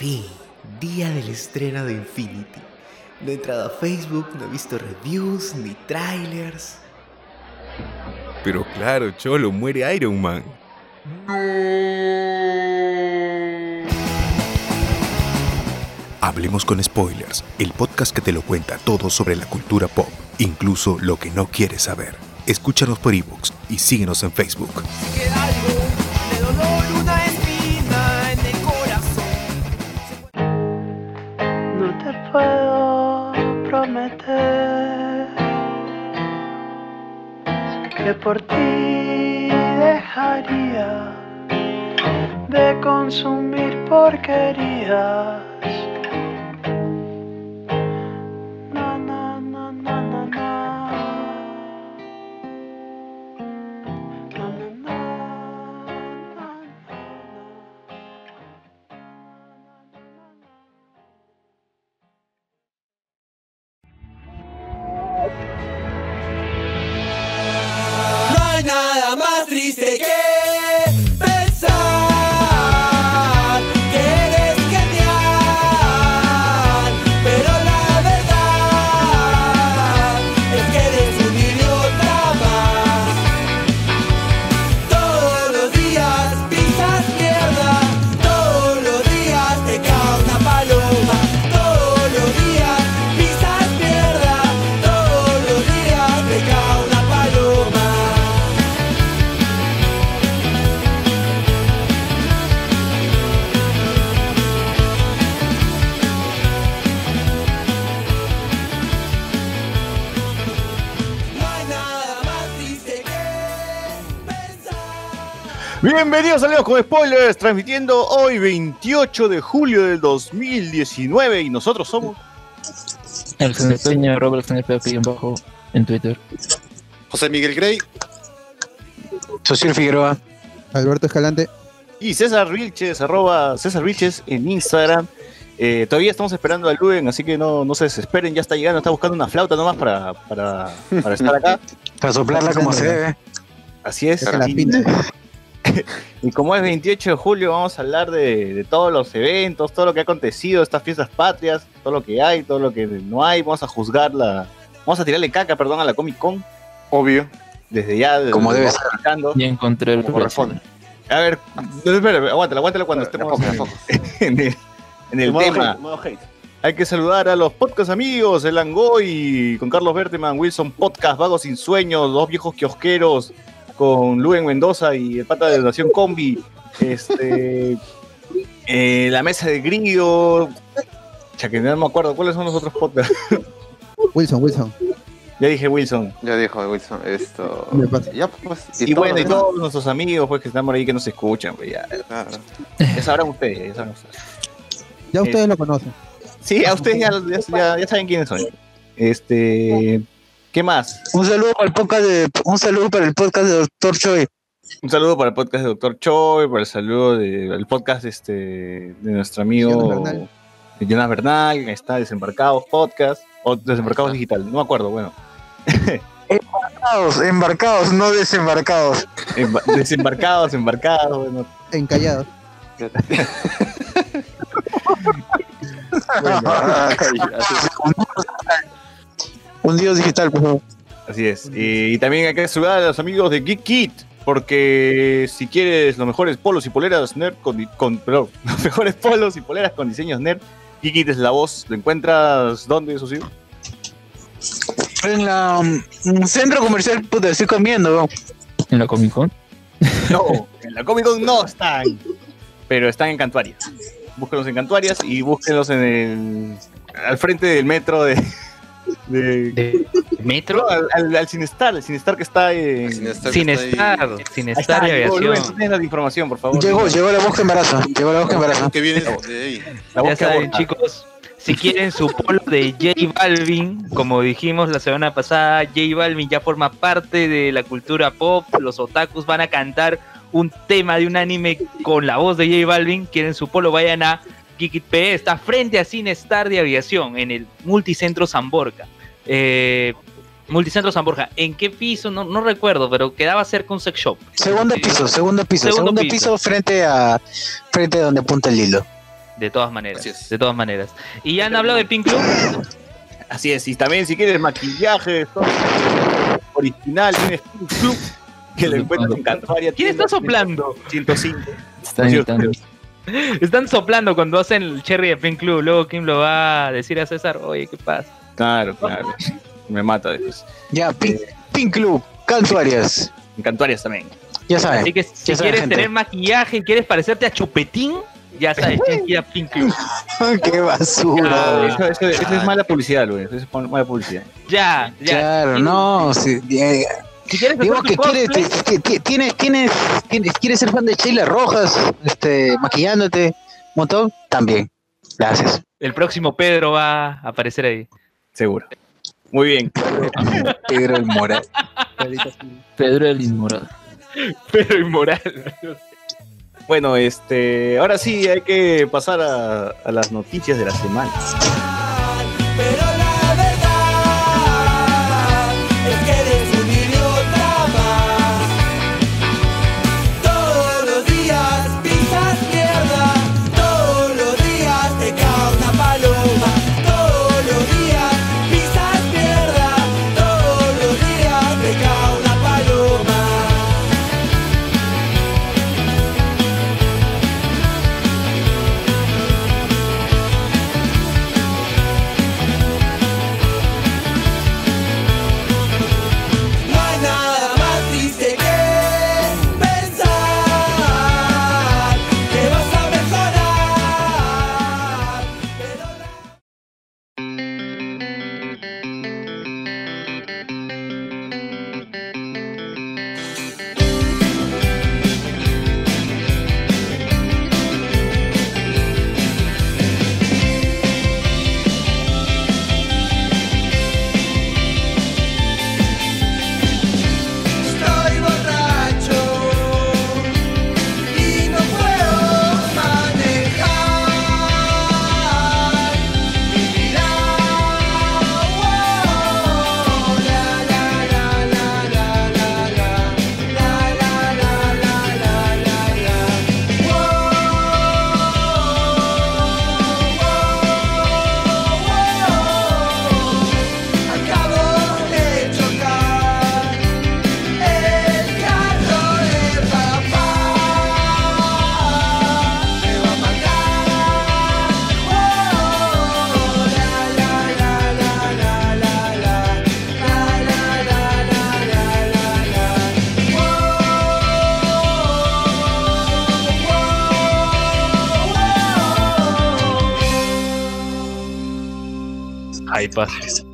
fin, día del estreno de Infinity. No he entrado a Facebook, no he visto reviews ni trailers. Pero claro, Cholo, muere Iron Man. Hablemos con Spoilers, el podcast que te lo cuenta todo sobre la cultura pop, incluso lo que no quieres saber. Escúchanos por ebooks y síguenos en Facebook. Por ti dejaría de consumir porquerías. Bienvenidos amigos con spoilers, transmitiendo hoy 28 de julio del 2019 y nosotros somos... Alexander Peña, Robert Alexander Peña bajo en Twitter. José Miguel Grey. Socio Figueroa. Alberto Escalante. Y César Vilches, arroba César Vilches en Instagram. Eh, todavía estamos esperando a Luen, así que no, no se desesperen, ya está llegando, está buscando una flauta nomás para, para, para estar acá. Para soplarla como se debe. Así es. Que la pinta. Y como es 28 de julio, vamos a hablar de, de todos los eventos, todo lo que ha acontecido, estas fiestas patrias, todo lo que hay, todo lo que no hay. Vamos a juzgar la. Vamos a tirarle caca, perdón, a la Comic Con. Obvio. Desde ya. Como debe ser. Ya encontré el corresponde. A ver, espera, aguántala, aguántala cuando estemos el, en el tema. Hay que saludar a los podcast amigos, el Angoy, con Carlos Berteman, Wilson Podcast, Vagos Sin Sueños, dos viejos kiosqueros, con Luen Mendoza y el pata de Nación Combi, este, eh, la mesa de Grillo, ya que no me acuerdo cuáles son los otros podcasts. Wilson, Wilson. ya dije Wilson. Ya dijo Wilson esto. Me pasa. Ya pues. Y, bueno, y todo. todos nuestros amigos pues que están por ahí que nos escuchan, pues ya, Claro. ya sabrán ustedes, ya sabrán ustedes. Ya ustedes lo conocen. Sí, a ustedes ya, ya- ya- ya saben quiénes son. Este, ¿qué más? Un saludo para el podcast de un saludo para el podcast de Doctor Choi. Un saludo para el podcast de Doctor Choi, para el saludo del podcast este, de nuestro amigo Jonas Bernal. de Jonas Bernal, que está Desembarcados Podcast, o Desembarcados Digital, no me acuerdo, bueno. Embarcados, embarcados, no desembarcados. Emba- Desembarcados, embarcados, bueno. Encallados. Un dios digital, por favor. Así es. Y, y también hay que saludar a los amigos de Geek Kit, porque si quieres los mejores polos y poleras nerd con, perdón, los mejores polos y poleras con diseños nerd, Geek Kit es la voz. ¿Lo encuentras dónde, eso sí? En la um, centro comercial, puta, estoy comiendo. weón. En la Comic Con. No, en la Comic Con no están, pero están en Cantuarias. Búsquenlos en Cantuarias y búsquenlos en el al frente del metro de, de- ¿De metro? no, al, al, al Cinestar, el Cinestar que está en Sin estar, Sin está ahí. estar, sin Ahí está, estar de llegó, Luis, tú aviación. tienes la información, por favor. Llegó, llegó la bosque embarazo. Llegó la bosque embarazo. Que viene de ahí. La Ya saben, aborta. chicos, si quieren su polo de J Balvin, como dijimos la semana pasada, J Balvin ya forma parte de la cultura pop. Los otakus van a cantar un tema de un anime con la voz de J Balvin. Quieren su polo, vayan a Geekit P. Está frente a Cine Star de Aviación en el Multicentro San Borja. Eh, Multicentro San Borja. ¿En qué piso? No, no recuerdo, pero quedaba cerca un sex shop. Segundo piso, segundo piso, Segundo segundo, piso. piso. frente a frente a donde apunta el hilo. De todas maneras. De todas maneras. ¿Y ya han hablado de Pink Club? Así es, y también si quieres maquillaje, todo original, tienes un club que lo encuentras en Cantuaria. ¿Quién está soplando? 105. Está. Están soplando cuando hacen el cherry de Pink Club. Luego, ¿quién lo va a decir a César? Oye, ¿qué pasa? Claro, claro. Me mata después. Ya, Pink, Pink Club, Cantuarias. En Cantuarias también. Ya saben. Así que si quieres gente. tener maquillaje, quieres parecerte a Chupetín, ya sabes, tienes que ir a Pink Club. Qué basura. Ah, Eso, eso- eso es mala publicidad, Luis. Eso es mala publicidad. Ya, ya. Claro, no. eh, Si quieres digo que quieres, tienes, tienes, quieres ser fan de Sheila Rojas, este, maquillándote un montón, también. Gracias. el próximo Pedro va a aparecer ahí. Seguro. Muy bien. Pedro el Moral. Pedro el Inmorado. Pedro inmoral. Bueno, este, ahora sí hay que pasar a, a las noticias de la semana.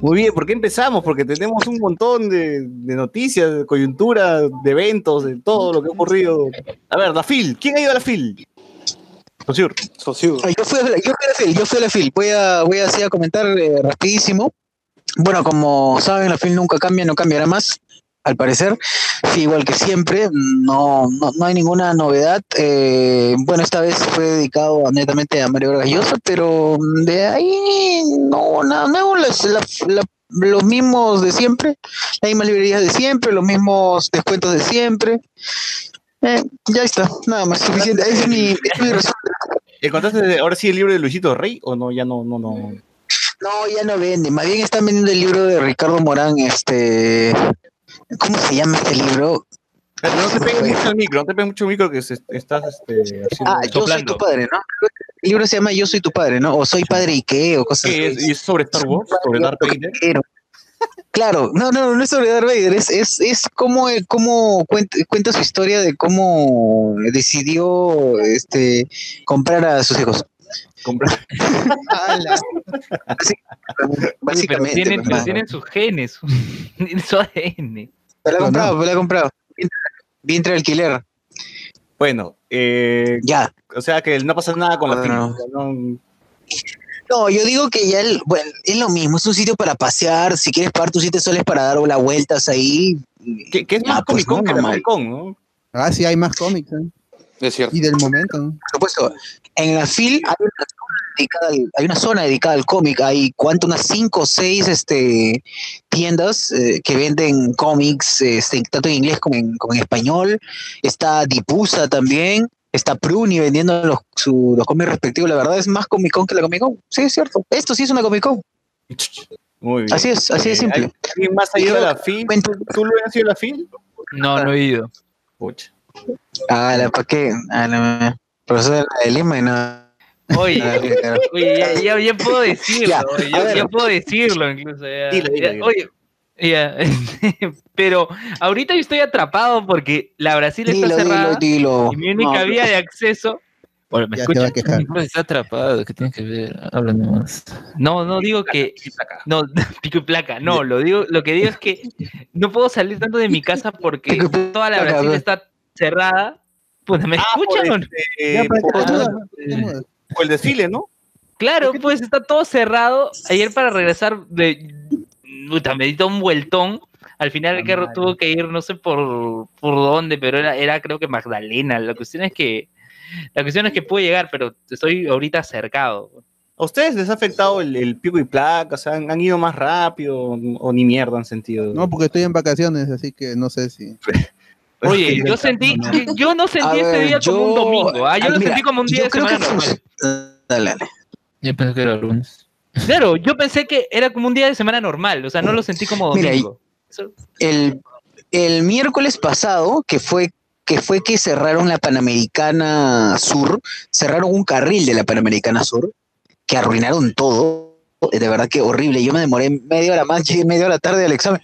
Muy bien, ¿por qué empezamos? Porque tenemos un montón de, de noticias, de coyuntura, de eventos, de todo lo que ha ocurrido. A ver, la FIL, ¿quién ha ido a la FIL? Socio. Socio. Ah, Yo fui, a la- yo fui a la FIL, yo fui a la FIL. Voy a, voy así a comentar eh, rapidísimo. Bueno, como saben, la FIL nunca cambia, no cambiará más, al parecer. Sí, igual que siempre, no, no, no hay ninguna novedad. Eh, bueno, esta vez fue dedicado a- netamente a Mario Vargas Llosa, pero de ahí no, nada nuevo, la- la- los mismos de siempre, las mismas librerías de siempre, los mismos descuentos de siempre. Eh, ya está, nada más, suficiente. Ese es mi, es mi resumen. ¿Encontraste ahora sí el libro de Luisito Rey o no? Ya no, no, no. No, ya no vende. Más bien están vendiendo el libro de Ricardo Morán, este... ¿Cómo se llama este libro? Pero no te pegues mucho al micro, no te pegues mucho al micro que se- estás este, haciendo. Ah, Yo soy tu padre, ¿no? El libro se llama Yo soy tu padre, ¿no? O Soy padre y qué, o cosas así. ¿Y es sobre Star Wars? ¿Sobre Darth Vader? Claro, no, no, no es sobre Darth Vader, es, es, es como, cómo cuenta, cuenta su historia de cómo decidió este, comprar a sus hijos. Comprar. Pero básicamente. tienen, pues, pero ¿no? tienen sus genes, su ADN. La he comprado, me la he comprado. Vientre de alquiler. Bueno, eh, ya. O sea que no pasa nada con la No, FIL. no. no- No, yo digo que ya el- bueno, es lo mismo, es un sitio para pasear, si quieres pagar tus siete soles para dar las vueltas ahí. Que, que es ya, más pues, Comic Con no, que la. Comic Con, ¿no? Ah, sí, hay más cómics. ¿eh? Es cierto. Y del momento. ¿no? Por supuesto, en la FIL hay una zona dedicada al, hay una zona dedicada al cómic, hay cuánto, unas cinco o seis este, tiendas eh, que venden cómics, este, tanto en inglés como en, como en español. Está Dipusa también, está Pruni vendiendo los, su- los cómics respectivos. La verdad es más Comic Con que la Comic Con. Sí, es cierto. Esto sí es una Comic Con. Muy bien. Así es, así de simple. ¿Alguien más ha ido a la FIL? ¿Tú lo has ido a la FIL? No, no he ido. Pucha. Ah, la pa' qué. Ah, la profesora de Lima y no. Oye, oye, ya, ya- ya puedo decirlo, Ya, oye, ya, ya puedo decirlo incluso. ya. Dilo, dilo, Ya, dilo. Oye, ya, pero ahorita yo estoy atrapado porque la Brasil está Dilo, dilo, cerrada dilo. y mi única No, vía de acceso. Oye, ¿me Ya se va escuchan? a quejar. No, está atrapado, ¿qué tiene que ver? Habla nomás. No, no digo que no pico y placa, no, lo digo, lo que digo es que no puedo salir tanto de mi casa porque toda la Brasil está cerrada. Pues me Ah, escuchan este, por- por el desfile, ¿no? Claro, pues está todo cerrado. Ayer para regresar de puta, me di un vueltón. Al final el carro tuvo que ir, no sé por, por dónde, pero era, era creo que Magdalena. La cuestión es que la cuestión es que pude llegar, pero estoy ahorita cercado. ¿A ustedes les ha afectado el, el pico y placa? O sea, ¿han, han ido más rápido o ni mierda han sentido? No, porque estoy en vacaciones, así que no sé si. Oye, yo sentí, yo- no sentí este ver, día como un domingo, ¿ah? yo lo mira, sentí como un día de semana normal. Dale, dale. Yo pensé que era lunes. Claro, yo pensé que era como un día de semana normal, o sea, no lo sentí como domingo. El, el miércoles pasado, que fue que fue que cerraron la Panamericana Sur, cerraron un carril de la Panamericana Sur, que arruinaron todo, de verdad que horrible. Yo me demoré media hora más, llegué media hora tarde al examen,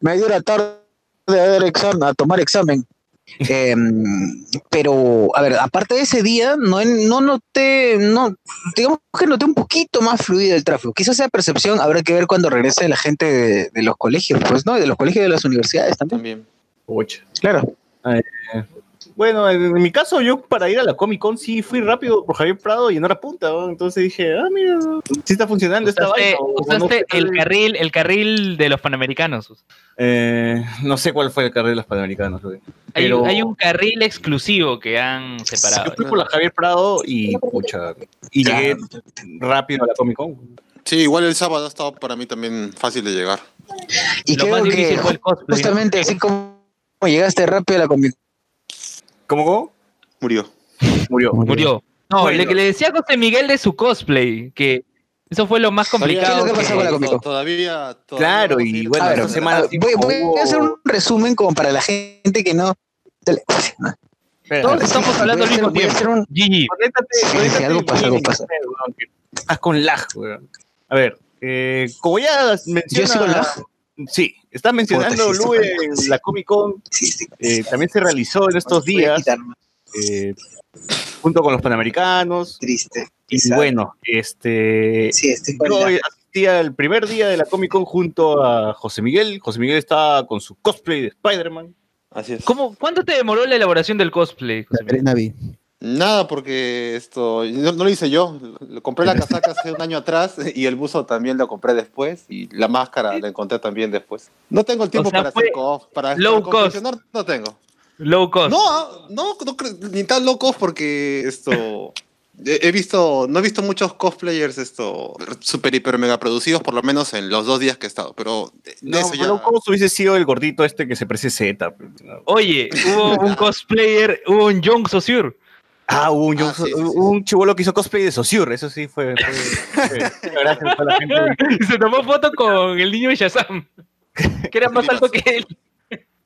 media hora tarde a, ver examen, a tomar examen. Em, pero, a ver, aparte de ese día, no, no noté, no, digamos que noté un poquito más fluido el tráfico. Quizás sea percepción, habrá que ver cuando regrese la gente de, de los colegios, pues, ¿no? Y de los colegios de las universidades también. También. Pucha. Claro. Bueno, en, mi caso, yo para ir a la Comic Con sí fui rápido por Javier Prado y en hora punta, ¿no? entonces dije, ah, mira, sí está funcionando esta Usaste, vaina. usaste no sé, el carril, el carril de los panamericanos. eh, no sé cuál fue el carril de los Panamericanos. güey. Hay, Pero hay un carril exclusivo que han separado. yo fui por la Javier Prado y, pucha, y llegué rápido a la Comic Con. Sí, igual el sábado ha estado para mí también fácil de llegar. Y Lo creo más que difícil fue el cosplay. ¿no? justamente así como llegaste rápido a la Comic ¿Cómo, cómo? Murió. Murió. Murió. No, Bueno. le, le decía a José Miguel de su cosplay, que eso fue lo más complicado. ¿Qué es lo que pasó con la que- Comic Con? Todavía, todavía Claro, y bueno, A ver, esta semana a- sí voy, a hacer un resumen como para la gente que no. Dale. Todos estamos Sí, hablando al mismo tiempo. hacer un- GG. Conéctate, Sí, sí, conéctate algo pasa, algo pasa. que Estás con lag, weón. A ver, eh, como ya menciona... ¿Yo con lag? Sí, estás mencionando, Puta, sí, Lue, sí, en sí. la Comic Con, Sí, sí. eh, también se realizó en estos días, eh, junto con los Panamericanos, Triste. y bueno, este... Sí, estoy Yo asistí al primer día de la Comic Con junto a José Miguel. José Miguel estaba con su cosplay de Spider-Man. Así es. ¿Cómo, ¿Cuánto te demoró la elaboración del cosplay? José Miguel? Nada, porque esto no, no lo hice yo. Lo- Compré la casaca hace un año atrás y el buzo también lo compré después y la máscara la encontré también después. No tengo el tiempo sea, para hacer cos, para, low para cost. no tengo. Low cost. No, no, no ni tan locos porque esto he visto, no he visto muchos cosplayers esto super hiper mega producidos por lo menos en los dos días que he estado, pero de, No, eso ya ¿cómo hubiese sido el gordito este que se parece Z? Oye, hubo un cosplayer, hubo un Young Sosur. Ah, hubo un, Ah, sí, sí, chivolo que hizo cosplay de Saussure, eso sí fue. fue- fue- gracias a la gente. Se tomó foto con el niño de Shazam. Que era más alto que él.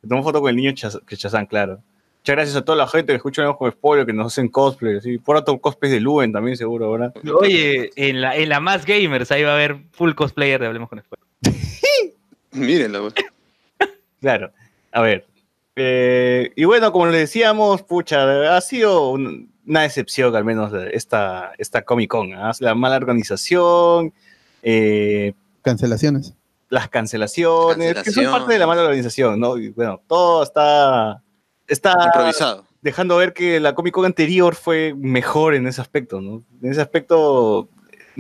Tomó foto con el niño Chaz- que Chazán, claro. Muchas gracias a toda la gente que escucha el con spoiler, que nos hacen cosplay. ¿sí? Por otro cosplay de Luen también, seguro, ahora. Oye, en la, en la Más Gamers ahí va a haber full cosplayer de Hablemos con Spoiler. mírenlo. güey. Claro. A ver. Eh, y bueno, como les decíamos, pucha, ha sido un- una decepción al menos de esta, esta Comic Con. ¿ah? La mala organización, eh, Cancelaciones. las cancelaciones, que son parte de la mala organización, ¿no? Y bueno, todo está, está Improvisado. dejando ver que la Comic Con anterior fue mejor en ese aspecto, ¿no? En ese aspecto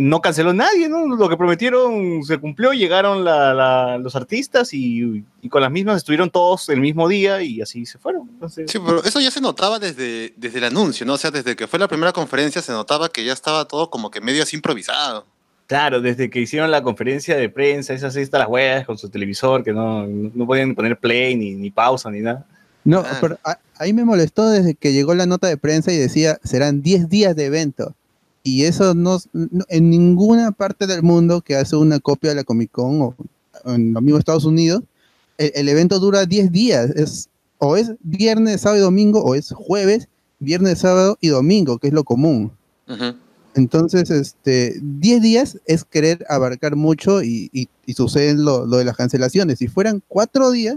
no canceló nadie, ¿no? Lo que prometieron se cumplió, llegaron la- la- los artistas y, y con las mismas estuvieron todos el mismo día y así se fueron. Entonces, Sí, pero eso ya se notaba desde, desde el anuncio, ¿no? O sea, desde que fue la primera conferencia se notaba que ya estaba todo como que medio así improvisado. Claro, desde que hicieron la conferencia de prensa, esas ahí están las huevas con su televisor, que no, no podían poner play ni, ni pausa ni nada. No, Ah. pero a- ahí me molestó desde que llegó la nota de prensa y decía serán 10 días de evento. Y eso no, no- en ninguna parte del mundo que hace una copia de la Comic Con o en los mismos Estados Unidos, el, el evento dura 10 días. Es, o es viernes, sábado y domingo, o es jueves, viernes, sábado y domingo, que es lo común. Entonces, este, 10 días es querer abarcar mucho y, y, y sucede lo, lo de las cancelaciones. Si fueran 4 días,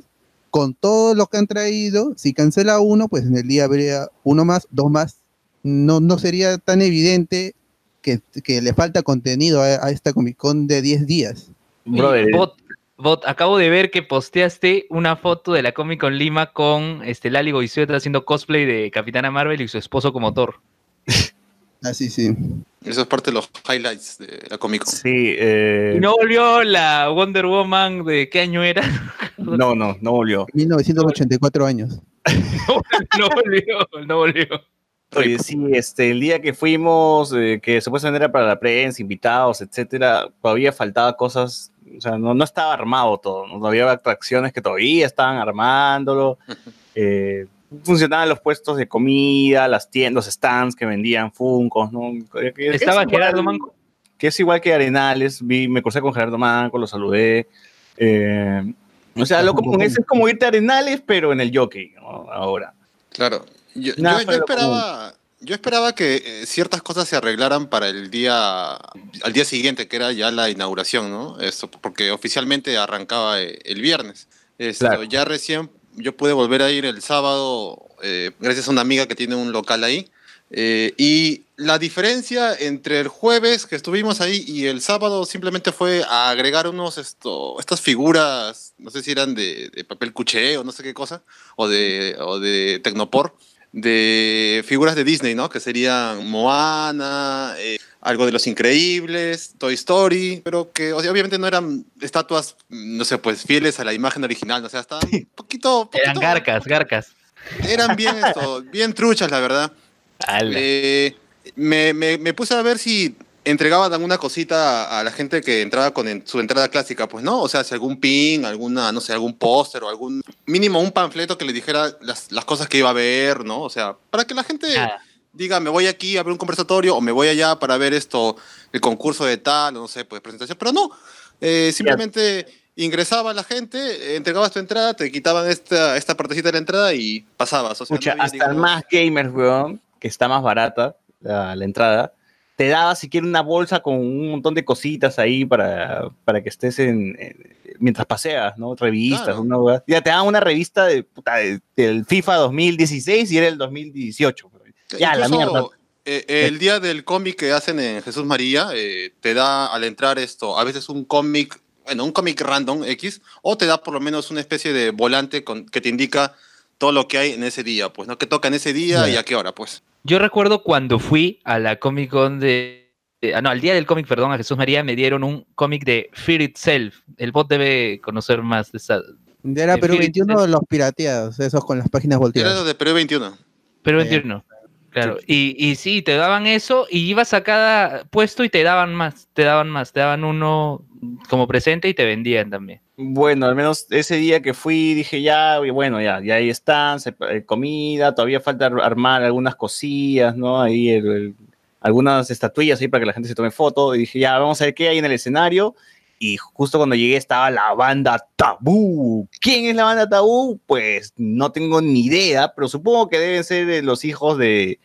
con todo lo que han traído, si cancela uno, pues en el día habría uno más, dos más. No, no sería tan evidente que, que le falta contenido a, a esta Comic Con de 10 días. Brother, Bot, Bot, acabo de ver que posteaste una foto de la Comic Con Lima con este Lali Goizueta haciendo cosplay de Capitana Marvel y su esposo como Thor. Así, sí. Eso es parte de los highlights de la Comic Con. Sí, eh, Y no volvió la Wonder Woman de qué año era. no, no, no volvió. 1984 años. no volvió, no volvió. Oye, sí, este, el día que fuimos, eh, que supuestamente era para la prensa, invitados, etcétera, todavía faltaba cosas, o sea, no, no estaba armado todo, ¿no? había atracciones que todavía estaban armándolo, eh, funcionaban los puestos de comida, las tiendas, los stands que vendían Funcos, ¿no? Que es ¿Estaba igual- Gerardo Manco? Que es igual que Arenales, vi, me crucé con Gerardo Manco, lo saludé, eh, o sea, lo común es como irte a Arenales, pero en el jockey, ¿no? Ahora. Claro. Yo, yo- esperaba, yo esperaba que eh, ciertas cosas se arreglaran para el día, al día siguiente, que era ya la inauguración, ¿no? Esto, porque oficialmente arrancaba eh, el viernes. Esto, Claro. Ya recién yo pude volver a ir el sábado, eh, gracias a una amiga que tiene un local ahí. eh, y la diferencia entre el jueves que estuvimos ahí y el sábado simplemente fue a agregar unos esto, estas figuras, no sé si eran de, de papel cuché o no sé qué cosa, o de, o de Tecnopor, de figuras de Disney, ¿no? Que serían Moana, eh, algo de Los Increíbles, Toy Story, pero que o sea, obviamente no eran estatuas, no sé, pues fieles a la imagen original, ¿no? o sea, estaban un poquito, Eran garcas, garcas. eran bien, esto, bien truchas, la verdad. Eh, me, me- me puse a ver si entregaban alguna cosita a, a la gente que entraba con en- su entrada clásica, pues no, o sea, si algún pin, alguna, no sé, algún póster o algún mínimo un panfleto que le dijera las, las cosas que iba a ver, ¿no? O sea, para que la gente Ah, diga, me voy aquí a ver un conversatorio o me voy allá para ver esto, el concurso de tal, no sé, pues presentación, pero no, eh, simplemente ingresaba la gente, entregabas tu entrada, te quitaban esta, esta partecita de la entrada y pasabas. O sea, no Escucha, había, hasta el digamos- más gamer, weón, que está más barata la, la entrada, te daba si quieres una bolsa con un montón de cositas ahí para, para que estés en, en- mientras paseas, ¿no? Revistas, Claro. una. Ya te daban una revista de, puta, de- del FIFA 2016 y era el 2018. weón. Ya, la mierda. eh, el día del cómic que hacen en Jesús María, eh, te da al entrar esto, a veces un cómic, bueno, un cómic random X, o te da por lo menos una especie de volante con, que te indica todo lo que hay en ese día, pues, ¿no? Que toca en ese día y a qué hora, pues. Yo recuerdo cuando fui a la Comic Con de. ah, no, al día del cómic, perdón, a Jesús María, me dieron un cómic de Fear Itself. El bot debe conocer más de esa. Era De Perú Philip 21 los pirateados, esos con las páginas Era volteadas. lo de Perú 21. Pero Ya. 21. Claro. Y, y sí, te daban eso y ibas a cada puesto y te daban más, te daban más, te daban uno como presente y te vendían también. Bueno, al menos ese día que fui dije ya, bueno, ya, ya ahí están, se- eh, comida, todavía falta ar- armar algunas cosillas, ¿no? Ahí algunas estatuillas ahí para que la gente se tome foto. Y dije ya, vamos a ver qué hay en el escenario. Y justo cuando llegué estaba la banda Tabú. ¿Quién es la banda Tabú? Pues no tengo ni idea, pero supongo que deben ser los hijos de,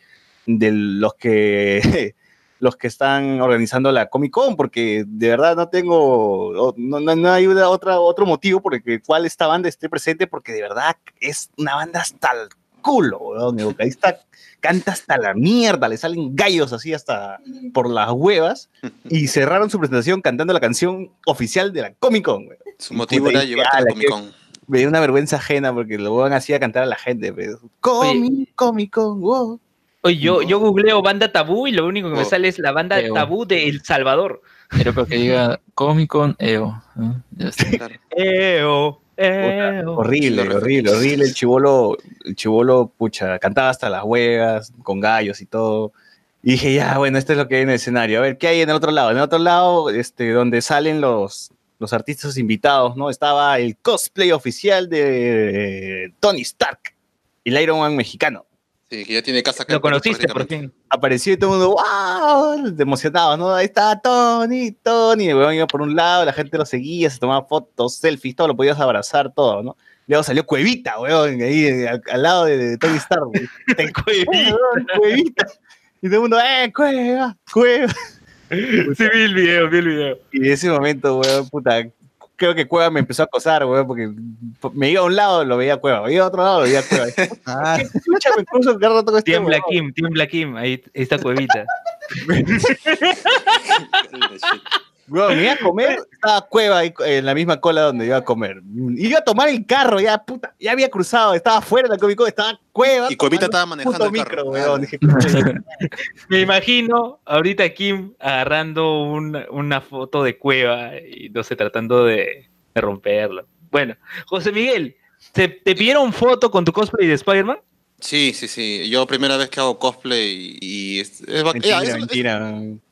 de los que los que están organizando la Comic Con, porque de verdad no tengo, o- no, no, no hay una otra, otro motivo por el cual esta banda esté presente, porque de verdad es una banda hasta el culo, weón. El vocalista canta hasta la mierda, le salen gallos así hasta por las huevas, y cerraron su presentación cantando la canción oficial de la Comic Con. Su motivo era llevarte a la Comic Con. Me dio una vergüenza ajena porque lo van así a cantar a la gente, pero Comic, Comic Con, wow. Oye, yo, yo googleo banda tabú y lo único que me Oh. sale es la banda tabú de El Salvador. Pero para que diga Comic Con EO. ¿no? Ya está. Claro. Eo, eo. Horrible, horrible, horrible. El chivolo, el chivolo, pucha, cantaba hasta las huevas, con gallos y todo. Y dije, ya, bueno, esto es lo que hay en el escenario. A ver, ¿qué hay en el otro lado? En el otro lado, este, donde salen los, los artistas invitados, ¿no? Estaba el cosplay oficial de Tony Stark. el Iron Man mexicano. Sí, que ya tiene casa acá Lo conociste por fin. Apareció y todo el mundo, ¡wow! Emocionado, ¿no? Ahí está Tony, Tony. El weón iba por un lado, la gente lo seguía, se tomaba fotos, selfies, todo, lo podías abrazar, todo, ¿no? Luego salió Cuevita, weón, ahí eh, al, al lado de, de Tony Stark. Cuevita. Weón, Cuevita. Y todo el mundo, ¡eh, Cueva! ¡Cueva! Sí, vi el video, vi el video. Y en ese momento, weón, puta, creo que Cueva me empezó a acosar, weón, porque me iba a un lado, lo veía Cueva, me iba a otro lado, lo veía Cueva. Ah, Escucha, me cruzo cada rato con este Tiembla weón. Kim, tiembla Kim, ahí está Cuevita. Me iba a comer, estaba Cueva ahí en la misma cola donde iba a comer. Iba a tomar el carro, ya, puta, ya había cruzado, estaba fuera de la Comic Con, estaba Cueva. Y Cuevita tomando estaba manejando el micro, carro. weón. Dije, "Puta, Me imagino ahorita Kim agarrando una, una foto de cueva y no sé, tratando de, de romperlo. Bueno, José Miguel, ¿te, te pidieron foto con tu cosplay de Spider-Man? Sí, sí, sí. Yo primera vez que hago cosplay y, y es, es mentira, eso- es- mentira.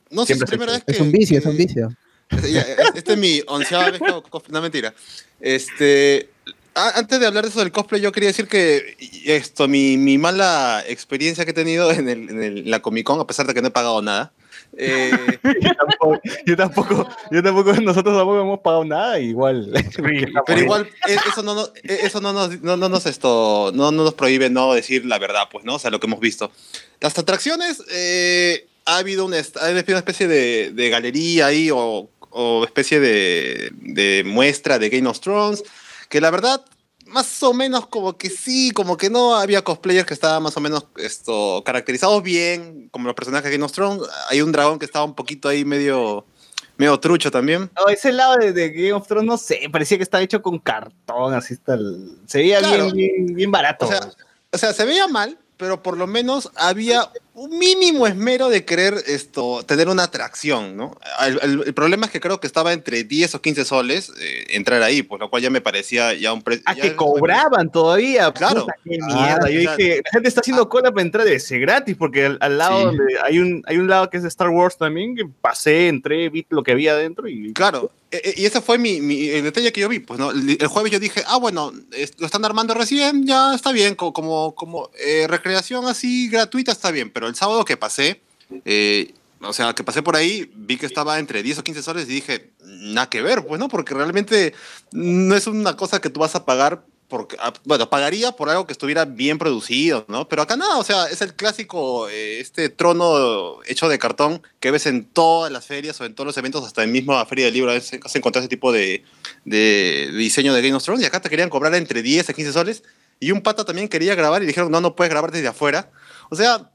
no sé, es Siempre la primera se vez que... es un vicio, es un vicio. Ya, es- Este es mi onceava vez que hago cosplay. No, mentira. Este, antes de hablar de eso del cosplay, yo quería decir que esto, mi, mi mala experiencia que he tenido en, el- en el- la Comic Con, a pesar de que no he pagado nada. eh, Yo tampoco, yo tampoco, yo tampoco, nosotros tampoco hemos pagado nada, igual. pero igual, e- eso no, nos- e- eso no nos, no, no nos esto, no, no nos prohíbe no decir la verdad, pues, ¿no? O sea, lo que hemos visto. Las atracciones, eh, ha habido una, ha habido una especie de, de galería ahí o, o especie de, de muestra de Game of Thrones, que la verdad, más o menos como que sí, como que no, había cosplayers que estaban más o menos esto, caracterizados bien, como los personajes de Game of Thrones. Hay un dragón que estaba un poquito ahí medio, medio trucho también. No, ese lado de, de Game of Thrones, no sé, parecía que estaba hecho con cartón, así está el- Se veía Claro. bien, bien, bien barato. O sea, o sea, se veía mal, pero por lo menos había un mínimo esmero de querer esto, tener una atracción, ¿no? El, el- el problema es que creo que estaba entre 10 o 15 soles eh, entrar ahí, por lo cual ya me parecía ya un precio. Ah, que cobraban todavía. Claro. Puta, qué Ah, mierda. Yo claro. dije, la gente está haciendo cola para entrar de ese gratis, porque al, al lado Sí. donde hay un, hay un lado que es de Star Wars también, que pasé, entré, vi lo que había adentro y. Claro, e- e- y ese fue mi, mi- el detalle que yo vi. Pues, ¿no? El jueves yo dije, ah, bueno, lo están armando recién, ya está bien, co- como, como eh, recreación así gratuita está bien, pero el sábado que pasé, eh, o sea, que pasé por ahí, vi que estaba entre 10 o 15 soles y dije, nada que ver, pues, ¿no? Porque realmente no es una cosa que tú vas a pagar. Porque, ah, bueno, pagaría por algo que estuviera bien producido, ¿no? Pero acá nada, o sea, es el clásico, eh, este trono hecho de cartón que ves en todas las ferias o en todos los eventos, hasta en misma feria del libro, a encontrar ese tipo de, de diseño de Game of Thrones y acá te querían cobrar entre 10 a 15 soles y un pata también quería grabar y dijeron, no, no puedes grabar desde afuera. O sea,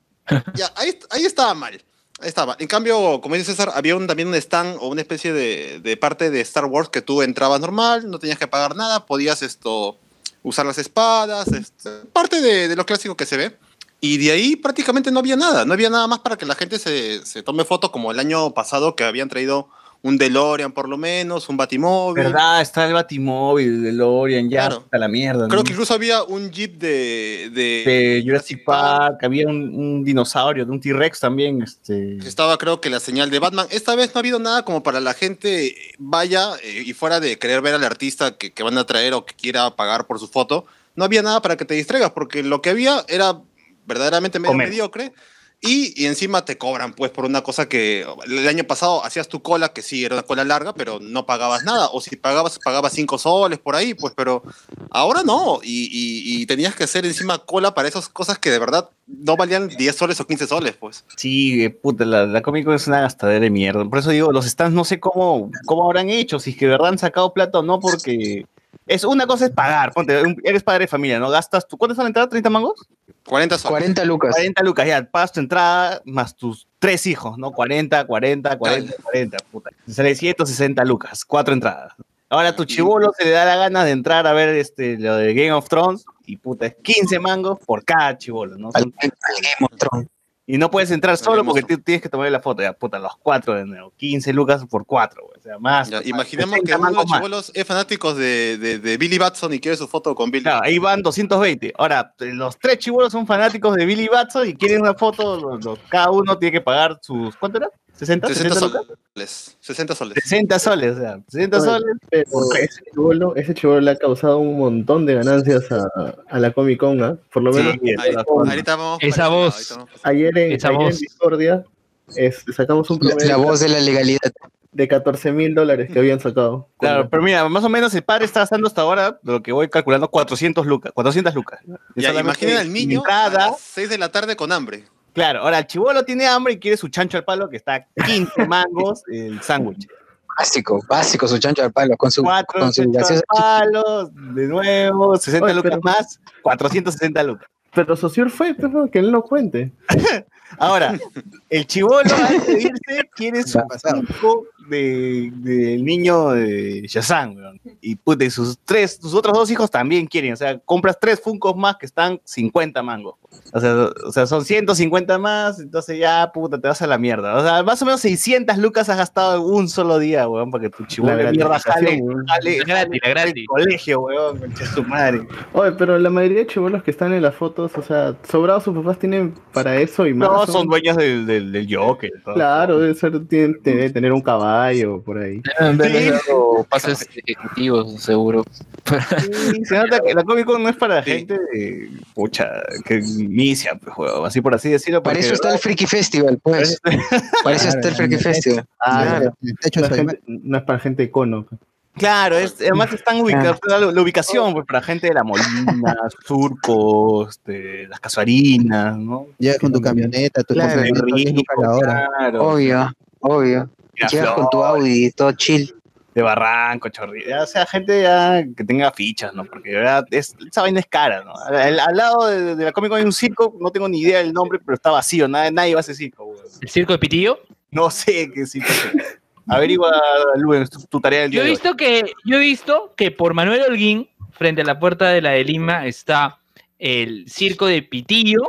ya, ahí, ahí estaba mal. Ahí estaba. En cambio, como dice César, había un, también un stand o una especie de, de parte de Star Wars que tú entrabas normal, no tenías que pagar nada, podías esto usar las espadas, este, parte de, de lo clásico que se ve. Y de ahí prácticamente no había nada, no había nada más para que la gente se, se tome foto como el año pasado que habían traído un DeLorean por lo menos, un Batimóvil. ¿Verdad? Está el Batimóvil, el DeLorean, ya, Claro. está la mierda. Creo que incluso había un jeep de, de, de Jurassic Park, había un, un dinosaurio, de un T-Rex también. Este... estaba creo que la señal de Batman. Esta vez no ha habido nada como para la gente vaya eh, y fuera de querer ver al artista que, que van a traer o que quiera pagar por su foto, no había nada para que te distraigas porque lo que había era verdaderamente medio mediocre. Y, encima te cobran, pues, por una cosa que el año pasado hacías tu cola, que sí, era una cola larga, pero no pagabas nada. O si pagabas, pagabas cinco soles por ahí, pues, pero ahora no. Y tenías que hacer encima cola para esas cosas que de verdad no valían 10 soles o 15 soles, pues. Sí, eh, puta, la, la Comic Con es una gastadera de mierda. Por eso digo, los stands no sé cómo, cómo habrán hecho, si es que de verdad han sacado plata o no, porque es una cosa es pagar. Ponte, un- eres padre de familia, ¿no? Gastas tu. ¿Cuánto es la entrada? ¿30 mangos? 40 soles. 40 lucas. 40 lucas, ya, pagas tu entrada más tus tres hijos, ¿no? 40, 40, 40, 40, puta. Te Sale 160 lucas, cuatro entradas. Ahora a tu chivolo se le da la gana de entrar a ver este, lo de Game of Thrones y puta, es 15 mangos por cada chivolo, ¿no? Son- y no puedes entrar solo porque tienes que tomar la foto, ya, puta, los cuatro de nuevo. 15 lucas por cuatro, güey, o sea, más. Ya, imaginemos 60 que uno de los chibolos es fanático de, de, de Billy Batson y quiere su foto con Billy. Claro, ahí van 220. Ahora, los tres chibolos son fanáticos de Billy Batson y quieren una foto, los- los- cada uno tiene que pagar sus. ¿Cuánto era? ¿60? 60 ¿60 soles. lucas? soles. 60 soles. 60 soles, o sea, 60 Oye, soles. Pero ese chivolo, ese chivolo le ha causado un montón de ganancias a, a la Comic Con, ¿ah? Por lo Sí, menos Ahorita, con- ahorita vamos Esa lado, voz. ahorita vamos ayer en, Esa ayer en voz. Discordia es- sacamos un La, promedio la voz de la legalidad. de 14 mil dólares que habían sacado. Claro, pero mira, más o menos el padre está gastando hasta ahora, lo que voy calculando, 400 lucas. 400 lucas. Ya, imaginen al niño a entrada, las 6 de la tarde con hambre. Claro, ahora el chivolo tiene hambre y quiere su chancho al palo que está a 15 mangos el sándwich. Básico, básico su chancho al palo con su Cuatro con de nuevo, 60 lucas pero, más, 460 lucas. Pero Sosur fue, pues, pero que él no cuente. ahora, el chivolo antes de irse quiere su 5 de, de niño de Shazam, weón. Y pues, puta, y sus tres, sus otros dos hijos también quieren. O sea, compras tres Funcos más que están 50 mangos. O sea, o sea, son 150 más, entonces ya, puta, te vas a la mierda. O sea, más o menos 600 lucas has gastado en un solo día, weón, para que tu chihuahua mierda jale, gratis, gratis. El colegio, weón, concha su madre. Oye, pero la mayoría de chivolos que están en las fotos, o sea, sobrados sus papás tienen para eso y más. No, son, son dueños del, del, del yoke, Claro, debe tiene, tener un caballo por ahí. Deben pases ejecutivos, seguro. Sí, se nota que la Comic Con no es para gente de, pucha, que inicia, pues, juego, así por así decirlo. Para eso está el Freaky Festival, pues. Para eso está el Freaky Festival. Ah, Claro. No, de es gente- no es para gente icono. pues. Claro, es, además están ubicados, la, la ubicación pues, para gente de la Molina, Surcos, de las Casuarinas, ¿no? Llegas con tu camioneta, tu Claro, cosa de 10 lucas la hora. claro, Obvio, obvio. Llegas con tu Audi, todo chill. de Barranco, Chorrillos, o sea, gente ya que tenga fichas, ¿no? Porque de verdad, es, esa vaina es cara, ¿no? Al, al lado de, de la Comic Con hay un circo, no tengo ni idea del nombre, pero está vacío, nadie, nadie va a ese circo. ¿El circo de Pitillo? No sé qué circo es. Averigua, Luen, tu, tu tarea del día Yo he de hoy. visto que, yo he visto que por Manuel Holguín, frente a la puerta de la de Lima, está el circo de Pitillo,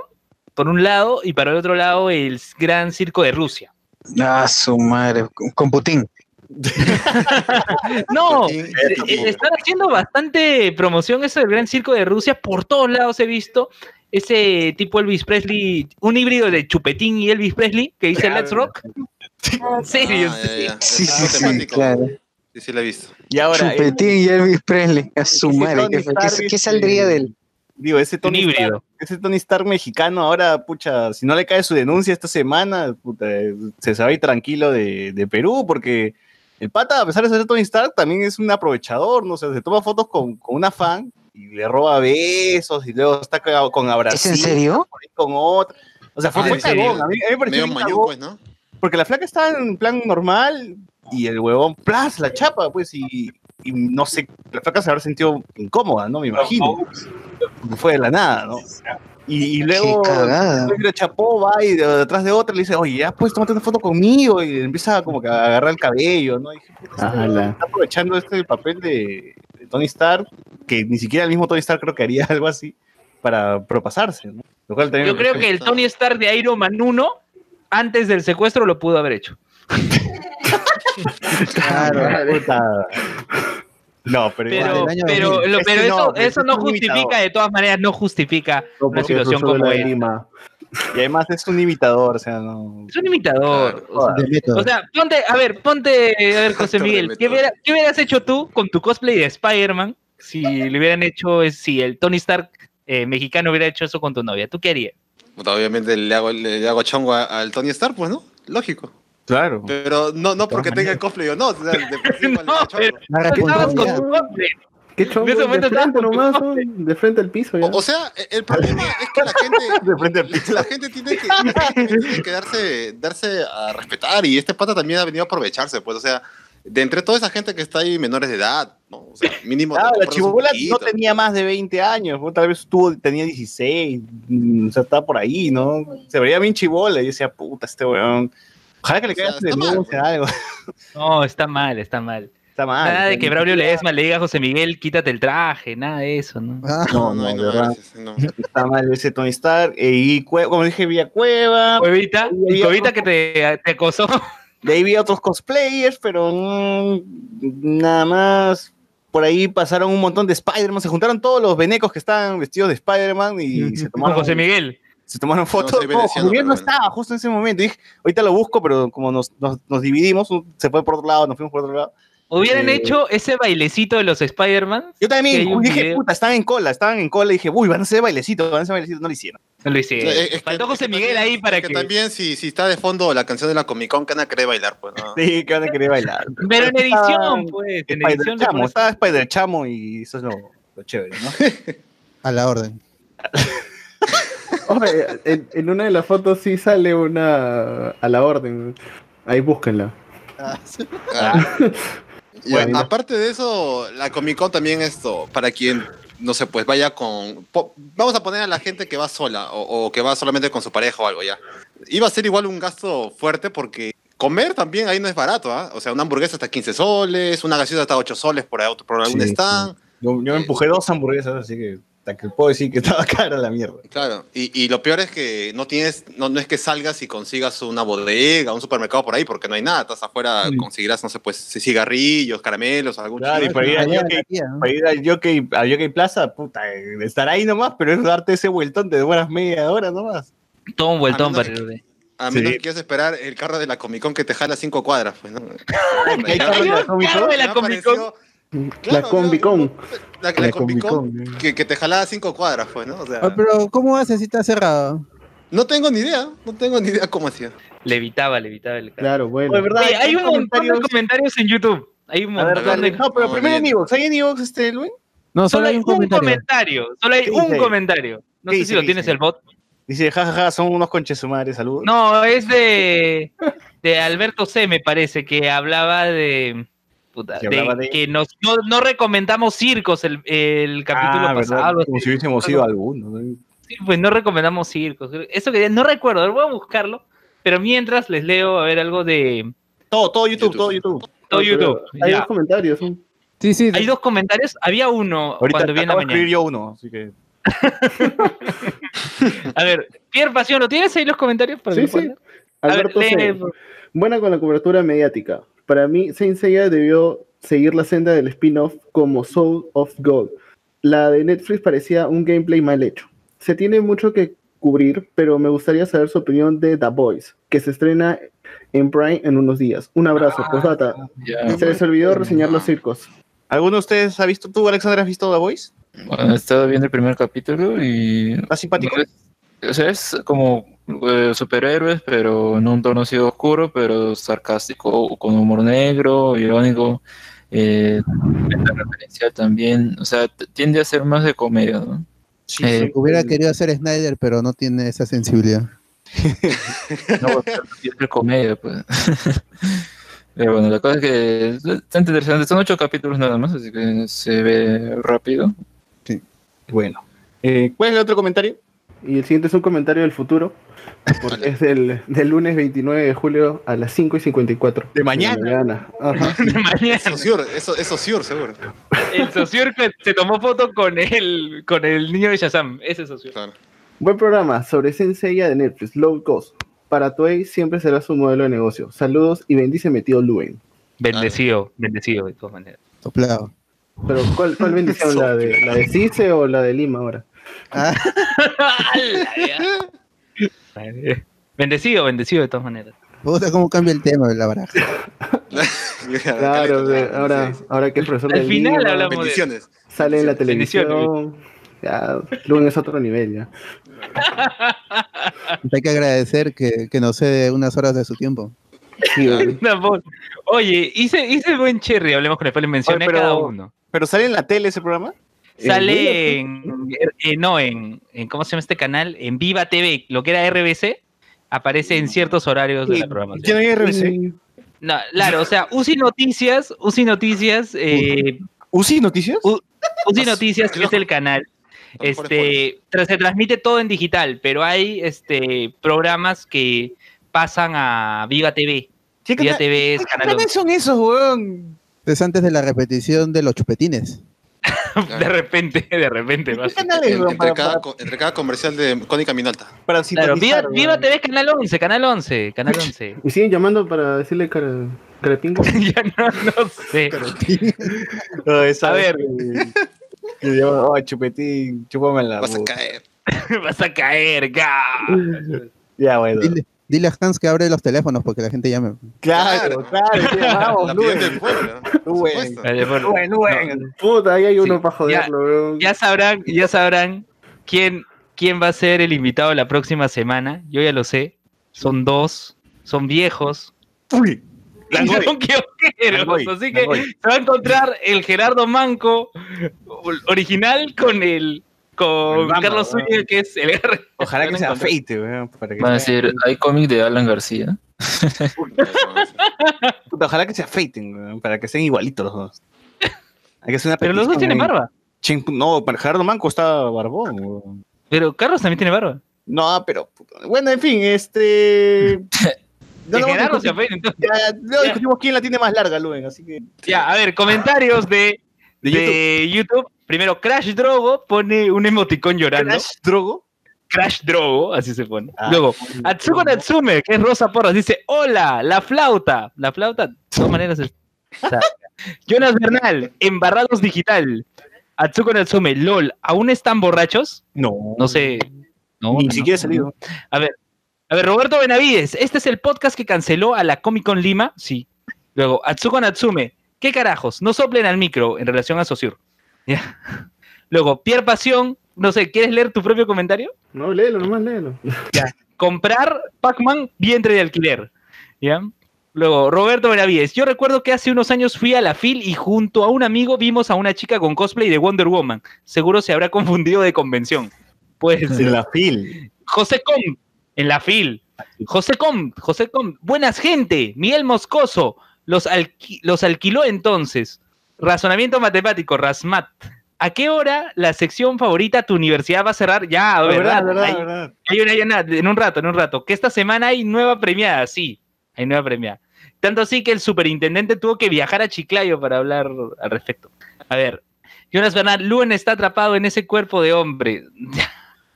por un lado, y para el otro lado el gran circo de Rusia. Ah, su madre. Con- Putin. No, eh, eh, están haciendo bastante promoción eso del gran circo de Rusia. Por todos lados he visto ese tipo Elvis Presley, un híbrido de Chupetín y Elvis Presley que dice. Let's Rock. En serio, Ah, ya, ya. Sí, sí, sí, claro. Sí, sí, la he visto. Y ahora, el- Chupetín y Elvis Presley. A su madre. ¿Qué, qué- qué saldría de él? Digo, ese Tony, híbrido. Stark, ese Tony Stark mexicano ahora, pucha, si no le cae su denuncia esta semana, puta, se sabe ir tranquilo de, de Perú, porque el pata, a pesar de ser Tony Stark, también es un aprovechador, ¿no? O sea, se toma fotos con, con una fan y le roba besos y luego está con abrazos. ¿Es en serio? Con otra. O sea, fue Ah, muy cagón. A mí, a mí me pareció Medio mañón, cagón, pues, ¿no? porque la flaca estaba en plan normal y el huevón, plas, la chapa, pues, y, y no sé, la flaca se habrá sentido incómoda, ¿no? Me imagino. Fue de la nada, ¿no? Y, y luego la chapó, va y de- detrás de otra le dice, oye, ya puedes tomarte una foto conmigo y empieza como que a agarrar el cabello, ¿no? Y dije, este está aprovechando este papel de, de Tony Stark, que ni siquiera el mismo Tony Stark creo que haría algo así para propasarse, ¿no? Lo cual también Yo creo que el Tony Stark de Iron Man 1, antes del secuestro, lo pudo haber hecho. Claro, puta. No, pero, Pero, pero, 2000. lo- Es pero que no, eso, pero eso es no justifica, imitador. de todas maneras, no justifica No, una situación como la esta. Lima. y además es un imitador, o sea, no. Es un imitador. o sea. O ponte, a ver, ponte, a ver, José Miguel, ¿qué, hubiera- qué hubieras hecho tú con tu cosplay de Spider-Man si le hubieran hecho, si el Tony Stark eh, mexicano hubiera hecho eso con tu novia? ¿Tú qué harías? Obviamente le hago, le hago chongo al Tony Stark, pues, ¿no? Lógico. Claro. Pero no, no porque tenga el cosplay o no. o sea, de por sí, No, La estabas con tu cosplay. ¿Qué chongo? En ese momento de frente estabas con tu nomás, de frente al piso. ya. O, o sea, e- el problema es que la gente, De frente al piso. la gente tiene que, tiene que darse, darse a respetar y este pata también ha venido a aprovecharse, pues, o sea, de entre toda esa gente que está ahí menores de edad, ¿no? O sea, mínimo. Ah, la chibola no tenía más de 20 años, ¿no? tal vez tuvo, tenía 16, mm, o sea, estaba por ahí, ¿no? Se veía bien chibola y decía, puta, este weón. Ojalá que le O sea, caiga su está mal, denuncia, pues. algo. No, está mal, está mal. Está mal. nada de o que Braulio Ledesma le diga a José Miguel, quítate el traje, nada de eso, ¿no? Ah, No, No, no, de verdad. gracias, no. Está mal ese Tony Stark. eh, y como dije, Villa Cueva. Cuevita, y Cuevita otro- que te, te acosó. De ahí vi a otros cosplayers, pero mm, nada más. Por ahí pasaron un montón de Spider-Man. Se juntaron todos los venecos que estaban vestidos de Spider-Man y se Con tomaron. José Miguel. Se tomaron fotos. No, Julián no estaba justo en ese momento. Dije, ahorita lo busco, pero como nos, nos, nos dividimos, se fue por otro lado, nos fuimos por otro lado. Hubieran Eh, hecho ese bailecito de los Spider-Man. Yo que también dije, video. puta, estaban en cola, estaban en cola y dije, uy, van a hacer bailecito, van a hacer bailecito. No lo hicieron. No lo hicieron. Es que- Faltó José que Miguel también- ahí para es que. también si, si está de fondo la canción de la Comic Con que van a querer bailar, pues no. Sí, que van a querer bailar. Pero en Estaba edición, pues. En Spider edición Chamo, estaba Spider Chamo y eso es lo, lo chévere, ¿no? A la orden. Oye, en, en una de las fotos sí sale una a la orden. Ahí búsquenla. Ah. Y Bueno. aparte de eso, la Comic Con también esto, para quien, no sé, pues vaya con... po- vamos a poner a la gente que va sola o, o que va solamente con su pareja o algo ya. Iba a ser igual un gasto fuerte porque comer también ahí no es barato, ¿ah? O sea, una hamburguesa hasta 15 soles, una gaseosa hasta 8 soles por, auto- por algún Sí, stand. Yo, yo me empujé dos hamburguesas, así que, hasta que puedo decir que estaba cara la mierda. Claro, y, y lo peor es que no tienes, no, no es que salgas y consigas una bodega, un supermercado por ahí, porque no hay nada, estás afuera, conseguirás, no sé, pues cigarrillos, caramelos, algún Claro, y chile. para ir, Jockey, para ir al Jockey, al Jockey Plaza, puta, eh, estar ahí nomás, pero es darte ese vueltón de buenas media hora nomás. Todo un vueltón para A menos Sí. que quieras esperar el carro de la Comic Con que te jala cinco cuadras, pues, ¿no? Hay carro de la Comic Con. Claro, la Combi Con. La, la La Comic Con Con, que, que te jalaba cinco cuadras, pues, ¿no? O sea, Ah, pero ¿cómo haces si está cerrado? no tengo ni idea, no tengo ni idea cómo hacía. Levitaba, levitaba el carro. Claro, bueno. De verdad, Oye, hay un montón de comentarios. en YouTube. Hay un A ver, montón dale. de. No, pero No, primero en. Evox. ¿Hay en Evox, este, Luis? No, Solo hay un comentario. Solo hay ¿Qué un dice? comentario. No ¿Qué sé dice? si lo ¿Qué tienes dice? el bot. Dice, jajaja, son unos conches su madre, saludos. No, es de, de Alberto C, me parece, que hablaba de. Puta, Que de que nos, no, no recomendamos circos el, el capítulo Ah, ¿verdad? pasado. Como si hubiésemos ido a alguno. ¿no? Sí, pues no recomendamos circos. Eso que no recuerdo, ver, voy a buscarlo. Pero mientras les leo a ver algo de Todo, todo YouTube, YouTube. todo YouTube. todo YouTube. Hay Ya. dos comentarios. Sí, sí. Hay dos comentarios. Había uno Ahorita cuando vi en la de escribir mañana. yo uno, así que... A ver, Pierre Pasión, ¿lo tienes ahí los comentarios? Para Sí, sí. ver, Alberto lee, por- Buena con la cobertura mediática. Para mí, Saint Seiya debió seguir la senda del spin-off como Soul of God. La de Netflix parecía un gameplay mal hecho. Se tiene mucho que cubrir, pero me gustaría saber su opinión de The Boys, que se estrena en Prime en unos días. Un abrazo, postdata. Ya, Se les olvidó reseñar los circos. ¿Alguno de ustedes ha visto, tú, Alexander, has visto The Voice? bueno, he estado viendo el primer capítulo y. ¿Está simpático? no es- o sea, es como eh, superhéroes, pero en un tono así oscuro, pero sarcástico, con humor negro, irónico, eh, referencial también. O sea, tiende a ser más de comedia, ¿no? Sí, Eh, sí. Hubiera querido hacer Snyder, pero no tiene esa sensibilidad. No, pero siempre comedia, pues. Pero bueno, la cosa es que está interesante. Son ocho capítulos nada más, así que se ve rápido. Bueno. Eh, ¿Cuál es el otro comentario? Y el siguiente es un comentario del futuro. Porque es del, del lunes 29 de julio a las 5 y 54. De mañana. mañana. Ajá. de mañana. Eso Ciur, eso, eso Ciur, seguro. El Sociur que se tomó foto con el, con el niño de Shazam. Ese Sociur. Claro. Buen programa sobre Senseiya de Netflix, Low Cost. Para Toei siempre será su modelo de negocio. Saludos y bendíceme tío Luen. Bendecido, bendecido de todas maneras. Soplado. Pero ¿cuál, cuál bendición? ¿La de, ¿La de Cice o la de Lima ahora? Ah, bendecido, bendecido de todas maneras. puta, cómo cambia el tema de la baraja. Claro, de- ahora, ahora que es profesor Al de final Lima, hablamos de- Bendiciones. sale en la televisión. Ya, Luen es otro nivel ya. Hay que agradecer que, que nos cede unas horas de su tiempo. Sí. Oye, hice, hice buen cherry, hablemos con el mencioné Oye, a pero- cada uno. ¿Pero sale en la tele ese programa? Sale en, eh, no, en, en, ¿cómo se llama este canal? En Viva TV, lo que era RBC, aparece en ciertos horarios de la ¿Quién programación. hay RBC? No, claro, o sea, UCI Noticias, UCI Noticias, eh, ¿UCI Noticias? U- UCI Noticias, que es el canal, este, se transmite todo en digital, pero hay este programas que pasan a Viva TV. ¿Qué Viva TV es ¿Qué canal canales son esos, weón? Es antes de la repetición de los chupetines. 11. De repente, de repente. ¿Qué canales, weón? entre, Para, cada, para, entre cada comercial de Cónica Minolta. para Claro, Viva, Viva. TV Canal 11, Canal 11, Canal 11. Y siguen llamando para decirle cara, carapingo. ya no, no sé. No, esa A ver. que- que yo, oh, chupetín, chúpame la Vas a caer. Vas a caer, ga. Ya, bueno. Dile, dile a Hans que abre los teléfonos porque la gente llame. Claro, claro. sí, vamos, Luen. del pueblo. por Luen. Luen, Luen. Puta, ahí hay uno Sí, para joderlo, weón. Ya sabrán, ya sabrán quién, quién va a ser el invitado la próxima semana. Yo ya lo sé. Son dos, son viejos. Uy. Langoy. son kiosqueros. Langoy, Así que Langoy. se va a encontrar el Gerardo Manco original con el con Bamba, Carlos. Zúñiga, que es el R. Ojalá que se afeite, weón. para que Van a decir, hay cómic de Alan García. Puta, ojalá que se afeiten, weón, para que sean igualitos los dos. Hay que hacer una Pero los dos tienen barba. Chin, no, para Gerardo Manco está barbón. weón. Pero Carlos también tiene barba. No, pero. Bueno, en fin, este. No, Gerardo no, se afeite, entonces. ya, ya, luego discutimos quién la tiene más larga, Luen, así que. Ya, a ver, comentarios de, De de YouTube. Primero, Crash Drogo pone un emoticón llorando. Crash Drogo. Crash Drogo, así se pone. Ah. Luego, Atsuko Natsume, que es Rosa Porras, dice, hola, la flauta. La flauta, de todas maneras es... Jonas Bernal, embarrados digital. Atsuko Natsume, LOL, ¿aún están borrachos? No. No sé. No, Ni no, siquiera no. salido. A ver, a ver, Roberto Benavides, ¿este es el podcast que canceló a la Comic Con Lima? Sí. Luego, Atsuko Natsume, ¿qué carajos? No soplen al micro en relación a Sociur. Ya. Luego, Pierre Pasión, no sé, ¿quieres leer tu propio comentario? No, léelo, nomás léelo. comprar Pac-Man vientre de alquiler. ¿Ya? Luego, Roberto Benavides. Yo recuerdo que hace unos años fui a la FIL y junto a un amigo vimos a una chica con cosplay de Wonder Woman. Seguro se habrá confundido de convención. Pues, En la fil. José Com, en la FIL. José Com, José Com. Buenas gente. Miguel Moscoso. Los, alqui- los alquiló entonces. Razonamiento matemático, Rasmat. ¿A qué hora la sección favorita tu universidad va a cerrar? Ya, Ah, ¿verdad? hay una, hay una- en un rato, en un rato. Que esta semana hay nueva premiada, sí. Hay nueva premiada. Tanto así que el superintendente tuvo que viajar a Chiclayo para hablar al respecto. A ver, Jonas Bernal, Luen está atrapado en ese cuerpo de hombre.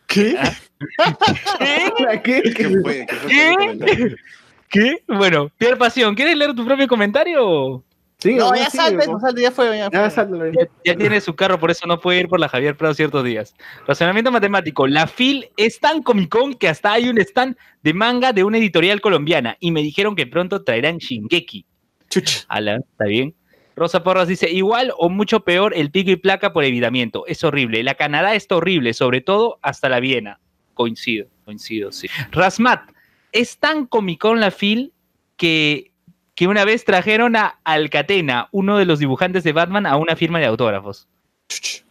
¿Qué? ¿Qué? ¿Qué? ¿Qué fue? ¿Qué? ¿Qué? ¿Qué? Bueno, Pierre Pasión, ¿quieres leer tu propio comentario? Sí, No, ya salte, no salte, ya fue. Ya Ya, fue. Ya, ya tiene su carro, por eso no puede ir por la Javier Prado ciertos días. Razonamiento matemático. La FIL es tan Comic Con que hasta hay un stand de manga de una editorial colombiana y me dijeron que pronto traerán Shingeki. Chuch. Ala, está bien. Rosa Porras dice, igual o mucho peor el pico y placa por evitamiento. Es horrible. La Canadá está horrible, sobre todo hasta la Viena. Coincido, coincido, sí. Rasmat, es tan Comic Con la FIL que, que una vez trajeron a Alcatena, uno de los dibujantes de Batman, a una firma de autógrafos.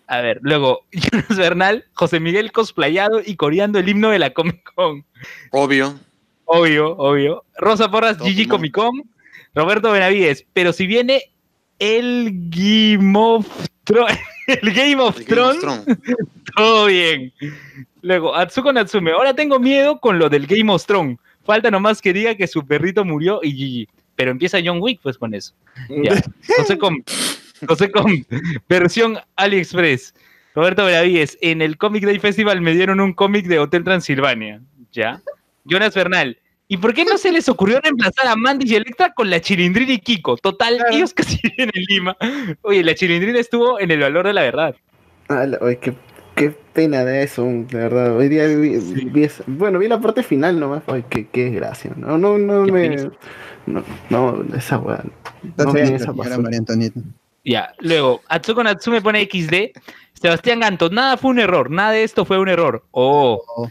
A ver, luego, Jonas Bernal, José Miguel cosplayado y coreando el himno de la Comic Con. Obvio. Obvio, obvio. Rosa Porras, Todo Gigi. Comic Con. Roberto Benavides. Pero si viene el Game of Thrones, el Game of Thrones. todo bien. Luego, Atsuko Natsume. Ahora tengo miedo con lo del Game of Thrones. Falta nomás que diga que su perrito murió y Gigi. Pero empieza John Wick, pues con eso. Ya. José Com. José Com. Versión AliExpress. Roberto Benavides. En el Comic Day Festival me dieron un cómic de Hotel Transilvania. Ya. Jonas Bernal. ¿Y por qué no se les ocurrió reemplazar a Mandy y Electra con la Chilindrina y Kiko? Total, ellos casi viven en Lima. Oye, la Chilindrina estuvo en el valor de la verdad. Ah, la- oye, qué, qué pena de eso, de verdad. Hoy día vi, vi esa- bueno, vi la parte final nomás. Ay, qué, qué desgracia. No, no, no me. No, no, esa weá. No esa. María Antonieta. Ya, luego, Atsuko Natsume pone XD. Sebastián Ganto, nada fue un error, nada de esto fue un error. Oh. Oh.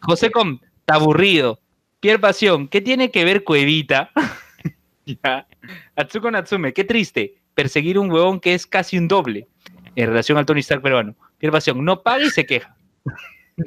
José Com, está aburrido. Pierre Pasión, ¿qué tiene que ver Cuevita? ya. Atsuko Natsume, qué triste. Perseguir un huevón que es casi un doble en relación al Tony Stark peruano. Pierre Pasión, no paga y se queja.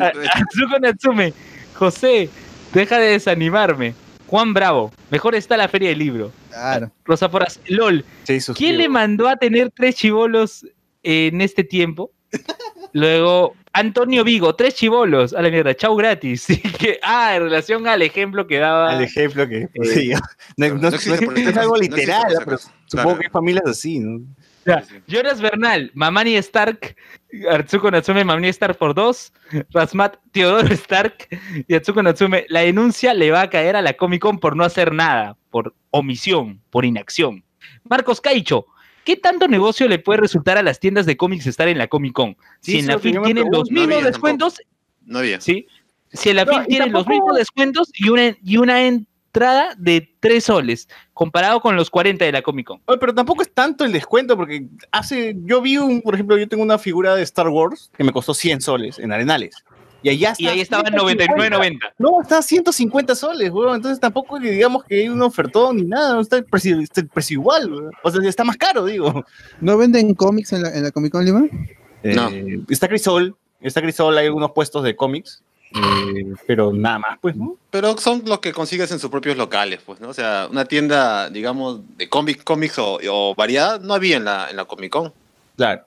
Atsuko Natsume, José, deja de desanimarme. Juan Bravo, mejor está la feria del libro. Claro. Rosa Porras, LOL, Sí, ¿Quién le mandó a tener tres chivolos en este tiempo? Luego, Antonio Vigo, tres chivolos. A la mierda, chau gratis. Que- ah, en relación al ejemplo que daba. Al ejemplo que pues, sí, no, no- No existe por no es algo literal, pero supongo Claro. que hay familias así, ¿no? Ya, Jonas Bernal, Mamani Stark, Atsuko Natsume, Mamani Stark por dos, Rasmat, Teodoro Stark y Atsuko Natsume. La denuncia le va a caer a la Comic Con por no hacer nada, por omisión, por inacción. Marcos Caicho, ¿qué tanto negocio le puede resultar a las tiendas de cómics estar en la Comic Con? Si Sí, en la FIL tienen los. No mismos había descuentos, No había. ¿sí? Si en la No, FIL y tienen los mismos descuentos y una, y una entrada de 3 soles, comparado con los 40 de la Comic Con. Oye, pero tampoco es tanto el descuento, porque hace. Yo vi un, por ejemplo, yo tengo una figura de Star Wars que me costó 100 soles en Arenales. Y allá Y ahí estaba en 150. 99.90. No, está a 150 soles, weón. Entonces tampoco le digamos que hay un ofertón ni nada. no Está el precio, está el precio igual, weón. O sea, está más caro, digo. ¿No venden cómics en la, en la Comic Con Lima? No. Eh, está Crisol. Está Crisol, hay algunos puestos de cómics. Eh, pero nada más, pues, ¿no? Pero son los que consigues en sus propios locales, pues, ¿no? O sea, una tienda, digamos, de cómics, cómics o, o variedad no había en la, en la Comic Con. Claro.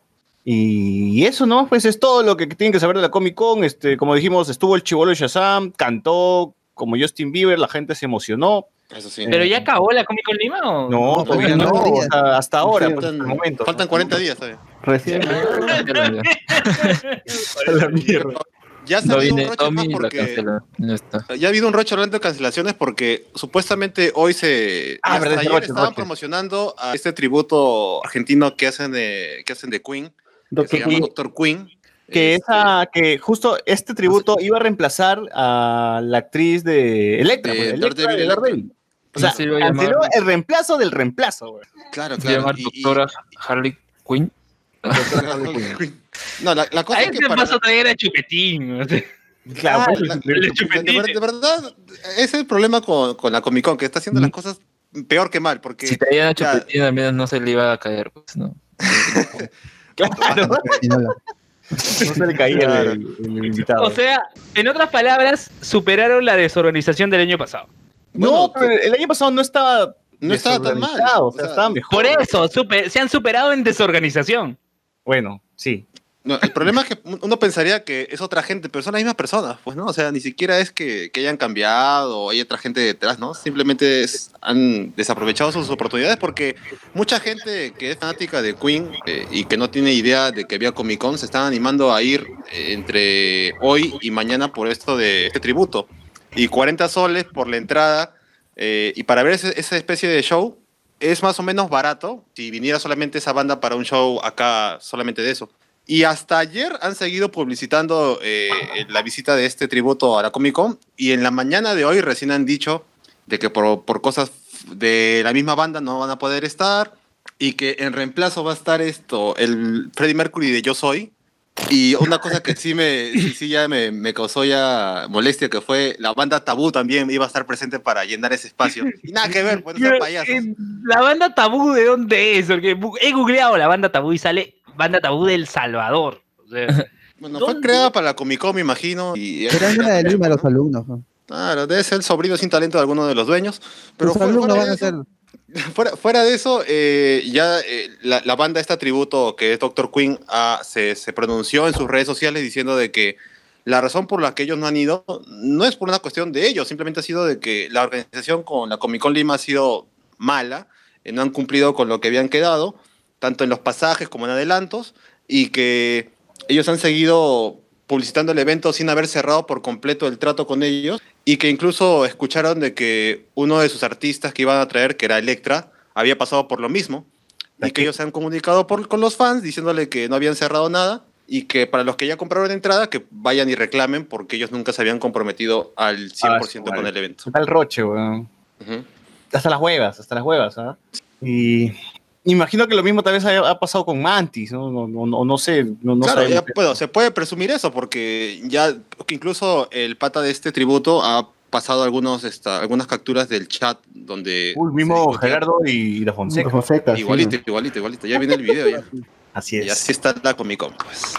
Y eso, ¿no? Pues es todo lo que tienen que saber de la Comic Con. Este, como dijimos, estuvo el chivolo de Shazam, cantó como Justin Bieber, la gente se emocionó. Eso sí. ¿Pero ya acabó la Comic Con Lima o No, todavía no, no, o todavía. sea, hasta ahora, Faltan- pues, hasta el momento. Faltan 40 días todavía. Recién. La mierda. Ya se ha No habido un roche más Tommy y la porque. Ya está. ya ha habido un roche hablando de cancelaciones porque supuestamente hoy se Ah, verdad, ayer roche, estaban roche. promocionando a este tributo argentino que hacen de que hacen de Queen, que Doctor se llama Queen. Doctor Queen. Que, Este, esa, que justo este tributo iba a reemplazar a la actriz de Electra, De pues, Electra de Daredevil. O sea, No se canceló el reemplazo del reemplazo, güey. Claro, Se claro. llama y- y- doctora Harley Quinn. No, la, la cosa A es que para, paso traer a Chupetín. o sea. Claro, Ah, la- de, chupetín. ver- de verdad, ese es el problema con, con la Comic Con, que está haciendo las cosas peor que mal, porque Si traían a ya- Chupetín, al menos no se le iba a caer, pues, ¿no? claro, no se le caía Claro. el, el invitado. O sea, en otras palabras, superaron la desorganización del año pasado. no, pero el año pasado no estaba no estaba tan mal. desorganizado, O sea, O sea, estaba mejor. Por eso, super- se han superado en desorganización. Bueno, sí. No, el problema es que uno pensaría que es otra gente, pero son las mismas personas, pues, ¿no? O sea, ni siquiera es que, que hayan cambiado o hay otra gente detrás, ¿no? Simplemente han desaprovechado sus oportunidades porque mucha gente que es fanática de Queen eh, y que no tiene idea de que había Comic Con se están animando a ir eh, entre hoy y mañana por esto de este tributo. Y 40 soles por la entrada eh, y para ver esa especie de show es más o menos barato si viniera solamente esa banda para un show acá solamente de eso. Y hasta ayer han seguido publicitando eh, la visita de este tributo a la Comic Con y en la mañana de hoy recién han dicho de que por, por cosas de la misma banda no van a poder estar y que en reemplazo va a estar esto, el Freddie Mercury de Yo Soy. Y una cosa que sí me sí, sí ya me, me causó ya molestia que fue la banda Tabú también iba a estar presente para llenar ese espacio. Y nada que ver, pues no payasos. Eh, La banda tabú, ¿de dónde es? Porque he googleado la banda tabú y sale banda tabú del Salvador. O sea, Bueno, fue creada para la Comic Con, me imagino. Y Eran una de Lima los alumnos. ¿no? Claro, debe ser el sobrino sin talento de alguno de los dueños. Pero Los fuera, alumnos fuera van de a ser. eso, fuera, fuera de eso, eh, ya eh, la, la banda esta tributo que es Doctor Queen ah, se, se pronunció en sus redes sociales diciendo de que la razón por la que ellos no han ido no es por una cuestión de ellos, simplemente ha sido de que la organización con la Comic Con Lima ha sido mala, eh, no han cumplido con lo que habían quedado, tanto en los pasajes como en adelantos, y que ellos han seguido publicitando el evento sin haber cerrado por completo el trato con ellos y que incluso escucharon de que uno de sus artistas que iban a traer, que era Electra, había pasado por lo mismo y que ellos se han comunicado por, con los fans diciéndole que no habían cerrado nada y que para los que ya compraron entrada que vayan y reclamen porque ellos nunca se habían comprometido al 100% Ah, sí, con vale. el evento. Está el roche, weón. Ujú. Hasta las huevas, hasta las huevas, ¿ah? Y imagino que lo mismo tal vez haya ha pasado con Mantis, ¿no? No, no, no, no sé, no, no claro, ya, bueno, se puede presumir eso porque ya que incluso el pata de este tributo ha pasado algunos, esta, algunas capturas del chat donde... Uy, mismo. Gerardo y la Fonseca. Fonseca, sí. Igualito, igualito, igualito. Ya viene el video ya. Así Y es. así está la Comic Con, pues.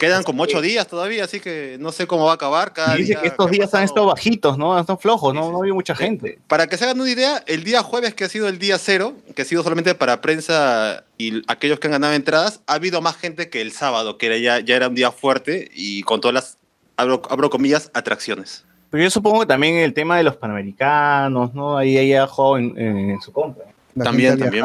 Quedan como ocho días todavía, así que no sé cómo va a acabar. Cada Y dice día que estos días han estado bajitos, ¿no? Han estado flojos, ¿no? Sí. No había mucha gente. Para que se hagan una idea, el día jueves, que ha sido el día cero, que ha sido solamente para prensa y aquellos que han ganado entradas, ha habido más gente que el sábado, que era ya, ya era un día fuerte y con todas las, abro, abro comillas, atracciones. Pero yo supongo que también el tema de los panamericanos, ¿no? Ahí ella ha jugado en, en su contra. La También, también.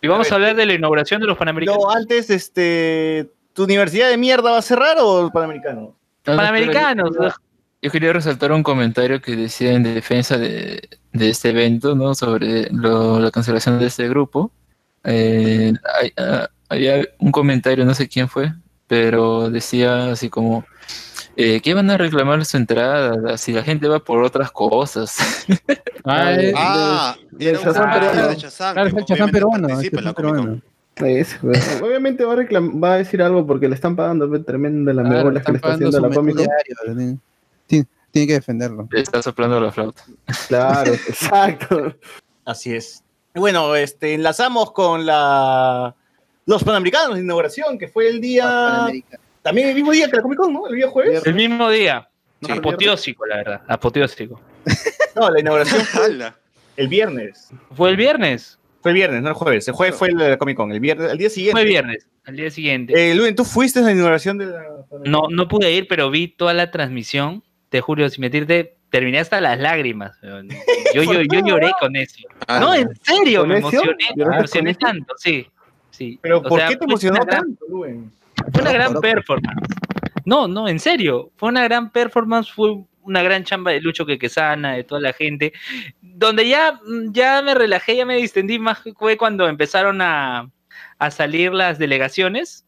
y vamos a hablar de la inauguración de los Panamericanos. No, antes, este, ¿tu universidad de mierda va a cerrar o el panamericano? No, no, Panamericanos. pero Yo, yo quería resaltar un comentario que decía en defensa de, de este evento, ¿no? Sobre lo- la cancelación de este grupo. eh, hay- ah, había un comentario, no sé quién fue, pero decía así como, eh, ¿qué van a reclamar su entrada si la gente va por otras cosas? Ah, Ah, de Shazam, Claro, que es el Chazán peruano. peruano. Es, pues, obviamente va a, reclam- va a decir algo porque le están pagando pues, tremendo la Claro, que le están está haciendo la menú Comic Con. diario, tiene- tiene, que defenderlo. Le está soplando la flauta. Claro, exacto. Así es. Y Bueno, este, enlazamos con la los Panamericanos de inauguración, que fue el día. También el mismo día que la Comic Con, ¿no? El día jueves. El mismo día. Sí. Apoteósico, la verdad. Apoteósico. No, la inauguración fue el viernes. Fue el viernes. Fue el viernes, no el jueves. El jueves fue el Comic Con. El viernes, el día siguiente. Fue viernes. Al día siguiente. Eh, Luen, ¿tú fuiste a la inauguración de la No, no pude ir, pero vi toda la transmisión. Te juro, sin mentirte, terminé hasta las lágrimas. Yo, yo, yo lloré con eso. Ah, No, en serio, ¿Con me emocioné. Me ¿Lloraste emocioné tanto, sí. sí. Pero O ¿por sea, qué te fue emocionó una gran- tanto, Luen? Fue una gran performance. No, no, en serio. Fue una gran performance, fue una gran chamba de Lucho Quequesana, de toda la gente. Donde ya, ya me relajé, ya me distendí más fue cuando empezaron a, a salir las delegaciones.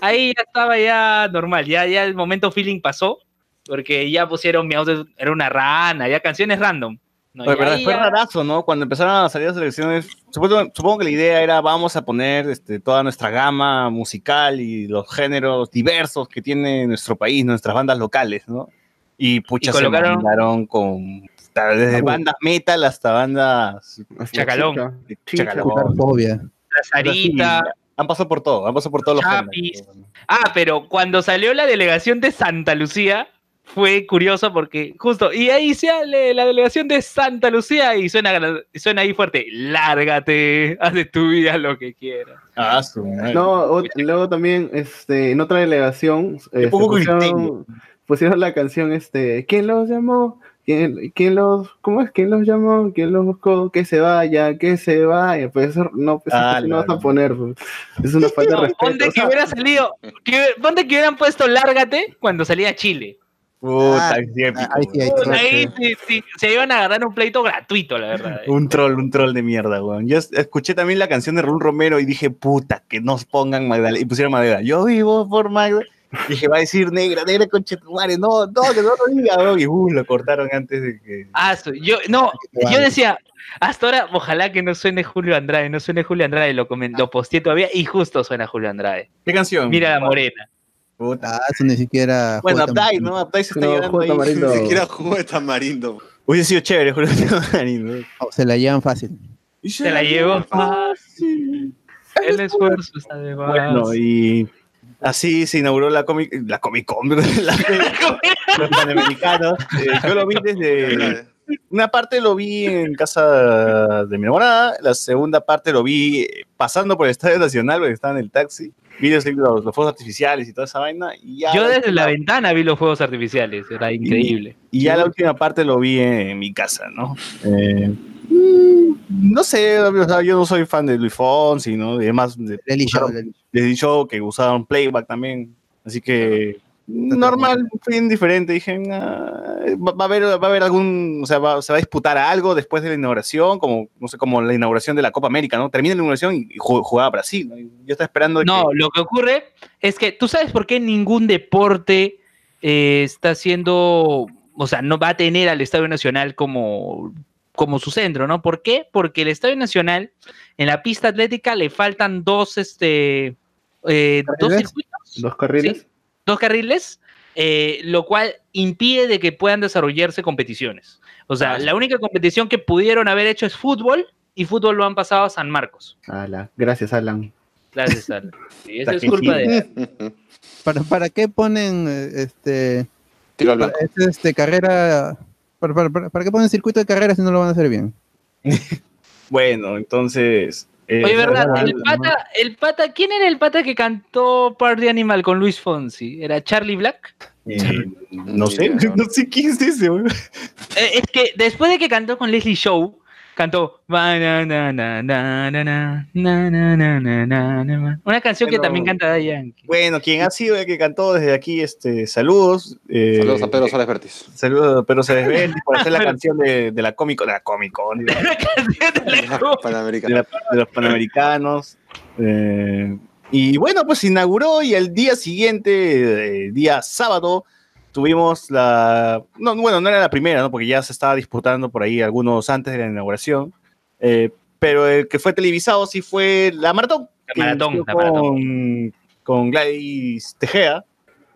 Ahí ya estaba ya normal, ya, ya el momento feeling pasó, porque ya pusieron mi auto, era una rana, ya canciones random. No, Oye, y pero ahí fue ya- rarazo, ¿no? Cuando empezaron a salir las elecciones, supongo, supongo que la idea era vamos a poner este, toda nuestra gama musical y los géneros diversos que tiene nuestro país, nuestras bandas locales, ¿no? Y pucha, Y colocaron- se con desde bandas metal hasta bandas Chacalón. Chacalón. La Sarita, Han pasado por todo, han pasado por todos los géneros. Ah, pero cuando salió la delegación de Santa Lucía, fue curioso porque justo, y ahí sale la delegación de Santa Lucía y suena, suena ahí fuerte, lárgate, haz de tu vida lo que quieras. Ah, su madre. No, luego también este, en otra delegación este, pusieron, pusieron la canción este, ¿Quién los llamó? ¿Quién, quién los, ¿Cómo es? ¿Quién los llamó? ¿Quién los buscó? Que se vaya, que se vaya. Pues eso no, pues, Ah, eso no vas a poner. pues. Es una falta de respeto. ponte o que hubiera salido, que, ponte que hubieran puesto lárgate cuando salía Chile. Puta, Ah, ahí sí, sí. Ahí sí, sí, se iban a agarrar un pleito gratuito, la verdad. eh. Un troll, un troll de mierda, weón. Yo es- escuché también la canción de Raúl Romero y dije, puta, que nos pongan Magdalena. Y pusieron Magdalena. Yo vivo por Magdalena. Dije, va a decir negra, negra conchetumare. No, no, que no lo diga. Y uh, lo cortaron antes de que. Ah, yo, no, yo decía, hasta ahora, ojalá que no suene Julio Andrade, no suene Julio Andrade, lo, comen- lo posteé todavía y justo suena Julio Andrade. ¿Qué canción? Mira la morena. Puta. Ah, eso ni siquiera. Bueno, Abdai, ¿no? Abdai se está No, llevando juego ahí. tamarindo. Ni siquiera jugo de tamarindo. Hubiese sido chévere, Julio Tamarindo. Oh, se la llevan fácil. Se la llevó fácil. El esfuerzo está de más. Bueno, y así se inauguró la Comic, la Comic Con, la- los Panamericanos. Eh, yo lo vi desde. Una parte lo vi en casa de mi enamorada, la segunda parte lo vi eh, pasando por el Estadio Nacional, porque estaba en el taxi. Vi los, los, los fuegos artificiales y toda esa vaina. Y ya Yo la desde la ventana vi los fuegos artificiales, era increíble. Y ya la última parte lo vi en, mi casa, ¿no? Eh, no sé, o sea, yo no soy fan de Luis Fonsi, ¿no? Y además de, Lely Show, usaron- que usaron playback también. Así que normal, fue indiferente. Dije, "Ah, va, va a haber, va a haber algún, o sea, va- se va a disputar algo después de la inauguración, como, no sé, como la inauguración de la Copa América, ¿no? Termina la inauguración y, y ju- jugaba Brasil. ¿no? Yo estaba esperando No, que- lo que ocurre es que tú sabes por qué ningún deporte eh, está haciendo, o sea, no va a tener al Estadio Nacional como, como su centro, ¿no? ¿Por qué? Porque el Estadio Nacional, en la pista atlética le faltan dos, este, eh, dos ¿Carriles? circuitos, Dos carriles. Sí. dos carriles, eh, lo cual impide de que puedan desarrollarse competiciones. O sea, Ah, la única competición que pudieron haber hecho es fútbol y fútbol lo han pasado a San Marcos. Ala, Gracias, Alan. Gracias, Alan. Sí, eso es culpa de... ¿Para, ¿Para qué ponen eh, este, para- este, este, carrera? Para, para- para- ¿Para qué ponen circuito de carrera si no lo van a hacer bien? Bueno, entonces... eh, Oye, ¿verdad? El pata, el pata, ¿quién era el pata que cantó Party Animal con Luis Fonsi? ¿Era Charlie Black? eh, no sé, no sé quién es ese, güey. Eh, es que después de que cantó con Leslie Show, cantó una canción que también canta Dayan. Bueno, quien ha sido el que cantó desde aquí, este, saludos. Eh, saludos a Pedro Sales Saludos a Pedro Sales por hacer la canción de, la cómico, de la cómico, de, los panamericanos. Y bueno, pues inauguró y el día siguiente, día sábado, tuvimos la. No, bueno, no era la primera, ¿no? Porque ya se estaba disputando por ahí algunos antes de la inauguración. eh, pero el que fue televisado sí fue la maratón. La maratón, la maratón. con, con Gladys Tejeda.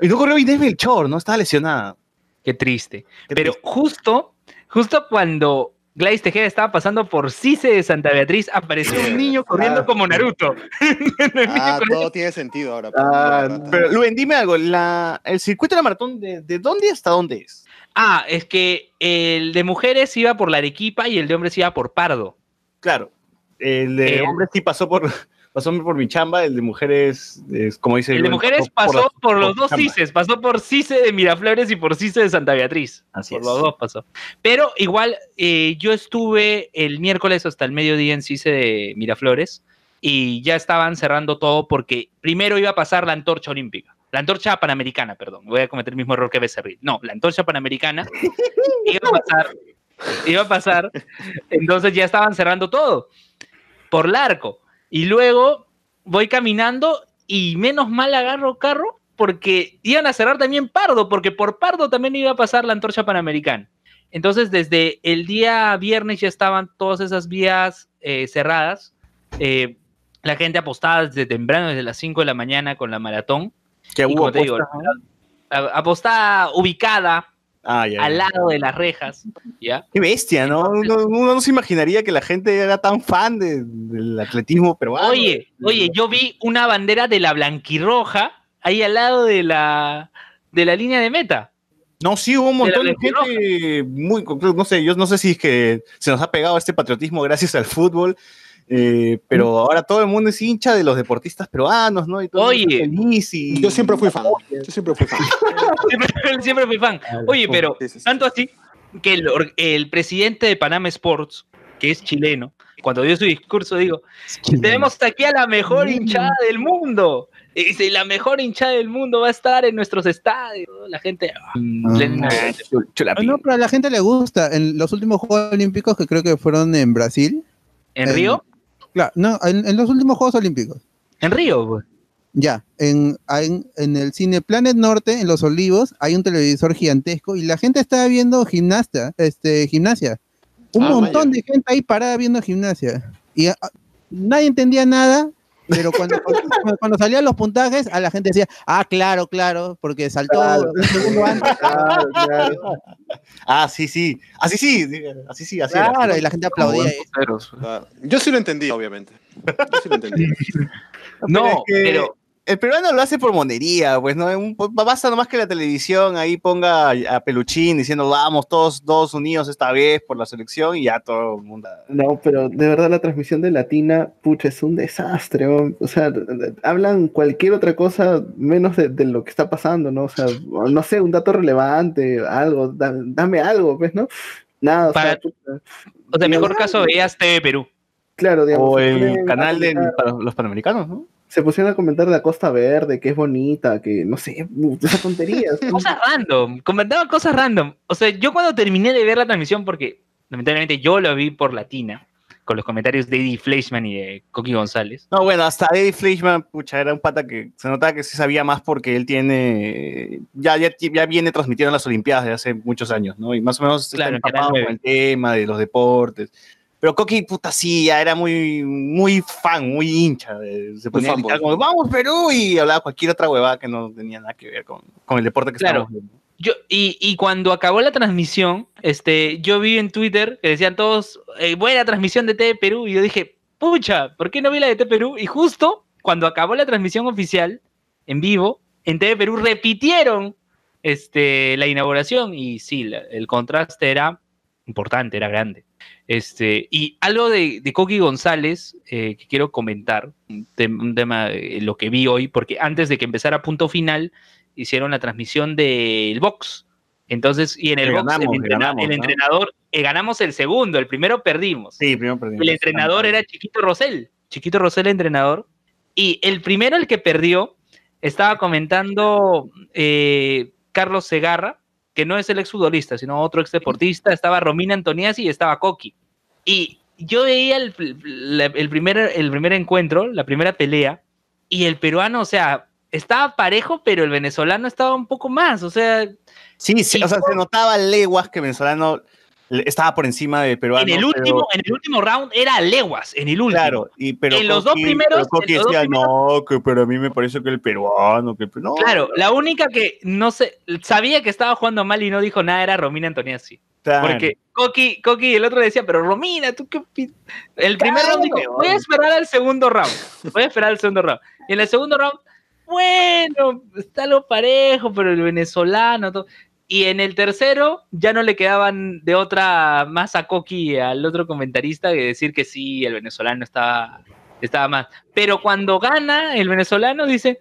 Y no corrió Inés Melchor, ¿no? Estaba lesionada. Qué triste. Pero justo, justo cuando Gladys Tejeda estaba pasando por Cise de Santa Beatriz, apareció un niño corriendo Ah. como Naruto. Ah, todo tiene sentido ahora. Ah, pero Luen, dime algo, la, el circuito de la maratón, de, de dónde hasta dónde es? Ah, es que el de mujeres iba por la Arequipa y el de hombres iba por Pardo. Claro, el de Eh, hombres sí pasó por, pasó por mi chamba, el de mujeres, es como dice El de mujeres la- pasó por los mi dos. CISES, pasó por CISE de Miraflores y por CISE de Santa Beatriz. Así por es. los dos pasó. Pero igual eh, yo estuve el miércoles hasta el mediodía en CISE de Miraflores y ya estaban cerrando todo porque primero iba a pasar la antorcha olímpica. La antorcha panamericana, perdón. Voy a cometer el mismo error que Becerril. No, la antorcha panamericana iba a pasar. Iba a pasar. Entonces ya estaban cerrando todo por el arco. Y luego voy caminando y menos mal agarro carro porque iban a cerrar también Pardo, porque por Pardo también iba a pasar la antorcha panamericana. Entonces, desde el día viernes ya estaban todas esas vías eh, cerradas. Eh, la gente apostaba desde temprano, desde las 5 de la mañana con la maratón. Que hubo digo, apostada ubicada Ah, ya, al lado de las rejas, ¿ya? Qué bestia, ¿no? Uno, uno no se imaginaría que la gente era tan fan de- del atletismo peruano. Oye, oye, yo vi una bandera de la blanquirroja ahí al lado de la, de la línea de meta. No, sí, hubo un montón de gente muy, no sé, yo no sé si es que se nos ha pegado este patriotismo gracias al fútbol, eh, pero ahora todo el mundo es hincha de los deportistas peruanos, ¿no? Y todo el mundo Oye. y... Yo siempre fui fan. Yo siempre fui fan. Siempre, siempre fui fan. Oye, pero tanto así que el, presidente de Panama Sports, que es chileno, cuando dio su discurso, digo, tenemos aquí a la mejor hinchada del mundo. Y dice, la mejor hinchada del mundo va a estar en nuestros estadios. La gente... ah, plena- Ah, No, pero a la gente le gusta. En los últimos Juegos Olímpicos, que creo que fueron en Brasil. ¿En Río? Claro, no, en, en los últimos Juegos Olímpicos. En Río, pues. Ya, en, en, en el Cine Planet Norte, en Los Olivos, hay un televisor gigantesco y la gente estaba viendo gimnasta, este, gimnasia. Un Ah, montón de gente ahí parada viendo gimnasia. Y ah, nadie entendía nada, pero cuando, cuando, cuando salían los puntajes, a la gente decía, ah, claro, claro, porque saltó Claro. un segundo antes. Claro, claro. Ah, sí, sí. Así sí, así sí, así era. Claro, y la gente aplaudía. Ah, Yo sí lo entendí, obviamente. Yo sí lo entendí. No, pero el peruano lo hace por monería, pues no Un- basta nomás que la televisión ahí ponga a Peluchín diciendo vamos todos, todos unidos esta vez por la selección y ya todo el mundo. No, pero de verdad la transmisión de Latina, pucha, es un desastre. ¿no? O sea, hablan cualquier otra cosa menos de, de lo que está pasando, ¿no? O sea, no sé, un dato relevante, algo, da- dame algo, pues, ¿no? Nada, o sea, Para- pucha, O sea, mejor caso veías TV Perú. Claro, digamos. O el canal de para los panamericanos, ¿no? Se pusieron a comentar de la Costa Verde, que es bonita, que no sé, esas tonterías. Cosas random, comentaban cosas random. O sea, yo cuando terminé de ver la transmisión, porque lamentablemente yo lo vi por latina, con los comentarios de Eddie Fleischman y de Coqui González. No, bueno, hasta Eddie Fleischman, pucha, era un pata que se notaba que sí sabía más porque él tiene, ya, ya, ya viene transmitiendo las Olimpiadas de hace muchos años, ¿no? Y más o menos Claro, está empapado con 9. el tema de los deportes. Pero Coqui, puta, sí, ya era muy, muy fan, muy hincha. de- se ponía a como, vamos Perú, y hablaba cualquier otra huevada que no tenía nada que ver con, con el deporte que Claro. estábamos viendo. Yo, y, y cuando acabó la transmisión, este, yo vi en Twitter que decían todos, eh, buena transmisión de TV Perú, y yo dije, pucha, ¿por qué no vi la de TV Perú? Y justo cuando acabó la transmisión oficial, en vivo, en TV Perú repitieron este, la inauguración, y sí, la- el contraste era importante, era grande. Este, y algo de, de Coqui González eh, que quiero comentar, un, tem- un tema de lo que vi hoy, porque antes de que empezara punto final, hicieron la transmisión del box Entonces, y en el box, ganamos, el, le entrena- ganamos, el ¿no? entrenador, eh, ganamos el segundo, el primero perdimos. Sí, primero perdimos. El entrenador era Chiquito Rosell. Chiquito Rosell, entrenador. Y el primero, el que perdió, estaba comentando eh, Carlos Segarra, que no es el exfutbolista, sino otro exdeportista. Estaba Romina Antoniazzi y estaba Coqui. Y yo veía el, la- el primer, el primer encuentro, la primera pelea, y el peruano, o sea, estaba parejo, pero el venezolano estaba un poco más. O sea, Sí, sí, o sea, se notaba leguas que venezolano le- estaba por encima de peruano. en el, pero- último, en el último round era leguas, en el último. Claro, y, pero En los dos primeros- pero Coqui en los dos decía, no, que pero a mí me parece que el peruano, que no. Claro, la única que no sé, sabía que estaba jugando mal y no dijo nada era Romina Antoniazzi. Claro. Porque Coqui, Coqui el otro decía, pero Romina, tú qué opi-?" El primer round dijo, voy a esperar al segundo round. Voy a esperar al segundo round. Y en el segundo round, bueno, está lo parejo, pero el venezolano. todo. Y en el tercero ya no le quedaban de otra más a Coqui al otro comentarista que decir que sí, el venezolano estaba, estaba más. Pero cuando gana el venezolano, dice,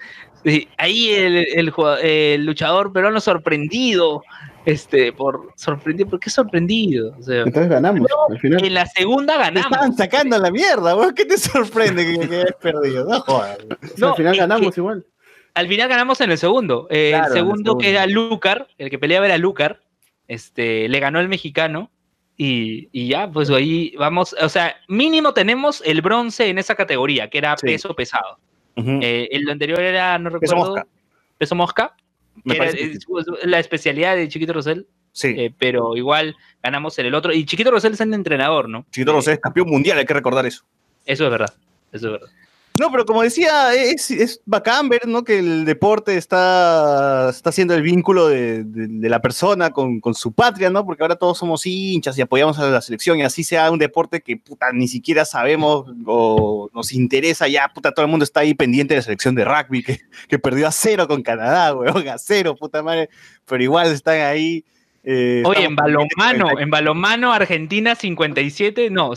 ahí el, el el luchador peruano sorprendido. Este, por sorprendido, ¿por qué sorprendido? O sea, Entonces ganamos, al final. en la segunda Te ganamos. estaban sacando la mierda, weón. ¿Qué te sorprende que, que hayas perdido? No jodas. No, al final ganamos que- igual. Al final ganamos en el segundo. Eh, Claro, el segundo que era Lucar, el que peleaba era Lucar, este, le ganó el mexicano. Y, y ya, pues ahí vamos, o sea, mínimo tenemos el bronce en esa categoría, que era Sí. peso pesado. Ujú. Eh, el anterior era, no Peso recuerdo, mosca. peso mosca, Me que era parece que eh, su- su- la especialidad de Chiquito Rosell, Sí. eh, pero igual ganamos en el otro. Y Chiquito Rosell es el entrenador, ¿no? Chiquito Rosell es campeón mundial, hay que recordar eso. Eso es verdad, eso es verdad. No, pero como decía, es, es bacán ver ¿no? que el deporte está, está haciendo el vínculo de, de- de la persona con, con su patria, ¿no? Porque ahora todos somos hinchas y apoyamos a la selección y así sea un deporte que puta, ni siquiera sabemos o nos interesa ya, puta, todo el mundo está ahí pendiente de la selección de rugby que, que perdió a cero con Canadá, weón, a cero, puta madre, pero igual están ahí. eh, Oye, en balonmano, en balonmano, Argentina 57, no,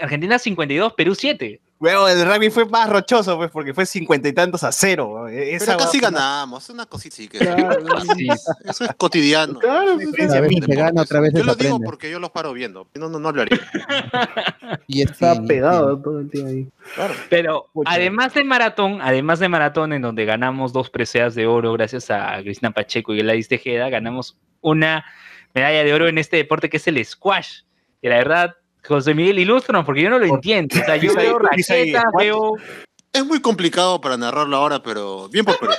Argentina 52, Perú 7. Weón, el rugby fue más rochoso, pues, porque fue cincuenta y tantos a cero. weón. Esa Pero casi weá- ganamos, una cosita sí que Claro, eso es cotidiano. claro, Una vez se gana, otra vez Yo lo digo porque yo los paro viendo. No, no, no hablaría. Y es Está fin, pegado todo el día ahí. Pero Pucha. además de maratón, además de maratón, en donde ganamos dos preseas de oro gracias a Cristina Pacheco y Gladys Tejeda, ganamos una medalla de oro en este deporte que es el squash. Y la verdad, José Miguel, ilústranos, porque yo no lo entiendo. O sea, yo veo raquetas, veo. Es muy complicado para narrarlo ahora, pero bien por Perú.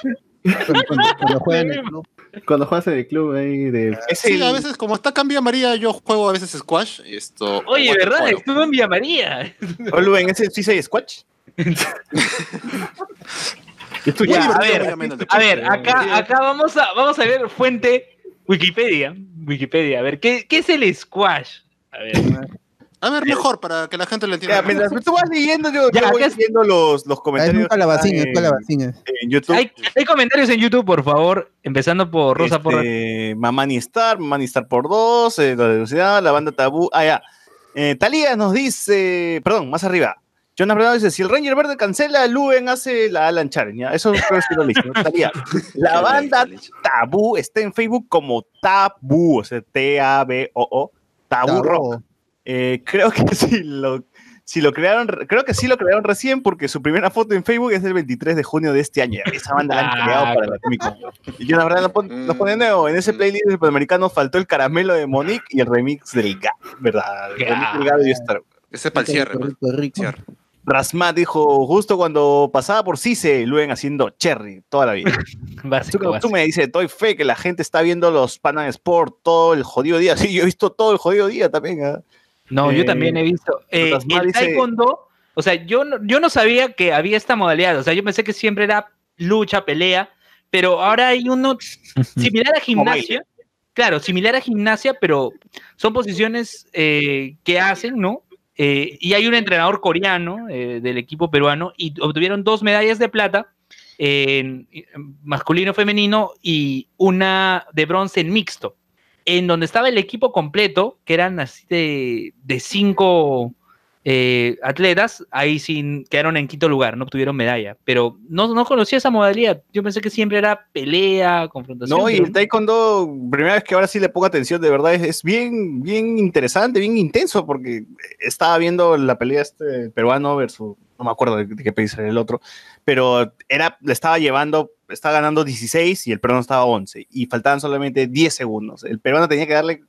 Cuando, cuando- cuando juegan en el club. Cuando juegas en el club ahí de. Sí, a veces, como está Cambia María, yo juego a veces squash. Esto, Oye, ¿verdad? Estuvo en Villa María. Oh, Luen, ¿ese sí se squash? Esto Ya, a ver, A ver, acá, acá vamos a, vamos a ver fuente Wikipedia. Wikipedia, a ver, ¿qué, qué es el squash? A ver, A ver, mejor, para que la gente lo entienda. Ya, mientras tú vas leyendo, yo, Ya, yo voy es- viendo los, los Es comentarios un calabacín, es en, calabacín. es. en YouTube. hay, hay comentarios en YouTube, por favor, empezando por Rosa Porra. este, Mamani Star, Mamani Star por dos, eh, la velocidad, la banda tabú. Ah, ya. Eh, Talía nos dice, perdón, más arriba. Jonas Bernardo dice, si el Ranger Verde cancela, Luen hace la Alan Charen, ¿ya? Eso creo que lo listo, ¿no? Talía. La banda Tabú está en Facebook como Tabú, o sea, T-A-B-O-O, Tabú Tabú. Rock. Eh, creo que sí lo, si lo crearon, creo que sí lo crearon recién porque su primera foto en Facebook es del 23 de junio de este año. Esa banda la han Ah, creado para la Comic Con. Y yo la verdad lo, pon- lo pone de nuevo. En ese playlist del Panamericano faltó el caramelo de Monique y el remix del GA, ¿verdad? El remix del y Star. Ese es para el cierre. Cierre. Rasmat dijo, justo cuando pasaba por Cise, Luen haciendo Cherry toda la vida. Básico, Tú, me dices, doy fe que la gente está viendo los Panam Sport todo el jodido día. Sí, yo he visto todo el jodido día también. ¿ah? No, yo Eh, también he visto. Eh, el taekwondo, o sea, yo no, yo no sabía que había esta modalidad. O sea, yo pensé que siempre era lucha, pelea, pero ahora hay uno similar a gimnasia. Claro, similar a gimnasia, pero son posiciones eh, que hacen, ¿no? Eh, y hay un entrenador coreano eh, del equipo peruano y obtuvieron dos medallas de plata en en masculino, femenino y una de bronce en mixto, en donde estaba el equipo completo, que eran así de, de cinco, eh, atletas, ahí sí quedaron en quinto lugar, no obtuvieron medalla. Pero no, no conocía esa modalidad. Yo pensé que siempre era pelea, confrontación. No, y el taekwondo, primera vez que ahora sí le pongo atención, de verdad, es, es bien, bien interesante, bien intenso, porque estaba viendo la pelea este peruano versus, no me acuerdo de, de qué país era el otro, pero era, le estaba llevando, estaba ganando 16 y el peruano estaba 11, y faltaban solamente 10 segundos. El peruano tenía que darle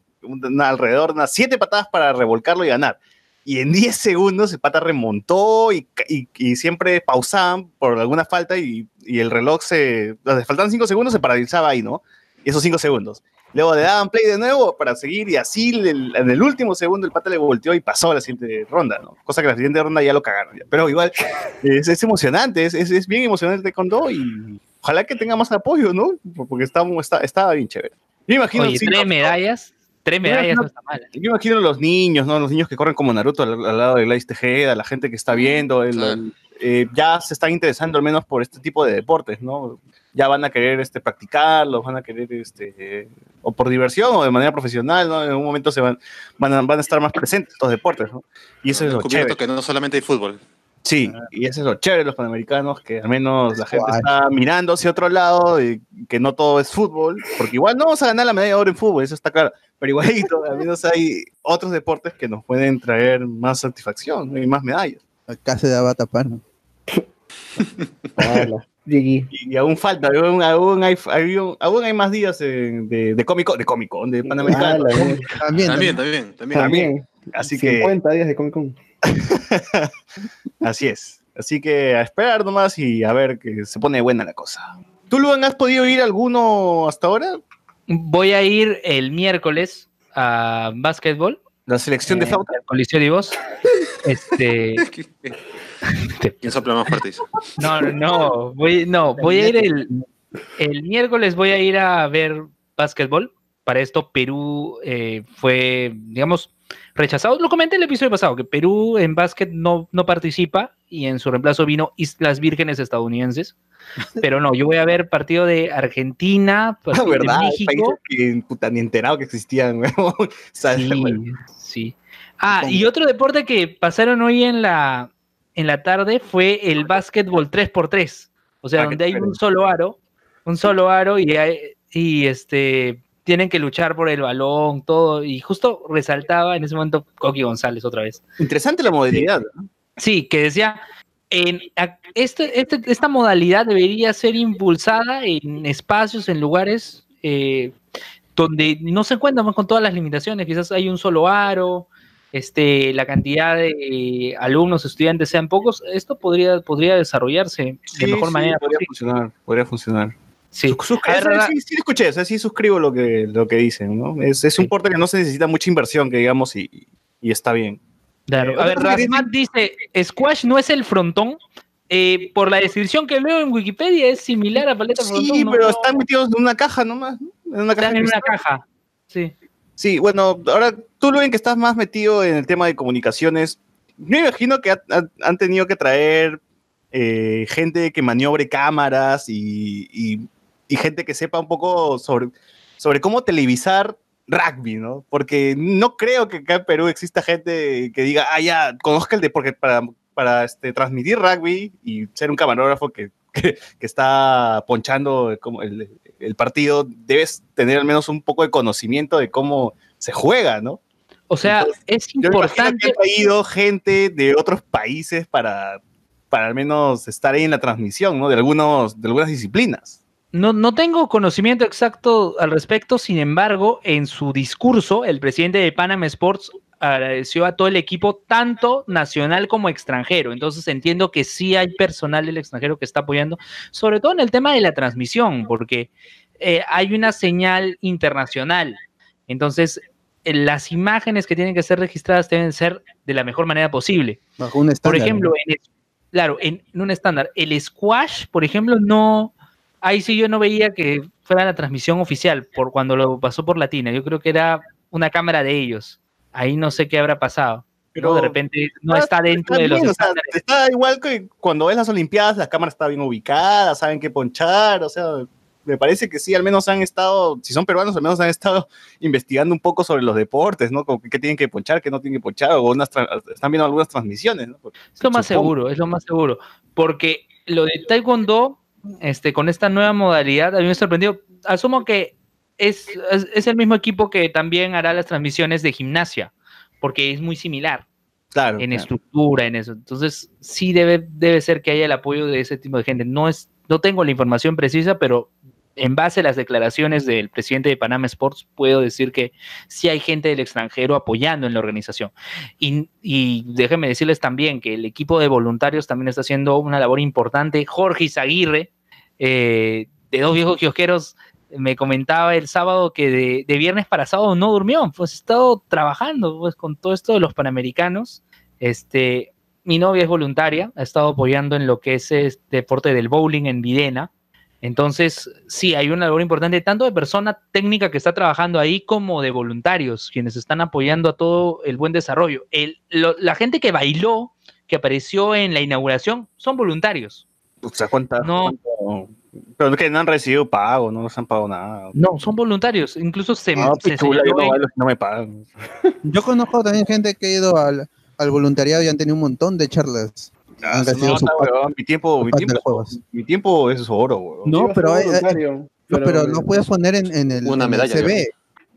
alrededor de unas 7 patadas para revolcarlo y ganar. Y en 10 segundos el pata remontó y, y- y siempre pausaban por alguna falta y, y el reloj se... faltaban 5 segundos, se paralizaba ahí, ¿no? Esos 5 segundos. Luego le daban play de nuevo para seguir y así el- en el último segundo el pata le volteó y pasó a la siguiente ronda, ¿no? Cosa que la siguiente ronda ya lo cagaron. ya. Pero igual es, es emocionante, es, es, es bien emocionante el taekwondo y ojalá que tenga más apoyo, ¿no? Porque está, está, estaba bien chévere. Yo imagino... Oye, tres no- medallas, tres medallas no está mal. yo imagino los niños, ¿no? Los niños que corren como Naruto al, al lado de Gladys Tejeda, la gente que está viendo, el- el- eh, ya se están interesando al menos por este tipo de deportes, ¿no? Ya van a querer este, practicarlos, van a querer, este, eh, o por diversión o de manera profesional, ¿no? En un momento se van, van, a, van a estar más presentes estos deportes, ¿no? Y eso es lo chévere. que no solamente hay fútbol. Sí, y eso es lo chévere de los panamericanos, que al menos la gente Guay. está mirando hacia otro lado, y que no todo es fútbol, porque igual no vamos a ganar la medalla de oro en fútbol, eso está claro, pero igualito, al menos hay otros deportes que nos pueden traer más satisfacción y más medallas. Acá se daba a tapar, ¿no? Y, y aún falta, aún, aún hay, aún hay más días eh, de, de cómico, de cómico, de panamericano. También, También, también, también. También. Así que 50 días de Comic Con. así es. Así que a esperar nomás y a ver que se pone buena la cosa. ¿Tú, Luan, has podido ir alguno hasta ahora? Voy a ir el miércoles a básquetbol. La selección de flauta. Coliseo de Voz. Este, ¿Quién sopla más fuerte? no, no, voy, no, voy a ir el, el miércoles voy a ir a ver básquetbol. Para esto Perú eh, fue, digamos, rechazado. Lo comenté el episodio pasado, que Perú en básquet no, no participa y en su reemplazo vino Islas Vírgenes estadounidenses. Pero no, yo voy a ver partido de Argentina, La partido de verdad, México. países que puta, ni enterado que existían. weón. ¿Sabes? Sí, sí. Ah, y otro deporte que pasaron hoy en la, en la tarde fue el básquetbol 3x3. O sea, Ah, donde hay un solo aro, un solo aro y, hay- y este tienen que luchar por el balón, todo. Y justo resaltaba en ese momento Coqui González otra vez. Interesante la modalidad. ¿no? Sí, que decía, en, este, este- esta modalidad debería ser impulsada en espacios, en lugares eh, donde no se encuentran con todas las limitaciones. Quizás hay un solo aro, este, la cantidad de eh, alumnos, estudiantes sean pocos. Esto podría, podría desarrollarse de mejor sí, manera. Podría funcionar, podría funcionar. Sí. Sus- A ver, sí, sí, sí, escuché, o sea, sí suscribo lo que, lo que dicen, ¿no? Es, es un porte que no se necesita mucha inversión, que digamos, y, y está bien. Claro. Eh, A ver, Rasmat dice, Squash no es el frontón. Eh, por la descripción que leo en Wikipedia es similar a paleta frontón. Sí, ¿no? pero están metidos en una caja nomás, ¿no? En una caja en una caja. Sí. Sí, bueno, ahora tú, Luen, que estás más metido en el tema de comunicaciones, me imagino que ha- ha- han tenido que traer eh, gente que maniobre cámaras y, y- y gente que sepa un poco sobre, sobre cómo televisar rugby, ¿no? Porque no creo que acá en Perú exista gente que diga, ah, ya, conozca el deporte para, para este, transmitir rugby y ser un camarógrafo que, que, que está ponchando como el, el partido, debes tener al menos un poco de conocimiento de cómo se juega, ¿no? O sea, es Yo me imagino importante. que han traído gente de otros países para, para al menos estar ahí en la transmisión, ¿no? De, algunos, de algunas disciplinas. No, no tengo conocimiento exacto al respecto, sin embargo, en su discurso, el presidente de Panama Sports agradeció a todo el equipo, tanto nacional como extranjero. Entonces entiendo que sí hay personal del extranjero que está apoyando, sobre todo en el tema de la transmisión, porque eh, hay una señal internacional. Entonces, eh, las imágenes que tienen que ser registradas deben ser de la mejor manera posible. Bajo un Por estándar. ejemplo, en claro, en, en un estándar, el squash, por ejemplo, no, ahí sí yo no veía que fuera la transmisión oficial por cuando lo pasó por Latina. Yo creo que era una cámara de ellos. Ahí no sé qué habrá pasado. Pero Pero- de repente no está dentro Está de los bien, o sea, está igual que cuando ves las Olimpiadas, la cámara está bien ubicada, saben qué ponchar, o sea, me parece que sí, al menos han estado, si son peruanos, al menos han estado investigando un poco sobre los deportes, ¿no? Como qué tienen que ponchar, qué no tienen que ponchar, o unas están viendo algunas transmisiones, ¿no? Es lo más Supongo. seguro, es lo más seguro. Porque lo de Taekwondo, este, con esta nueva modalidad, a mí me sorprendió. Asumo que es, es, es el mismo equipo que también hará las transmisiones de gimnasia, porque es muy similar Claro. en claro. estructura, en eso. Entonces, sí debe, debe ser que haya el apoyo de ese tipo de gente. No, es, no tengo la información precisa, pero en base a las declaraciones del presidente de Panama Sports, puedo decir que sí hay gente del extranjero apoyando en la organización. Y, y déjenme decirles también que el equipo de voluntarios también está haciendo una labor importante. Jorge Izaguirre, eh, de dos viejos kiosqueros, me comentaba el sábado que de, de viernes para sábado no durmió, pues ha estado trabajando pues, con todo esto de los panamericanos. Este, mi novia es voluntaria, ha estado apoyando en lo que es este deporte del bowling en Videna. Entonces, sí, hay una labor importante, tanto de persona técnica que está trabajando ahí como de voluntarios, quienes están apoyando a todo el buen desarrollo. El- lo- la gente que bailó, que apareció en la inauguración, son voluntarios. O sea, ¿cuánta- No. cuánto- Pero es que no han recibido pago, no nos han pagado nada. No, son voluntarios. Incluso se, No, se pichula, yo no bailo no me pagan. Yo conozco también gente que ha ido al, al voluntariado y han tenido un montón de charlas. Ah, no, su mi tiempo, mi parte tiempo, mi tiempo es oro. No, pero hay- hay- voluntario, No, pero no puedes poner en, en el, Una en el medalla, CV.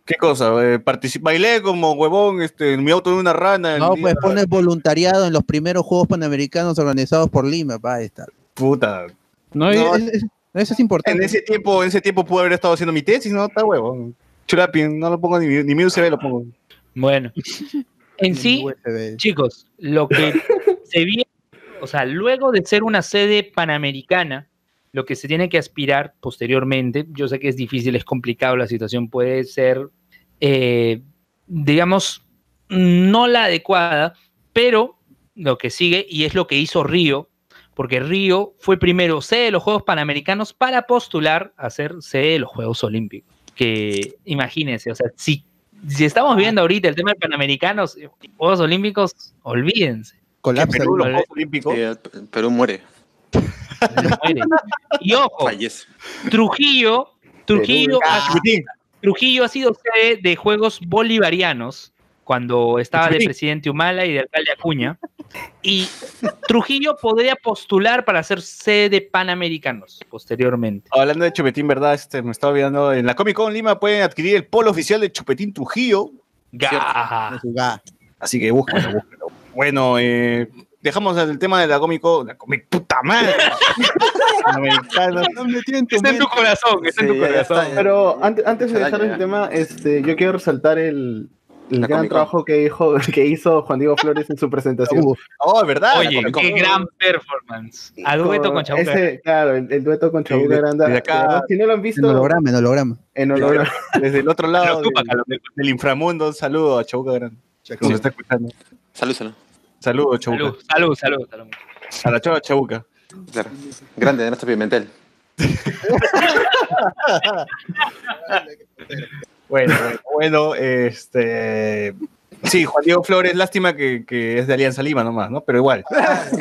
¿Qué cosa? Eh, bailé como huevón, este, en mi auto de una rana. No, día- pues pones voluntariado en los primeros Juegos Panamericanos organizados por Lima, ahí está. Puta. No, No, es- es- eso es importante. En ese tiempo, en ese tiempo pude haber estado haciendo mi tesis, no, está huevón. Churapin, no lo pongo ni, mi- ni mi UCB lo pongo. Bueno, en En sí, USB. chicos, lo que se viene, o sea, luego de ser una sede panamericana, lo que se tiene que aspirar posteriormente, yo sé que es difícil, es complicado, la situación puede ser, eh, digamos, no la adecuada, pero lo que sigue, y es lo que hizo Río, porque Río fue primero sede de los Juegos Panamericanos para postular a ser sede de los Juegos Olímpicos. Que imagínense, o sea, si, si estamos viendo ahorita el tema de Panamericanos, Juegos Olímpicos, olvídense. Colapsa. Perú, los Juegos Olímpicos. Perú muere, muere. Y ojo, fallece. Trujillo, Trujillo, ha. Trujillo ha sido sede de Juegos Bolivarianos cuando estaba de presidente Humala y de alcalde Acuña. Y Trujillo podría postular para ser sede de Panamericanos posteriormente. Hablando de Chupetín, ¿verdad? Este, me estaba olvidando. En la Comic Con Lima pueden adquirir el polo oficial de Chupetín Trujillo. Así que búsquenlo, búsquenlo. Bueno, eh, dejamos el tema de la Comic Con. La Comic puta madre. Americana. Está en tu corazón, está en tu Sí, corazón. Pero antes, antes de dejar ya, el tema, este, yo quiero resaltar el, el La gran trabajo que, dijo, que hizo Juan Diego Flores en su presentación. Uh, Oh, es verdad. Oye, qué gran performance. A dueto con Chabuca. ese, Claro, el, el dueto con Chabuca de- Granda. acá- Si no lo han en visto, holograma, en holograma. en holograma. Desde el otro lado del, del- inframundo, un saludo a Chabuca Gran. Que nos está escuchando. Salud, salud. Saludos, Chabuca. Salud, salud, salud. salud. A la chava Chabuca. Claro. Grande de nuestro Pimentel. Bueno, bueno, este. Sí, Juan Diego Flores, lástima que, que es de Alianza Lima nomás, ¿no? Pero igual.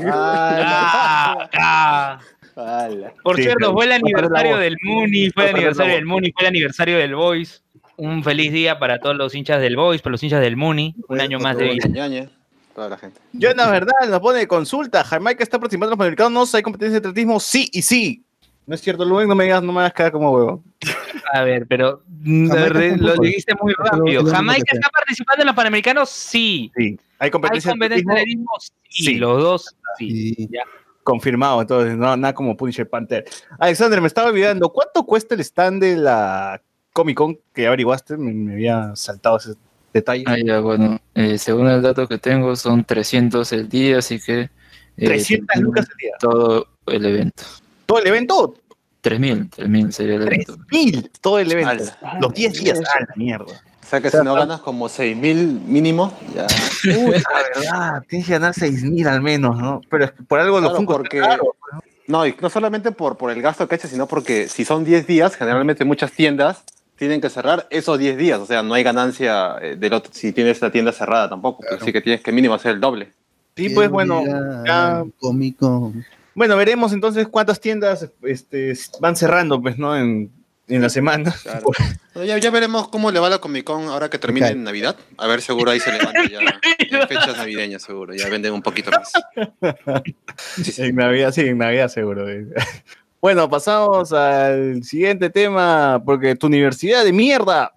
Ah, ah. Ala. Por Sí, cierto, fue el aniversario del Muni, fue el aniversario del Muni, fue el aniversario del Boys. Un feliz día para todos los hinchas del Boys, para los hinchas del Muni. Un año más de vida. Toda la gente. Yo, la verdad, nos pone de consulta. Jamaica está participando en los Panamericanos. ¿Hay competencia de atletismo? Sí y sí. No es cierto, Luen, no me digas, no me hagas quedar como huevo. A ver, pero re- lo dijiste muy rápido. ¿Jamaica está participando en los Panamericanos? Sí. Sí. ¿Hay ¿Hay competencia de competencia de atletismo? Sí. Sí. Los dos, sí. Ya. Confirmado, entonces, no, nada como Punisher Panther. Alexander, me estaba olvidando, ¿cuánto cuesta el stand de la Comic Con que averiguaste? Me, me había saltado ese detalle. Ah, ya, bueno, eh, según el dato que tengo son 300 el día, así que... eh, 300 lucas al día. Todo el evento. ¿Todo el evento? 3.000, 3.000 sería el evento. 3000 todo el evento. Ala. Los 10 días. Ah, la mierda. O sea que si no ganas como 6.000 mínimo, ya. Puta, verdad, tienes que ganar 6000 al menos, ¿no? Pero es que por algo los Claro, Funko porque- están caros. No, y no solamente por, por el gasto que eches, sino porque si son 10 días, generalmente muchas tiendas tienen que cerrar esos 10 días. O sea, no hay ganancia eh, del otro, si tienes la tienda cerrada tampoco. pues, Así que tienes que mínimo hacer el doble. Sí, pues bueno, ya- Cómico. bueno, veremos entonces cuántas tiendas este, van cerrando, pues, ¿no? En, en la semana. Claro. Ya, ya veremos cómo le va la Comic Con ahora que termine en Navidad. A ver, seguro ahí se levanta ya en fechas navideñas, seguro. Ya venden un poquito más. En Navidad, sí, en Navidad seguro. Bueno, pasamos al siguiente tema, porque tu universidad de mierda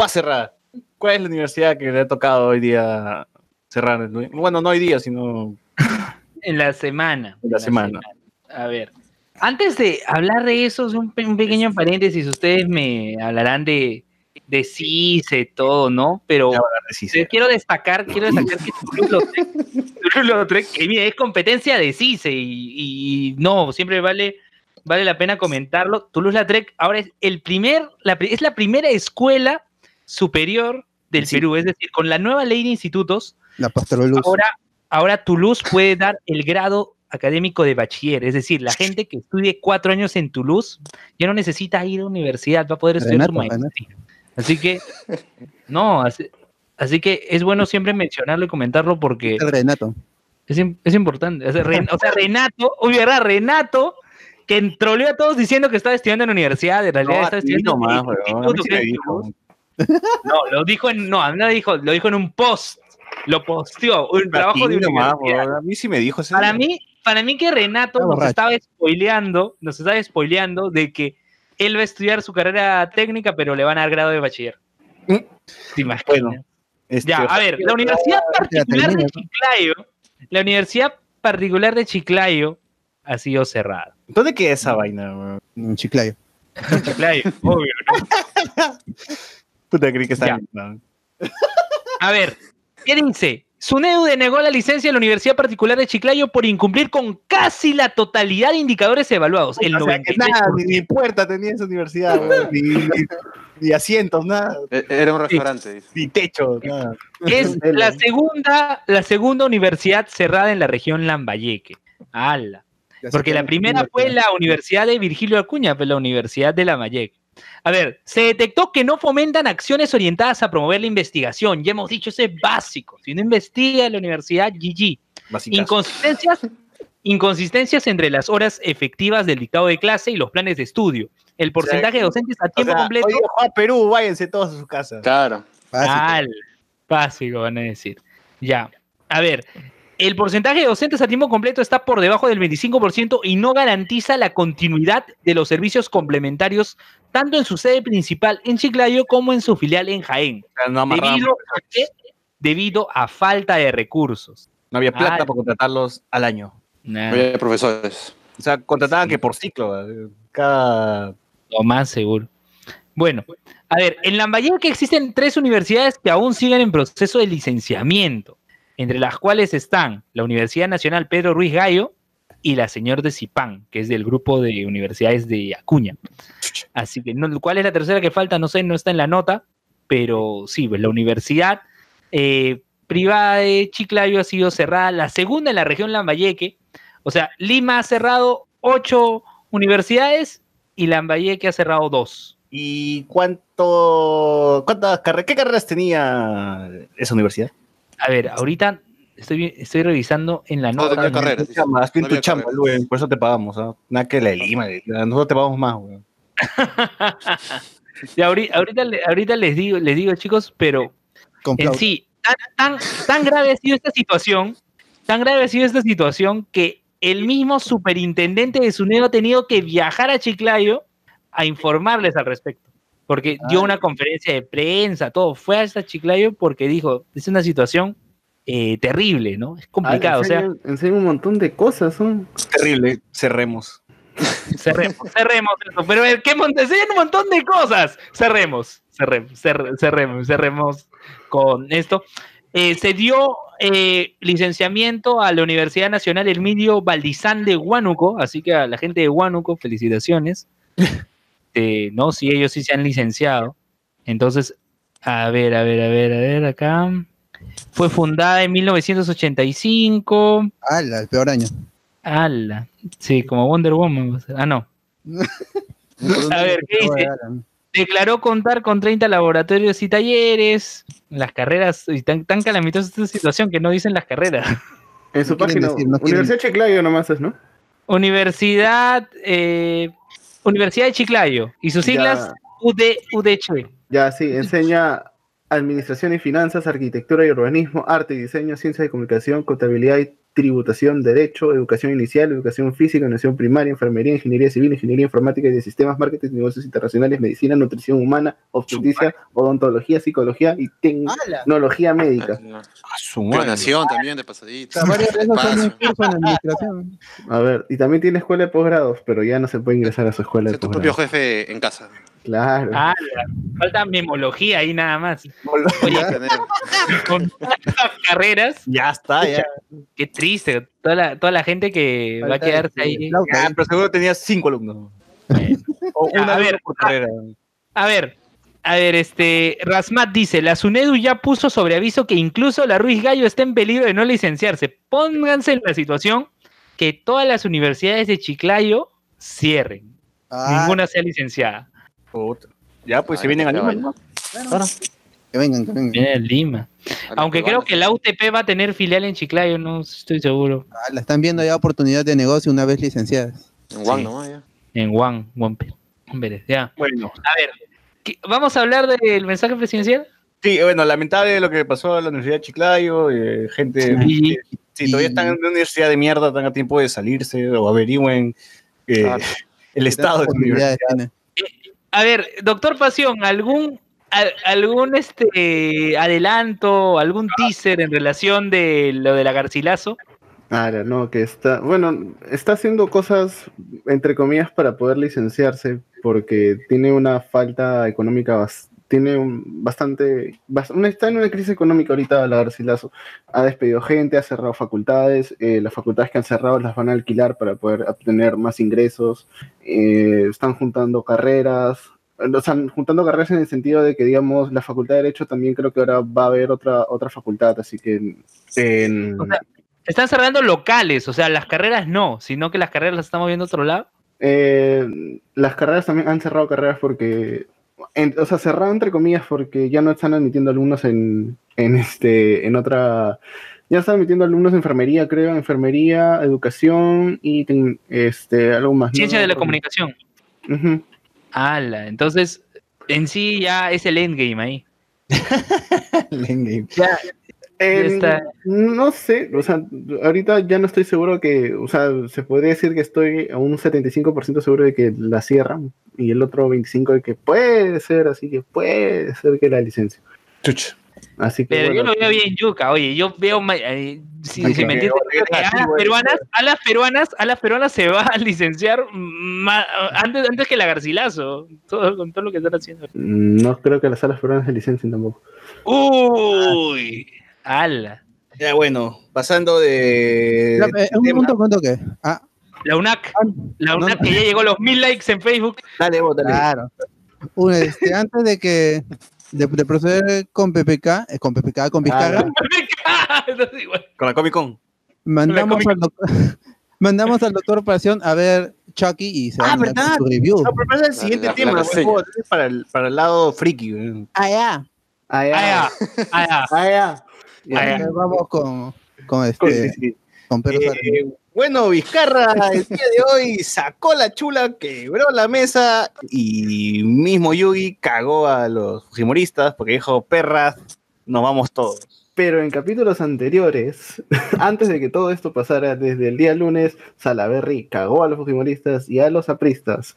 va a cerrar. ¿Cuál es la universidad que le ha tocado hoy día cerrar? Bueno, no hoy día, sino En la semana. en la semana. A ver. Antes de hablar de eso, es un, pe- un pequeño paréntesis. Ustedes me hablarán de, de CICE, todo, ¿no? Pero eh, quiero destacar, quiero destacar que Toulouse-Lautrec, Toulouse-Lautrec, que mira, es competencia de CICE y, y no, siempre vale, vale la pena comentarlo. Toulouse-Lautrec ahora es el primer, la, es la primera escuela superior del Perú, es decir, con la nueva ley de institutos, La. Ahora, ahora Toulouse puede dar el grado académico de bachiller, es decir, la gente que estudie cuatro años en Toulouse ya no necesita ir a universidad, va a poder estudiar su maestría. Así que, no, así, así que es bueno siempre mencionarlo y comentarlo porque Renato. es, es importante. O sea, Ren- o sea, Renato, uy, ¿verdad? Renato, que troleó a todos diciendo que estaba estudiando en la universidad, en realidad No, estaba estudiando nomás, en no, lo dijo en, no, a mí no lo dijo, lo dijo en un post, lo posteó, un trabajo de nomás, a mí sí me dijo ese Para día. mí, para mí que Renato nos borracho. estaba spoileando, nos estaba spoileando de que él va a estudiar su carrera técnica, pero le van a dar grado de bachiller. ¿Te imaginas? Este, ya, a ver, la Universidad Particular de Chiclayo, la Universidad Particular de Chiclayo ha sido cerrada. ¿Dónde queda esa vaina, weón? En Chiclayo. Chiclayo, obvio, ¿no? Puta, creí que estaba. A ver, ¿qué dice? SUNEDU denegó la licencia de la Universidad Particular de Chiclayo por incumplir con casi la totalidad de indicadores evaluados. El O sea, que 93%. nada, ni, ni puerta tenía esa universidad, weón, ni, ni- ni asientos, nada. E- Era un restaurante. dice. Ni techo, nada. Es la segunda, la segunda universidad cerrada en la región Lambayeque. ¡Hala! Porque la primera fue la Universidad de Virgilio Acuña, pues la Universidad de Lambayeque. A ver, se detectó que no fomentan acciones orientadas a promover la investigación. Ya hemos dicho, eso es básico. Si no investiga la universidad, GG. Inconsistencias, inconsistencias entre las horas efectivas del dictado de clase y los planes de estudio. El porcentaje de docentes a O tiempo sea, completo. oye, Juan, Perú, váyanse todos a su casa. Claro. Al básico, van a decir. Ya. A ver, el porcentaje de docentes a tiempo completo está por debajo del 25% y no garantiza la continuidad de los servicios complementarios tanto en su sede principal en Chiclayo como en su filial en Jaén. No. Debido a, qué? Debido a falta de recursos. No había plata Ah. para contratarlos al año. Nah, Oye, profesores. O sea, contrataban que por ciclo. Cada. lo más seguro. Bueno, a ver, en Lambayeque existen tres universidades que aún siguen en proceso de licenciamiento, entre las cuales están la Universidad Nacional Pedro Ruiz Gallo y la Señor de Zipán, que es del grupo de universidades de Acuña. Así que, no, ¿cuál es la tercera que falta? No sé, no está en la nota, pero sí, pues la universidad eh, privada de Chiclayo ha sido cerrada, la segunda en la región Lambayeque. O sea, Lima ha cerrado ocho universidades y Lambayeque ha cerrado dos. ¿Y cuánto, cuántas carreras, qué carreras tenía esa universidad? A ver, ahorita estoy, estoy revisando en la No, nota. tenía carreras. Tu chamba, No tu chamba, por eso te pagamos. Nada que la de Lima, nosotros te pagamos más, weón. Y ahorita, ahorita, le- ahorita les digo, les digo, chicos, pero en sí, tan, tan, tan grave ha sido esta situación, tan grave ha sido esta situación que el mismo superintendente de SUNEDO ha tenido que viajar a Chiclayo a informarles al respecto. Porque dio una conferencia de prensa, todo, fue hasta Chiclayo porque dijo, es una situación eh, terrible, ¿no? Es complicado, o sea, enseñan un montón de cosas, son. Terrible, cerremos. cerremos, cerremos eso. Pero que enseñan un montón de cosas. Cerremos, cerremos, cer- cerremos, cerremos con esto. Eh, se dio eh, licenciamiento a la Universidad Nacional Emilio Valdizán de Huánuco, así que a la gente de Huánuco, felicitaciones. Eh, no, si ellos sí se han licenciado. Entonces, a ver, a ver, a ver, a ver, acá. Fue fundada en 1985. Ala, el peor año. Ala. Sí, como Wonder Woman. Ah, no. A ver, ¿qué dice? Declaró contar con 30 laboratorios y talleres. Las carreras, y tan, tan calamitosa esta situación que no dicen las carreras. En su página. decir, no Universidad Chiclayo nomás es, ¿no? Universidad, eh, Universidad de Chiclayo y sus siglas. UD. Ya, sí, enseña administración y finanzas, arquitectura y urbanismo, arte y diseño, ciencia de comunicación, contabilidad y tributación, derecho, educación inicial, educación física, educación primaria, enfermería, ingeniería civil, ingeniería informática y de sistemas, marketing, negocios internacionales, medicina, nutrición humana, obstetricia, odontología, psicología y tecnología médica. Planeación también de administración. A ver, y también tiene escuela de posgrados, pero ya no se puede ingresar a su escuela de Tu propio posgrados. jefe en casa. Claro. Ah, falta memología ahí nada más. Oye, con tantas carreras. Ya está, ya. Qué triste. Toda la, toda la gente que va a quedarse el- ahí. pero seguro tenía cinco alumnos. O una a ver, por carrera. A ver, a ver, este, Rasmat dice, la SUNEDU ya puso sobre aviso que incluso la Ruiz Gallo está en peligro de no licenciarse. Pónganse en la situación que todas las universidades de Chiclayo cierren. Ah, Ninguna sea licenciada. Puta. Ya, pues se Ay, vienen a Lima. ¿no? que vengan, que vengan. Viene Lima. Aunque creo que la UTP va a tener filial en Chiclayo, no estoy seguro. Ah, la están viendo ya oportunidad de negocio una vez licenciadas. En Juan Sí. nomás, ya. En Juan, Juan Pérez. Ya. Bueno, A ver, ¿qué- ¿vamos a hablar del mensaje presidencial? sí, bueno, lamentable lo que pasó a la Universidad de Chiclayo. eh, gente, Sí. eh, si todavía están en una universidad de mierda, están a tiempo de salirse o averigüen eh, Claro. el estado de su universidad. Tiene. A ver, doctor Pasión, ¿algún, al- algún este adelanto, algún teaser en relación de lo de la Garcilaso? Ahora, no, que está, bueno, está haciendo cosas, entre comillas, para poder licenciarse, porque tiene una falta económica, bas- tiene un- bastante, está en una crisis económica ahorita la Garcilaso. Ha despedido gente, ha cerrado facultades, eh, las facultades que han cerrado las van a alquilar para poder obtener más ingresos, eh, están juntando carreras, o sea, juntando carreras en el sentido de que, digamos, la facultad de Derecho también creo que ahora va a haber otra, otra facultad, así que en- en, O sea, Están cerrando locales, o sea, las carreras no, sino que las carreras las estamos viendo a otro lado. Eh, las carreras también han cerrado carreras porque, en- o sea, cerrado entre comillas porque ya no están admitiendo alumnos en, en este, en otra, ya están admitiendo alumnos de enfermería, creo, enfermería, educación y ten- este, algo más. ¿no? Ciencia de la comunicación. Ujú. Ala, entonces, en sí ya es el endgame ahí. Endgame. Ya, Eh. No sé, o sea, ahorita ya no estoy seguro que, o sea, se podría decir que estoy a un 75% seguro de que la cierran y el otro 25% de que puede ser, así que puede ser que la licencia. Chucha. Así que Pero yo lo veo bien yuca, oye, yo veo, eh, si, me entiendes, a las peruanas, a las peruanas, a las peruanas se va a licenciar antes, antes que la Garcilaso, todo, con todo lo que están haciendo. no creo que las salas peruanas se licencien tampoco. Uy, ala. Ya, bueno, pasando de. De eh, un tema. punto, que. Ah, La UNAC, la no, UNAC no. que ya llegó a los mil likes en Facebook. Dale, vos, dale. claro. Un, este, antes de que de, de proceder con PPK, eh, con PPK, con Vizcarra. Con la Comic Con. mandamos Comic- al, doctor, mandamos al doctor Pasión a ver Chucky y se Ah, ¿verdad? su review. No, pero pasa el siguiente la- tema. la es para el, para el lado friki. Ah, ya. Ah, ya. Ah, ya, vamos con, con este, sí. con Pedro Sara. Eh, bueno, Vizcarra el día de hoy sacó la chula, quebró la mesa y mismo Yugi cagó a los fujimoristas porque dijo, perras, nos vamos todos. Pero en capítulos anteriores, antes de que todo esto pasara, desde el día lunes, Salaberry cagó a los fujimoristas y a los apristas.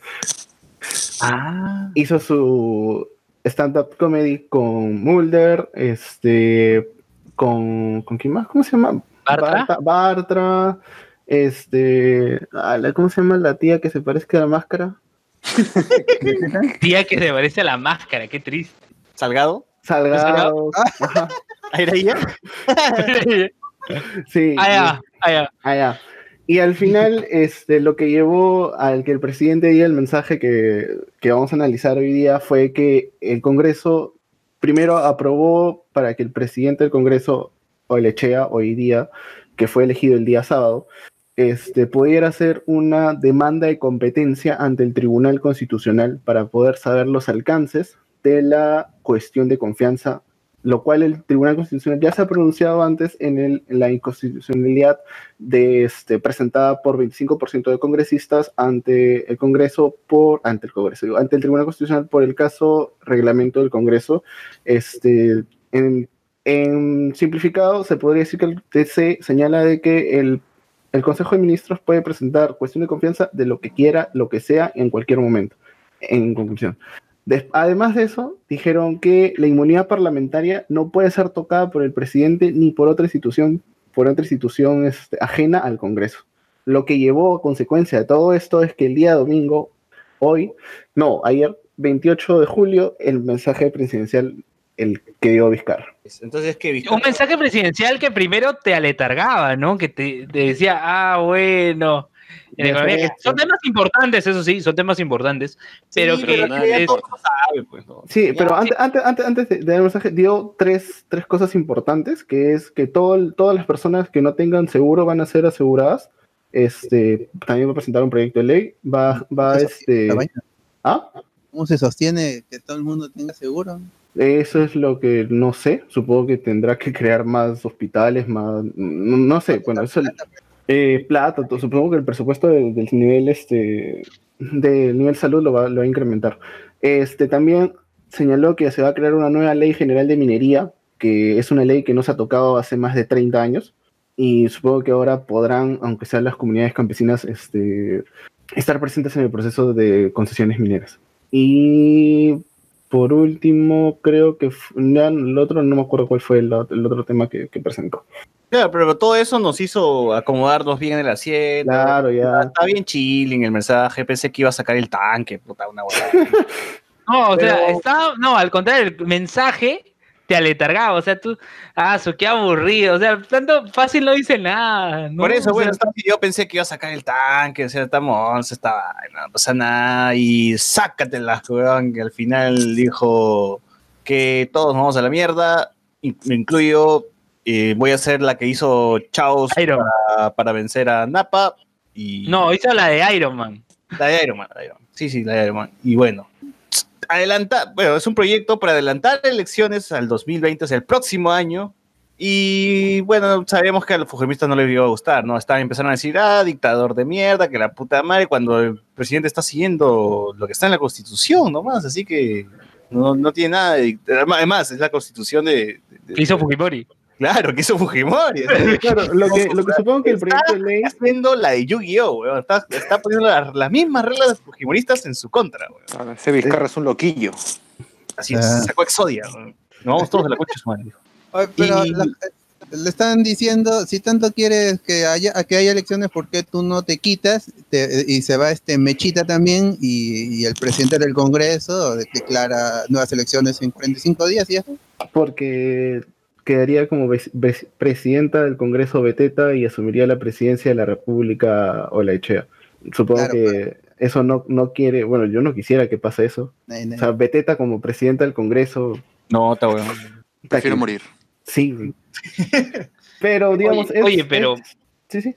Ah. Hizo su stand-up comedy con Mulder, este, con, ¿con quién más? ¿Cómo se llama? ¿Bartra? Bartra, Bartra, este, a la- ¿cómo se llama la tía que se parezca a la máscara? Tía que se parece a la máscara, qué triste. ¿Salgado? Salgado. ¿Ahí era ella? sí. Ya. Ah, ya. Y al final, este, lo que llevó al que el presidente diera el mensaje que, que vamos a analizar hoy día fue que el Congreso primero aprobó para que el presidente del Congreso, o el Echea, hoy día, que fue elegido el día sábado, este, pudiera hacer una demanda de competencia ante el Tribunal Constitucional para poder saber los alcances de la cuestión de confianza lo cual el Tribunal Constitucional ya se ha pronunciado antes en, el, en la inconstitucionalidad de este, presentada por 25% de congresistas ante el Congreso por ante el Congreso, ante el Tribunal Constitucional por el caso reglamento del Congreso. Este, en, en simplificado, se podría decir que el TC señala de que el, el Consejo de Ministros puede presentar cuestión de confianza de lo que quiera, lo que sea, en cualquier momento. En conclusión. Además de eso, dijeron que la inmunidad parlamentaria no puede ser tocada por el presidente ni por otra institución, por otra institución este, ajena al Congreso. Lo que llevó a consecuencia de todo esto es que el día domingo, hoy, no, ayer, 28 de julio, el mensaje presidencial, el que dio Vizcarra. Entonces, ¿qué Un mensaje presidencial que primero te aletargaba, ¿no? Que te, te decía, ah, bueno. En Ya economía, que sé. son temas importantes, eso sí, son temas importantes. Pero que pero es- sabe, pues, ¿no? Sí, pero sí. antes, antes, antes, antes de, de dar el mensaje, dio tres, tres cosas importantes, que es que todo, todas las personas que no tengan seguro van a ser aseguradas. Este, también va a presentar un proyecto de ley. Va, va este. ¿Ah? ¿Cómo se sostiene que todo el mundo tenga seguro? Eso es lo que no sé. Supongo que tendrá que crear más hospitales, más. No, no sé. Bueno, eso. Eh, plata, supongo que el presupuesto de- del nivel este del nivel salud lo va, lo va a incrementar. Este también señaló que se va a crear una nueva ley general de minería, que es una ley que no se ha tocado hace más de 30 años. Y supongo que ahora podrán, aunque sean las comunidades campesinas, este, estar presentes en el proceso de concesiones mineras. Y por último, creo que ya el otro, no me acuerdo cuál fue el, ot- el otro tema que, que presentó. Claro, pero todo eso nos hizo acomodarnos bien en el asiento. Claro, ya. Está bien chilling el mensaje. Pensé que iba a sacar el tanque, puta, una huevada. No, o sea, está, no, al contrario, el mensaje te aletargaba, o sea, tú, ah, su qué aburrido, o sea, tanto fácil no dice nada, ¿no? Por eso, O bueno, sea, yo pensé que iba a sacar el tanque, o sea, estamos, estaba, no pasa nada, y sácatela, weón, que al final dijo que todos nos vamos a la mierda, me incluyo, eh, voy a ser la que hizo Chaos para, para vencer a Napa, y... No, hizo la de Iron Man. La de Iron Man, la de Iron Man. Sí, sí, la de Iron Man. Y bueno, adelanta, bueno, es un proyecto para adelantar elecciones al 2020, o sea, el próximo año. Y bueno, sabemos que a los fujimoristas no les iba a gustar, ¿no? Estaban empezaron a decir, ah, dictador de mierda, que la puta madre, cuando el presidente está siguiendo lo que está en la constitución nomás, así que no, no tiene nada de... Además, es la constitución de... de- Que hizo Fujimori. Claro, que hizo Fujimori. Claro, lo que, lo que supongo que el proyecto de ley. Está haciendo la de Yu-Gi-Oh, weón. Está, está poniendo la- las mismas reglas de fujimoristas en su contra, weón. Ese Vizcarra es un loquillo. Así es, Ah. sacó Exodia. weón. Nos vamos todos de la concha de su madre. Oye, pero Y- la- le están diciendo, si tanto quieres que haya, que haya elecciones, ¿por qué tú no te quitas? Te- y se va este Mechita también y, y el presidente del Congreso declara nuevas elecciones en 45 días y ya. porque quedaría como presidenta del Congreso Beteta y asumiría la presidencia de la República Olaechea. Supongo Claro, que eso no, no quiere, bueno, yo no quisiera que pase eso. O sea, Beteta como presidenta del Congreso. No, está weón. Prefiero morir. Sí. Pero, digamos, Oye, es- oye, pero- es- sí, sí.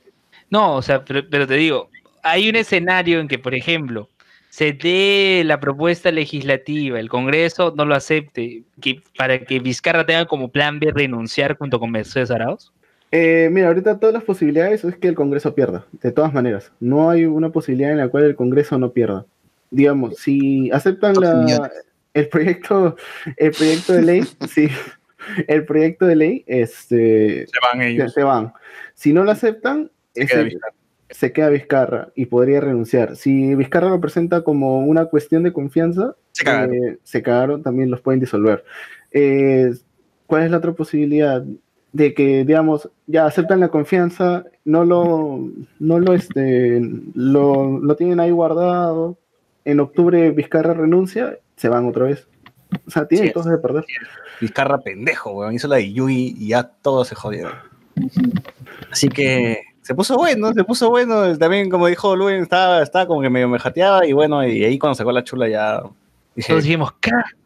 No, o sea, pero, pero te digo, hay un escenario en que, por ejemplo, se dé la propuesta legislativa, el Congreso no lo acepte, que, para que Vizcarra tenga como plan B renunciar junto con Mercedes Arauz. Eh, mira, ahorita todas las posibilidades es que el Congreso pierda, de todas maneras. No hay una posibilidad en la cual el Congreso no pierda. Digamos, si aceptan la, el proyecto, el proyecto de ley, sí, el proyecto de ley, este, Se van ellos. se van. Si no lo aceptan, Se ese- queda Vizcarra. Se queda Vizcarra y podría renunciar. Si Vizcarra lo presenta como una cuestión de confianza, Se cagaron. eh, se cagaron, también los pueden disolver. Eh, ¿Cuál es la otra posibilidad? De que, digamos, ya aceptan la confianza, no lo, no lo, este, lo, lo tienen ahí guardado. En octubre Vizcarra renuncia, se van otra vez. O sea, tienen Sí. cosas de perder. Vizcarra pendejo, weón. Hizo la de Yui y ya todos se jodieron. Así que se puso bueno, se puso bueno. También, como dijo Luen, estaba, estaba como que medio me jateaba y bueno, y ahí cuando sacó la chula ya dije, Todos dijimos.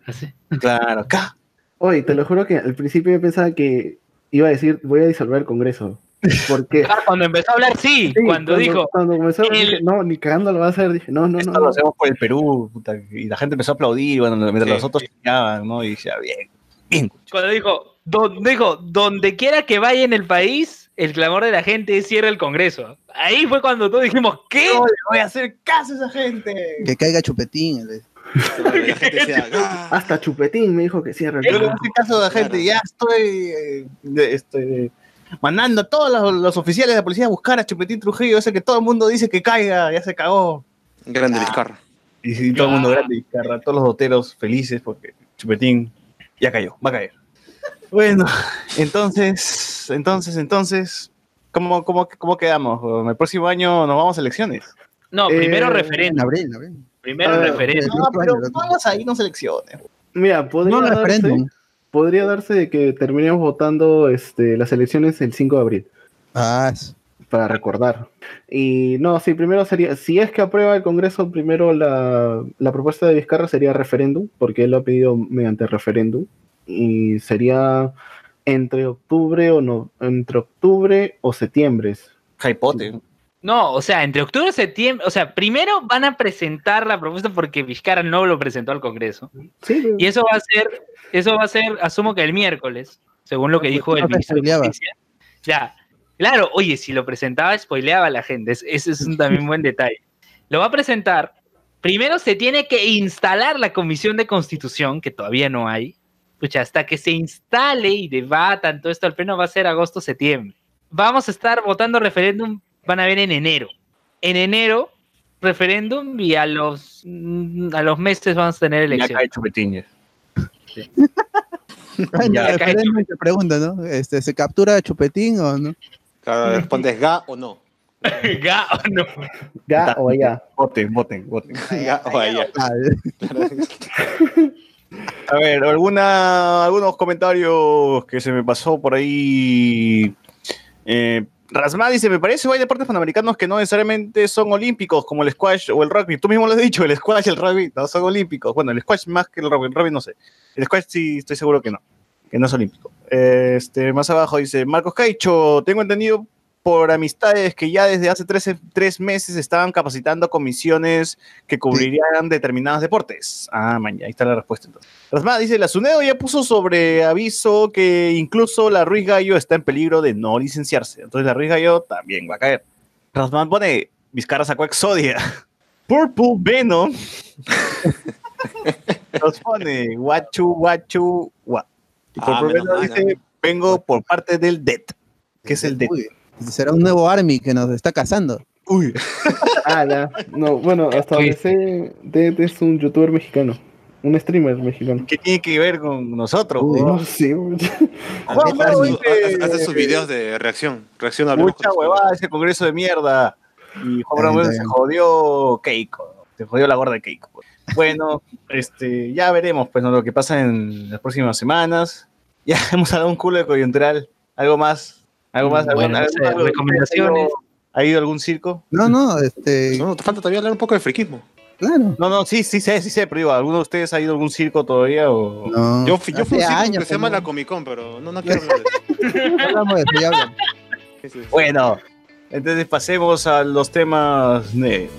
Así. claro, acá. Oye, te lo juro que al principio yo pensaba que iba a decir, voy a disolver el Congreso. Porque cuando empezó a hablar, sí, Sí, cuando, dijo, Cuando comenzó, el- dije, no, ni cagando lo va a hacer. Dije, no, no, Esto no. lo no. hacemos por el Perú, puta, y la gente empezó a aplaudir, bueno, mientras Sí. los otros chillaban, ¿no? Y dije, ah, bien. Bien. Cuando dijo, don- dijo, donde quiera que vaya en el país, el clamor de la gente es cierre el Congreso. Ahí fue cuando todos dijimos, ¿qué? No le voy a hacer caso a esa gente. Que caiga chupetín. La gente "Ah". Hasta Chupetín me dijo que cierra el Yo le voy a programa. hacer caso a la gente. Ya estoy, eh, de- estoy mandando a todos los, los oficiales de la policía a buscar a Chupetín Trujillo, ese que todo el mundo dice que caiga, ya se cagó. Grande Vizcarra. Y, sí, todo el mundo grande y carra, todos los doteros felices porque Chupetín ya cayó, va a caer. Bueno, entonces, entonces, entonces, ¿cómo, cómo, cómo quedamos? El próximo año nos vamos a elecciones. No, Eh, primero En referéndum. abril, en abril. Primero Ah, referéndum. No, pero vamos a irnos a elecciones. Mira, podría, No darse, referéndum. podría darse de que terminemos votando este, las elecciones el 5 de abril, Ah, es- para recordar. Y no, sí, primero sería, si es que aprueba el Congreso, primero la, la propuesta de Vizcarra sería referéndum, porque él lo ha pedido mediante referéndum. Y sería entre octubre o no, entre octubre o septiembre. Jaipote. No, o sea, entre octubre y septiembre, o sea, primero van a presentar la propuesta porque Vizcarra no lo presentó al Congreso. Sí, Y eso va a ser, eso va a ser, asumo que el miércoles, según lo que dijo el no ministro de. Justicia. Ya, claro, oye, si lo presentaba, spoileaba a la gente. es- Ese es un también buen detalle. Lo va a presentar. Primero se tiene que instalar la comisión de constitución, que todavía no hay. Pucha, hasta que se instale y debatan todo esto al pleno va a ser agosto-septiembre. Vamos a estar votando referéndum, van a ver en enero. En enero, referéndum y a los, mm, a los meses vamos a tener cae Chupetín. ya. Referéndum te pregunta, ¿no? Este, ¿Se captura chupetín o no? Claro, respondes ga o no. Ga o no. ya o allá. Voten, voten, voten. Ga o allá. A ver, alguna, algunos comentarios que se me pasó por ahí. Eh, Rasma dice, me parece que hay deportes panamericanos que no necesariamente son olímpicos, como el squash o el rugby. Tú mismo lo has dicho, el squash y el rugby no son olímpicos. Bueno, el squash más que el rugby, el rugby no sé. El squash sí estoy seguro que no, que no es olímpico. Este, más abajo dice, Marcos Caicho, tengo entendido por amistades que ya desde hace tres, tres meses estaban capacitando comisiones que cubrirían determinados deportes. Ah, man, ahí está la respuesta entonces. Rasma dice, la SUNEDO ya puso sobre aviso que incluso la Ruiz Gallo está en peligro de no licenciarse. Entonces la Ruiz Gallo también va a caer. Rasman pone, Vizcarra sacó Exodia. Purple Venom. Nos pone, guachu, guachu, gua. Y Ah, Purple menos Venom dice, vengo por parte del DET. ¿Qué es el DET? Será un nuevo Army que nos está cazando. Uy. Ah, ya. No, bueno, hasta donde sé, Dead es un youtuber mexicano. Un streamer mexicano. ¿Qué tiene que ver con nosotros? Uy? No, sí. Juan Hace sus videos de reacción. Reacción a Mucha huevada ese congreso de mierda. Y Juan bien, se jodió Keiko. Se jodió la gorda de Keiko. pues. Bueno, este, ya veremos pues, ¿no? lo que pasa en las próximas semanas. Ya hemos hablado un culo de coyuntural. ¿Algo más? ¿Algo más? ¿Algo- Bueno, no sé, recomendaciones. ¿Ha ido a algún circo? No, no, este, No, te falta todavía hablar un poco de friquismo. claro. No, no, sí, sí sé, sí sé, pero digo, ¿alguno de ustedes ha ido a algún circo todavía? O... No. Yo, fui- yo fui a un que se llama la Comic Con, pero no, no quiero hablar de eso. hablamos de eso, ya hablamos. Bueno, entonces pasemos a los temas de...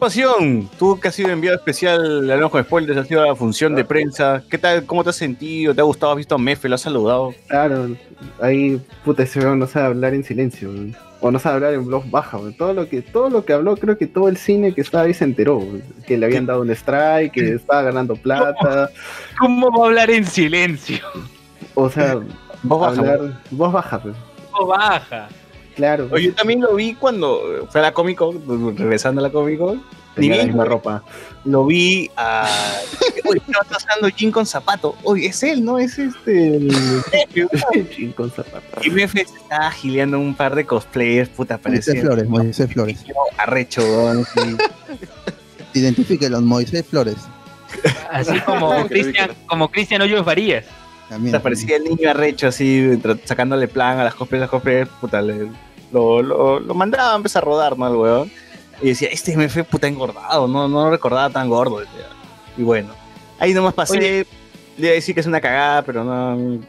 A ver, doctor Pasión, tú que has sido enviado especial al ojo de spoilers, has sido a la función de prensa. ¿Qué tal? ¿Cómo te has sentido? ¿Te ha gustado? ¿Has visto a Mefe? ¿Lo has saludado? Claro, ahí, puta, ese weón no sabe hablar en silencio, weón. o no sabe hablar en voz baja, weón. todo lo que todo lo que habló, creo que todo el cine que estaba ahí se enteró, weón. que le habían dado un strike, que estaba ganando plata, ¿Cómo va a hablar en silencio? o sea, Voz baja, hablar voz baja. ¿Cómo baja? Claro. Yo también lo vi cuando fue a la Comic Con, regresando a la Comic Con. tenía la vi- misma ropa. Lo vi a. Oye, estaba pasando Jin con zapato. Oye, es él, ¿no? Es este. El... Jin con zapatos. Y MF se estaba gileando un par de cosplayers, puta, Moisés parecía. Flores, Moisés Flores. Arrecho, weón, sí. Identifíquelo, Moisés Flores. Así como Cristian, como Cristian Hoyos Varías. También. Puta, parecía el niño arrecho así, sacándole plan a las cosplayers, las cosplayers, puta, le- lo, lo, lo mandaba a empezar a rodar, ¿no? El weón. Y decía, este MF puta engordado, no, no lo recordaba tan gordo. decía. Y bueno, ahí nomás pasé, Oye. le iba a decir que es una cagada, pero no,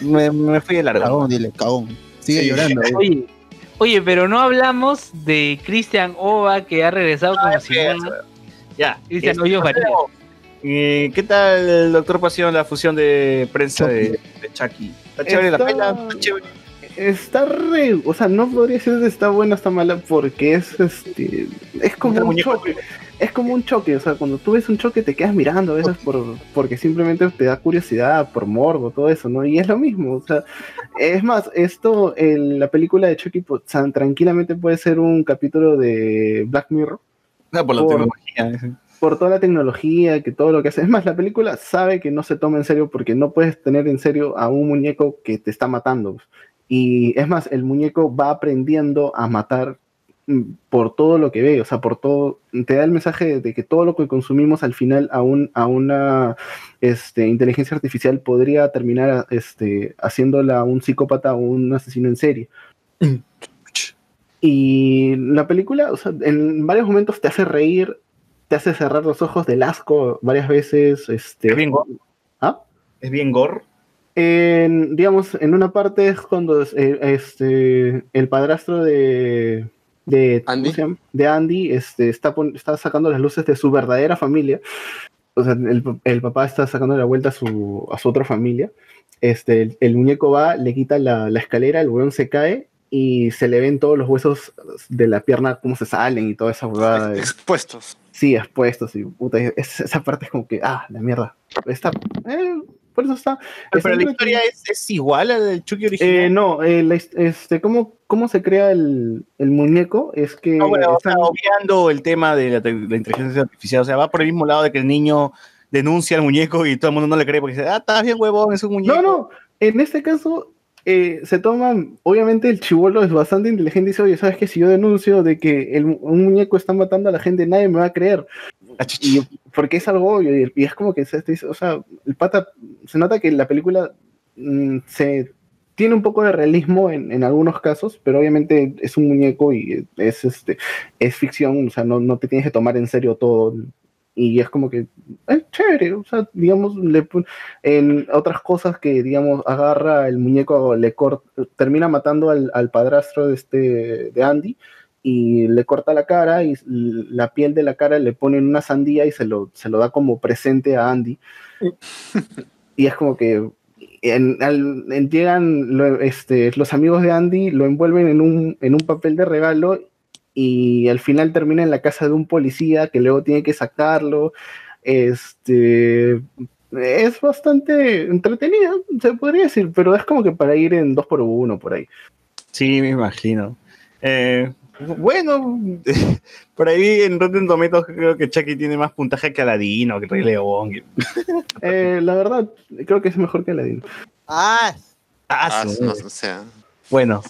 me, me fui de largo. Cagón, dile, cagón. Sigue Sí. llorando. eh. Oye, oye, pero no hablamos de Cristian Ova que ha regresado como si nada. Ya. Cristian Hoyos eh, ¿Qué tal, doctor Pasión, la fusión de prensa de, de Chucky? ¿Está chévere la pela? ¿Está chévere? Está re, o sea, no podría decir si está buena o está mala porque es este es como un choque. Es como un choque, o sea, cuando tú ves un choque te quedas mirando a veces por, porque simplemente te da curiosidad, por morbo, todo eso, ¿no? Y es lo mismo, o sea, es más, esto, el- la película de Chucky pues, tan tranquilamente puede ser un capítulo de Black Mirror, No, por la Por- tecnología. por toda la tecnología, que todo lo que hace. Es más, la película sabe que no se toma en serio porque no puedes tener en serio a un muñeco que te está matando. Y es más, el muñeco va aprendiendo a matar mm, por todo lo que ve, o sea, por todo, te da el mensaje de que todo lo que consumimos al final a, un, a una este, inteligencia artificial podría terminar este, haciéndola un psicópata o un asesino en serie. Y la película, o sea, en varios momentos te hace reír, te hace cerrar los ojos del asco varias veces. Este, ¿Es bien gore? ¿Ah? ¿Es bien gore? En, digamos, en una parte es cuando eh, este, el padrastro de, de, ¿cómo Andy. de Andy este, está, está sacando las luces de su verdadera familia. O sea, el, el papá está sacando la vuelta a su, a su otra familia. Este, el, el muñeco va, le quita la, la escalera, el hueón se cae y se le ven todos los huesos de la pierna, cómo se salen y toda esa huevada. Expuestos. Sí, expuestos y puta, es- esa parte es como que, ah, la mierda. Está, eh, por eso está. Pero, está la historia es, es igual a la del Chucky original. Eh, no, eh, la his- este, ¿cómo, ¿cómo se crea el, el muñeco? Es que No, bueno, o sea, están- obviando el tema de la, te- la inteligencia artificial, o sea, va por el mismo lado de que el niño denuncia al muñeco y todo el mundo no le cree porque dice, ah, estás bien huevón, es un muñeco. No, no, en este caso eh, se toman, obviamente el chivolo es bastante inteligente y dice, oye, ¿sabes qué? Si yo denuncio de que el, un muñeco está matando a la gente, nadie me va a creer. Y, porque es algo obvio, y, es como que o sea, el pata, se nota que la película mm, se tiene un poco de realismo en, en algunos casos, pero obviamente es un muñeco y es este es ficción, o sea, no, no te tienes que tomar en serio todo. Y es como que es chévere, o sea, digamos, le en otras cosas que, digamos, agarra el muñeco, le corta, termina matando al, al padrastro de, este, de Andy y le corta la cara y la piel de la cara le pone en una sandía y se lo, se lo da como presente a Andy. y es como que en- al- en- llegan lo- este, los amigos de Andy, lo envuelven en un, en un papel de regalo y al final termina en la casa de un policía que luego tiene que sacarlo. Este es bastante entretenida, se podría decir, pero es como que para ir en dos por uno por ahí. Sí, me imagino. Eh, bueno, por ahí en Rotten Tomatoes creo que Chucky tiene más puntaje que Aladino, que Rey León. Eh, la verdad, creo que es mejor que Aladdin. Ah, Ah, Ah, sí. no, o sea, Bueno,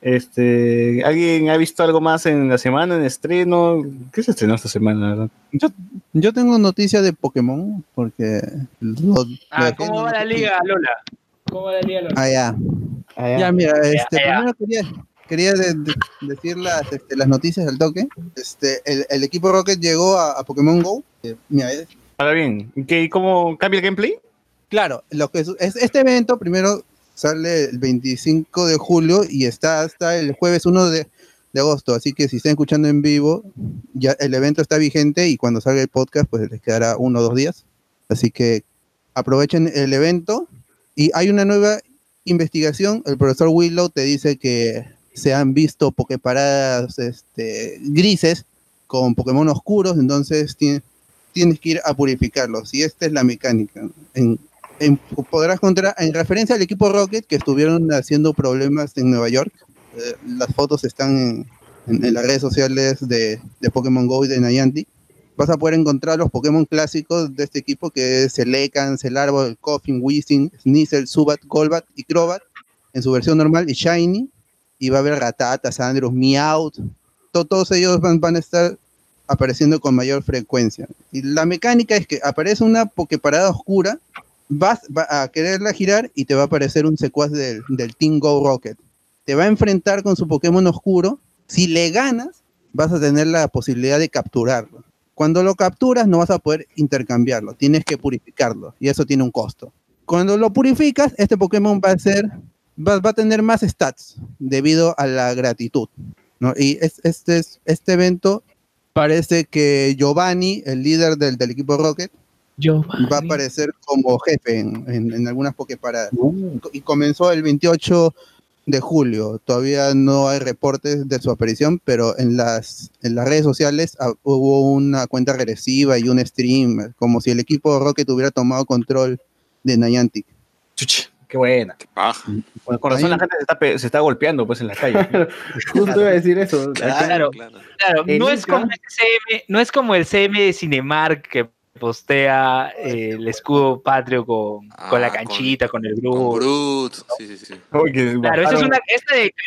este, ¿alguien ha visto algo más en la semana, en estreno? ¿Qué se estrenó esta semana? la verdad? yo, yo tengo noticias de Pokémon porque. lo- Ah, ¿cómo va la liga, Lola? ¿Cómo va la liga, Lola? Ah, ya. Ah, ya. Ya, mira, este, ya. primero quería, quería de- de- decir las, este, las noticias del toque. Este, el, el equipo Rocket llegó a, a Pokémon Go. Eh, mira, es- Ahora bien, ¿qué, ¿cómo cambia el gameplay? claro, lo que es, es- este evento primero sale el 25 de julio y está hasta el jueves 1 de, de agosto. Así que si están escuchando en vivo, ya el evento está vigente y cuando salga el podcast, pues les quedará uno o dos días. Así que aprovechen el evento. Y hay una nueva investigación. El profesor Willow te dice que se han visto pokeparadas este, grises con Pokémon oscuros, entonces ti- tienes que ir a purificarlos. Y esta es la mecánica. En, en- podrás encontrar, en referencia al equipo Rocket que estuvieron haciendo problemas en Nueva York, eh, las fotos están en, las redes sociales de, Pokémon Go y de Niantic. Vas a poder encontrar los Pokémon clásicos de este equipo que es Celecan, Celarbo, el Coffin, Weezing, Sneasel, Subat, Golbat y Crobat en su versión normal y Shiny. Y va a haber Ratata, Sandros, Meowth. To- todos ellos van, a estar apareciendo con mayor frecuencia. Y la mecánica es que aparece una Poképarada oscura, vas va a quererla girar y te va a aparecer un secuaz del, del Team Go Rocket. Te va a enfrentar con su Pokémon oscuro. Si le ganas, vas a tener la posibilidad de capturarlo. Cuando lo capturas, no vas a poder intercambiarlo. Tienes que purificarlo y eso tiene un costo. Cuando lo purificas, este Pokémon va a ser, va, va a tener más stats debido a la gratitud. ¿no? Y es- este, es- este evento parece que Giovanni, el líder del, del equipo Rocket, va a aparecer como jefe en, en- en algunas Poképaradas. Y comenzó el 28 de julio. Todavía no hay reportes de su aparición, pero en las, en las redes sociales ah, hubo una cuenta regresiva y un stream, como si el equipo Rocket hubiera tomado control de Niantic. Qué buena. Qué paja. Bueno, con razón la gente se está, pe- se está golpeando pues en la calle. Justo iba a decir eso. Claro, claro, no es, como el CM, no es como el CM de Cinemark que postea eh, el escudo patrio con, con la Ah, canchita, con, el Con grupo. Brut. Sí, sí, sí. Claro, es una,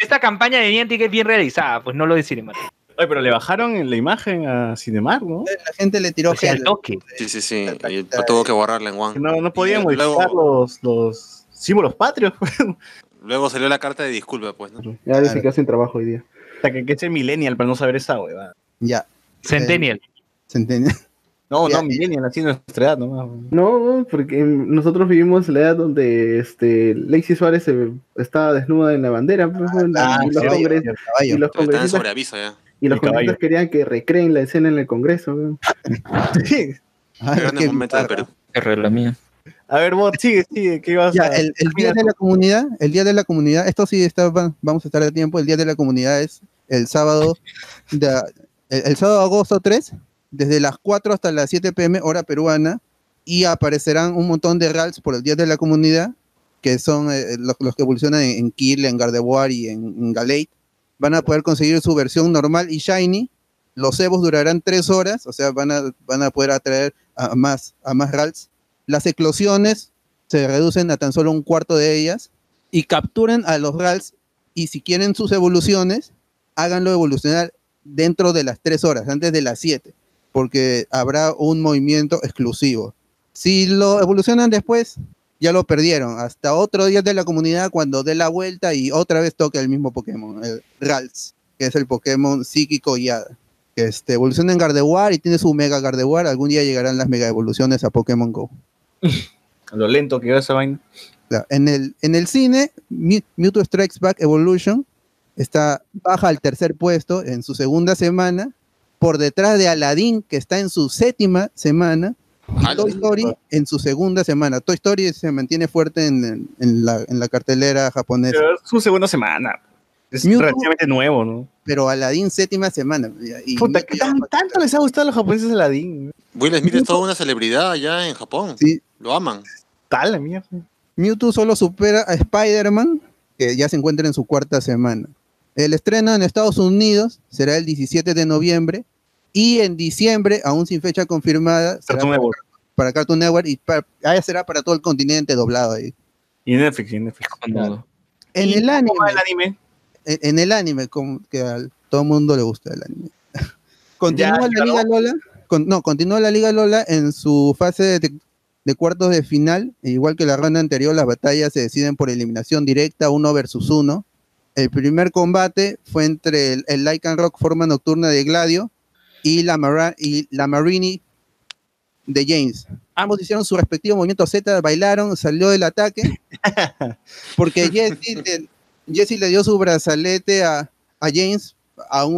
esta, campaña de Niantic es bien realizada, pues no lo de Cinemark. Oye, pero le bajaron en la imagen a Cinemar, ¿no? La gente le tiró O sea, toque. Sí, sí, sí. Y tuvo que borrarla en One. No, no podían modificar luego, los, los símbolos patrios. pues. luego salió la carta de disculpa, pues, ¿no? Ya dice que hacen trabajo hoy día. O sea, que, que ese millennial para no saber esa huevada. Ya. Centennial. Centennial. No, Ya, no, millennial, así nuestra edad nomás. No, no, porque nosotros vivimos la edad donde este Lacey Suárez se- estaba desnuda en la bandera. pues, Ah, y, los El y caballo. los congresistas, ya. y los El caballo. congresistas querían que recreen la escena en el Congreso. Sí. Grande qué momento bizarro. Perú. Qué regla mía. A ver, vos, sigue, sigue, ¿qué ibas Ya, a el, el día de la comunidad, el día de la comunidad, esto sí está, va- vamos a estar a tiempo, el día de la comunidad es el sábado, de- el, el sábado agosto 3, desde las 4 hasta las 7 pm, hora peruana, y aparecerán un montón de RALs por el día de la comunidad, que son eh, los, los que evolucionan en, en Kill, en Gardevoir y en, en Galate. Van a poder conseguir su versión normal y shiny. Los cebos durarán 3 horas, o sea, van a, van a poder atraer a más, a más RALs. Las eclosiones se reducen a tan solo un cuarto de ellas y capturen a los RALs y si quieren sus evoluciones, háganlo evolucionar dentro de las 3 horas, antes de las 7, porque habrá un movimiento exclusivo. Si lo evolucionan después, ya lo perdieron. Hasta otro día de la comunidad cuando dé la vuelta y otra vez toque el mismo Pokémon, el Rals, que es el Pokémon psíquico y hada. Este, evoluciona en Gardevoir y tiene su Mega Gardevoir. Algún día llegarán las Mega Evoluciones a Pokémon Go. Lo lento que iba esa vaina. Claro, En el, en el cine, Mew- Mewtwo Strikes Back Evolution está baja al tercer puesto en su segunda semana, por detrás de Aladdin, que está en su séptima semana, y. Toy Story en su segunda semana. Toy Story se mantiene fuerte en, en- en la, en la cartelera japonesa, Pero es su segunda semana. Es Mewtwo- relativamente nuevo, ¿no? pero Aladdin séptima semana. y- Puta, ¿qué tan, tanto les ha gustado a los japoneses Aladdin? Will Smith es toda una celebridad allá en Japón. Sí. Lo aman. Tal la mierda. Mewtwo solo supera a Spider-Man, que ya se encuentra en su cuarta semana. El estreno en Estados Unidos será el 17 de noviembre y en diciembre, aún sin fecha confirmada, será Cartoon para, Cartoon Network y para, ah, será para todo el continente doblado ahí. Y Netflix, y Netflix. En ¿Y el anime, cómo va el anime? En, el anime, como que a todo el mundo le gusta el anime. continúa Ya, la Liga Lola, con- no, continúa la Liga Lola en su fase de, de cuartos de final, e igual que la ronda anterior, las batallas se deciden por eliminación directa, uno versus uno. El primer combate fue entre el, el Lycan Rock forma nocturna de Gladio y la, Mara- y la Marini de James. Ambos hicieron su respectivo movimiento Z, bailaron, salió del ataque, porque Jesse Jesse le dio su brazalete a, a James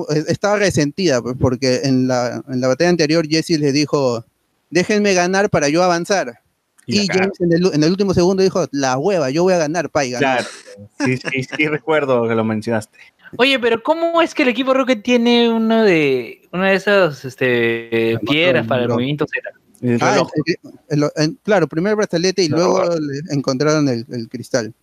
eh, estaba resentida, pues, porque en la, en la batalla anterior Jesse le dijo, déjenme ganar para yo avanzar. Y James en el, en el último segundo dijo, la hueva, yo voy a ganar, pa, y ganó. Claro. Sí, sí, sí, recuerdo que lo mencionaste. Oye, pero ¿cómo es que el equipo Rocket tiene uno de una de esas este, piedras para el movimiento Z? Ah, el- el- el- en- claro, primero el brazalete y luego le encontraron el, el cristal.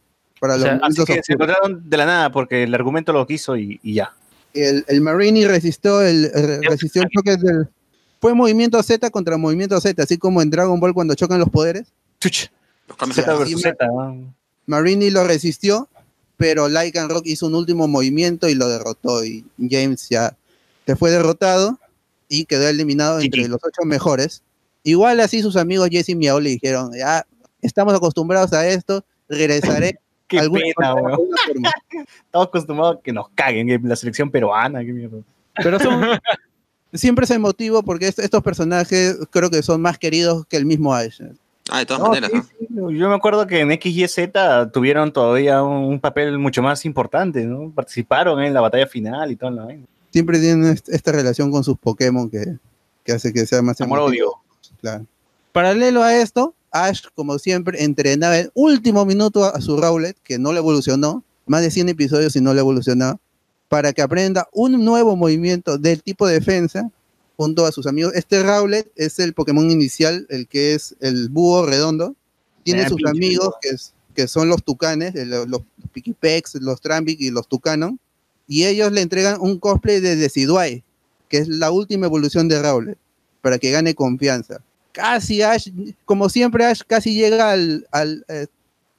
Para los Así que se encontraron de la nada porque el argumento lo quiso y, y ya. el, el Marini resistió el, el- resistió el choque del fue movimiento Z contra movimiento Z, así como en Dragon Ball cuando chocan los poderes. Los cambios Z Z. Marini lo resistió, pero Lycan Rock hizo un último movimiento y lo derrotó. Y James ya se fue derrotado y quedó eliminado entre los ocho mejores. Igual así sus amigos Jesse y Miao le dijeron, ya estamos acostumbrados a esto, regresaré. Qué alguna pena, forma- weón. alguna forma". Estamos acostumbrados a que nos caguen en la selección peruana. Qué mierda. Pero son, siempre es emotivo porque est- estos personajes creo que son más queridos que el mismo Ash. Ah, de todas No, maneras, sí, ¿no? sí, Yo me acuerdo que en X, Y, Z tuvieron todavía un papel mucho más importante, ¿no? Participaron en la batalla final y todo. la vaina. Siempre tienen est- esta relación con sus Pokémon que, que hace que sea más Amor-odio. Claro. Paralelo a esto, Ash, como siempre, entrenaba el último minuto a su Rowlet, que no le evolucionó, más de 100 episodios y no le evolucionó, para que aprenda un nuevo movimiento del tipo de defensa junto a sus amigos. Este Rowlet es el Pokémon inicial, el que es el búho redondo. Tiene Ah, sus amigos, que, es- que son los tucanes, el- los, Pikipex, los Trambic y los Tucanon. Y ellos le entregan un cosplay de Decidueye, que es la última evolución de Rowlet, para que gane confianza. Casi Ash, como siempre Ash casi llega al, al, eh,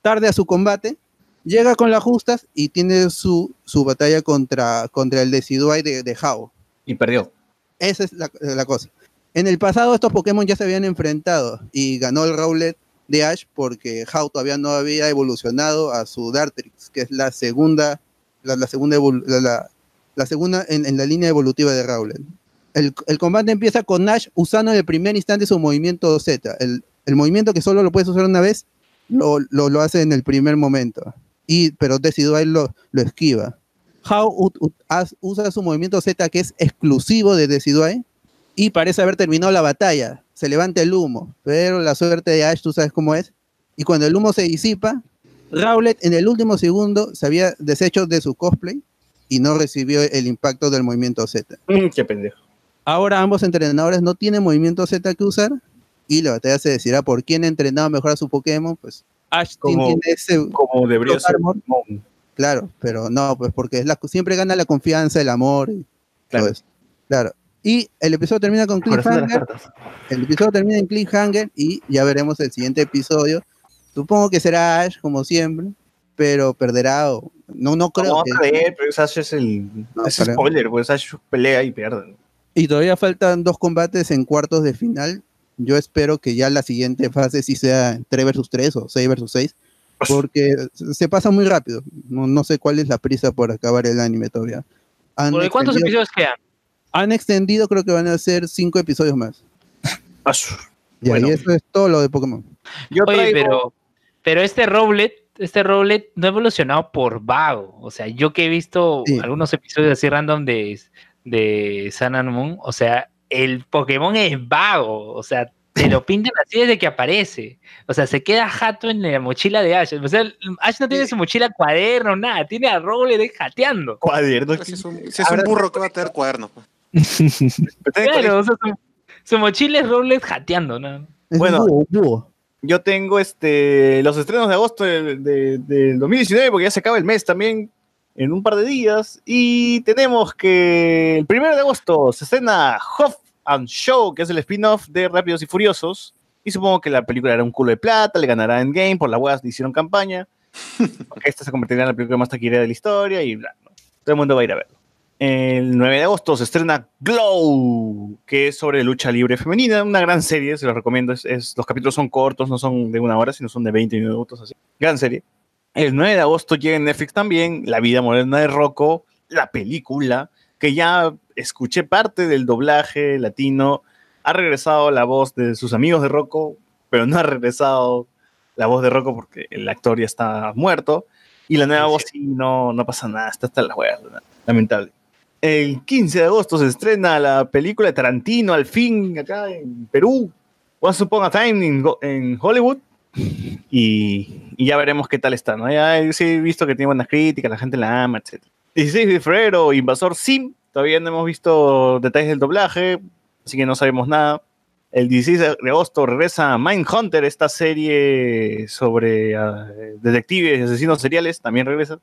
tarde a su combate, llega con las justas y tiene su, su batalla contra, contra el Decidueye de, de Hao. Y perdió. Esa es la, la cosa. En el pasado estos Pokémon ya se habían enfrentado y ganó el Rowlet de Ash porque Hao todavía no había evolucionado a su Dartrix, que es la segunda, la, la segunda, la segunda en, en la línea evolutiva de Rowlet. El, el combate empieza con Ash usando en el primer instante su movimiento Z. El, el movimiento que solo lo puedes usar una vez, lo, lo, lo hace en el primer momento. Y, pero Decidueye lo, esquiva. As- usa su movimiento Z que es exclusivo de Decidueye y parece haber terminado la batalla. Se levanta el humo, pero la suerte de Ash, tú sabes cómo es. Y cuando el humo se disipa, Rowlet en el último segundo se había deshecho de su cosplay y no recibió el impacto del movimiento Z. Mm, Qué pendejo. Ahora ambos entrenadores no tienen movimiento Z que usar y la batalla se decidirá por quién ha entrenado mejor a su Pokémon. Pues Ash Como- tiene ese Como debería ser. Armor. Claro, pero no, pues porque es la, siempre gana la confianza, el amor y Claro. todo eso. Claro. Y el episodio termina con cliffhanger. El episodio termina en cliffhanger y ya veremos el siguiente episodio. Supongo que será Ash, como siempre, pero perderá o... No, no creo No, que... creer, pero Ash es el. No, es spoiler, pues Ash pelea y pierde. Y todavía faltan dos combates en cuartos de final. Yo espero que ya la siguiente fase sí sea 3 versus 3 o 6 versus 6. Porque se pasa muy rápido. No, no sé cuál es la prisa por acabar el anime todavía. Han ¿Por ¿Cuántos episodios quedan? Han extendido, creo que van a ser 5 episodios más. Y Bueno. ahí eso es todo lo de Pokémon. Oye, pero, pero este Rowlet, este Rowlet no ha evolucionado por vago. O sea, yo que he visto algunos episodios así random de, de Sun and Moon, o sea, el Pokémon es vago. O sea, te lo pintan así desde que aparece. O sea, se queda jato en la mochila de Ash. O sea, Ash no tiene su mochila cuaderno, nada. Tiene a ahí jateando. Cuaderno. Si es un, si es un burro que va a tener cuadernos. pues. Claro, o sea, su, su mochila es Rowlet jateando, ¿no? Bueno, yo tengo este los estrenos de agosto del de, del 2019, porque ya se acaba el mes también en un par de días. Y tenemos que el primero de agosto se estrena Hoff and Show, que es el spin-off de Rápidos y Furiosos. Y supongo que la película era un culo de plata, le ganará Endgame, por las huevas le hicieron campaña. Esta se convertirá en la película más taquillera de la historia y bla. ¿no? Todo el mundo va a ir a verlo. El 9 de agosto se estrena Glow, que es sobre lucha libre femenina, una gran serie, se lo recomiendo. Es, es- los capítulos son cortos, no son de una hora, sino son de 20 minutos, así. Gran serie. El 9 de agosto llega en Netflix también La vida moderna de Rocco, la película, que ya escuché parte del doblaje latino. Ha regresado la voz de sus amigos de Rocco, pero no ha regresado la voz de Rocco porque el actor ya está muerto. Y la nueva voz sí, no, no pasa nada, está hasta las huevas, lamentable. El 15 de agosto se estrena la película de Tarantino, al fin, acá en Perú. Once Upon a Time in, en Hollywood. Y, y ya veremos qué tal está, ¿no? Ya sí he visto que tiene buenas críticas, la gente la ama, etc. 16 de febrero, Invasor Sim. Todavía no hemos visto detalles del doblaje, así que no sabemos nada. El 16 de agosto regresa Mindhunter, esta serie sobre ah, detectives y asesinos seriales, también regresa.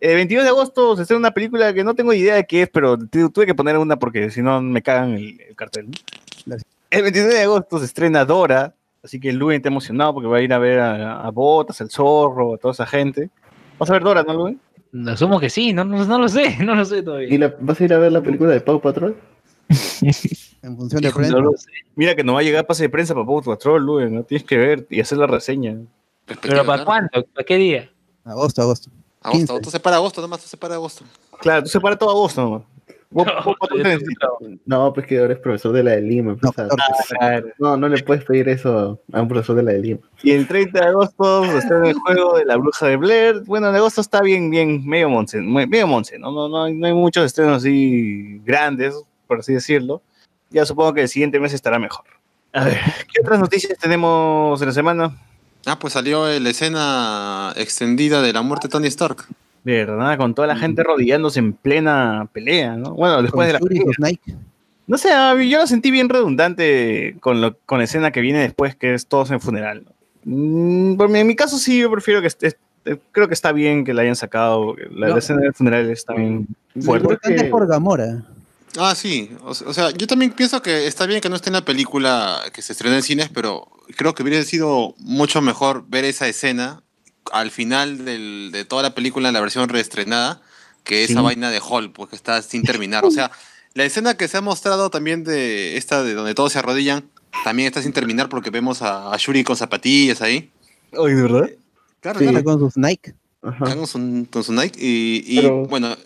El 22 de agosto se estrena una película que no tengo idea de qué es, pero tu- tuve que poner una porque si no me cagan el, el cartel. El 29 de agosto se estrena Dora, así que Luen está emocionado porque va a ir a ver a, a Botas, el zorro, a toda esa gente. Vamos a ver Dora, ¿no, Luen? Asumo que sí, no, no, no lo sé, no lo sé ¿Y todavía. la- vas a ir a ver la película de Pau Patrol? En función de Hijo, prensa. no. Mira que no va a llegar pase de prensa para Pau Patrol, Luen, ¿no? Tienes que ver y hacer la reseña. ¿Pero para cuándo? ¿Para qué día? Agosto, agosto. Agosto, 15. agosto se para agosto, nomás se para agosto. Claro, tú separas todo agosto nomás. Vos-. No, pues que ahora es profesor de la de Lima. pues, Claro. no, no le puedes pedir eso a un profesor de la de Lima. Y el 30 de agosto se estrena el juego de la bruja de Blair. Bueno, en agosto está bien, bien, medio monce, medio monce, ¿no? No, no, hay- no hay muchos estrenos así grandes, por así decirlo. Ya supongo que el siguiente mes estará mejor. A ver, ¿qué otras noticias tenemos en la semana? Ah, pues salió la escena extendida de la muerte de Tony Stark. De verdad, con toda la gente rodillándose en plena pelea, ¿no? Bueno, después de la pelea. No sé, a mí yo lo sentí bien redundante con, lo, con la escena que viene después, que es todos en funeral. ¿no? Mm, por mi- en mi caso sí, yo prefiero que esté, eh, creo que está bien que la hayan sacado. La, la escena del funeral está bien Lo fuerte. importante es por Gamora. Ah, sí. O sea, yo también pienso que está bien que no esté en la película que se estrenó en cines, pero creo que hubiera sido mucho mejor ver esa escena al final del- de toda la película en la versión reestrenada que esa Sí. vaina de Hall, pues que está sin terminar. O sea, la escena que se ha mostrado también de esta de donde todos se arrodillan, también está sin terminar porque vemos a, a Shuri con zapatillas ahí. Oye, ¿de verdad? Claro, Sí, claro. con sus Nike. Ajá. Con su, con su Nike. Y, y, Pero- bueno,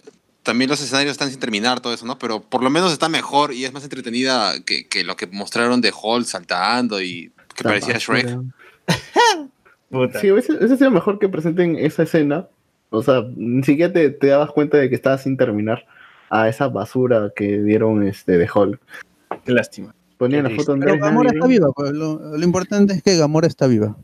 también los escenarios están sin terminar, todo eso, ¿no? Pero por lo menos está mejor y es más entretenida que, que lo que mostraron de Hall saltando y que La parecía basura. Shrek. Puta. Sí, hubiese, hubiese sido mejor que presenten esa escena. O sea, ni siquiera te, te dabas cuenta de que estaba sin terminar a esa basura que dieron este de Hulk. Qué lástima. Ponían Qué la foto de Pero Andrés Gamora está viva. pues, lo, lo importante es que Gamora está viva.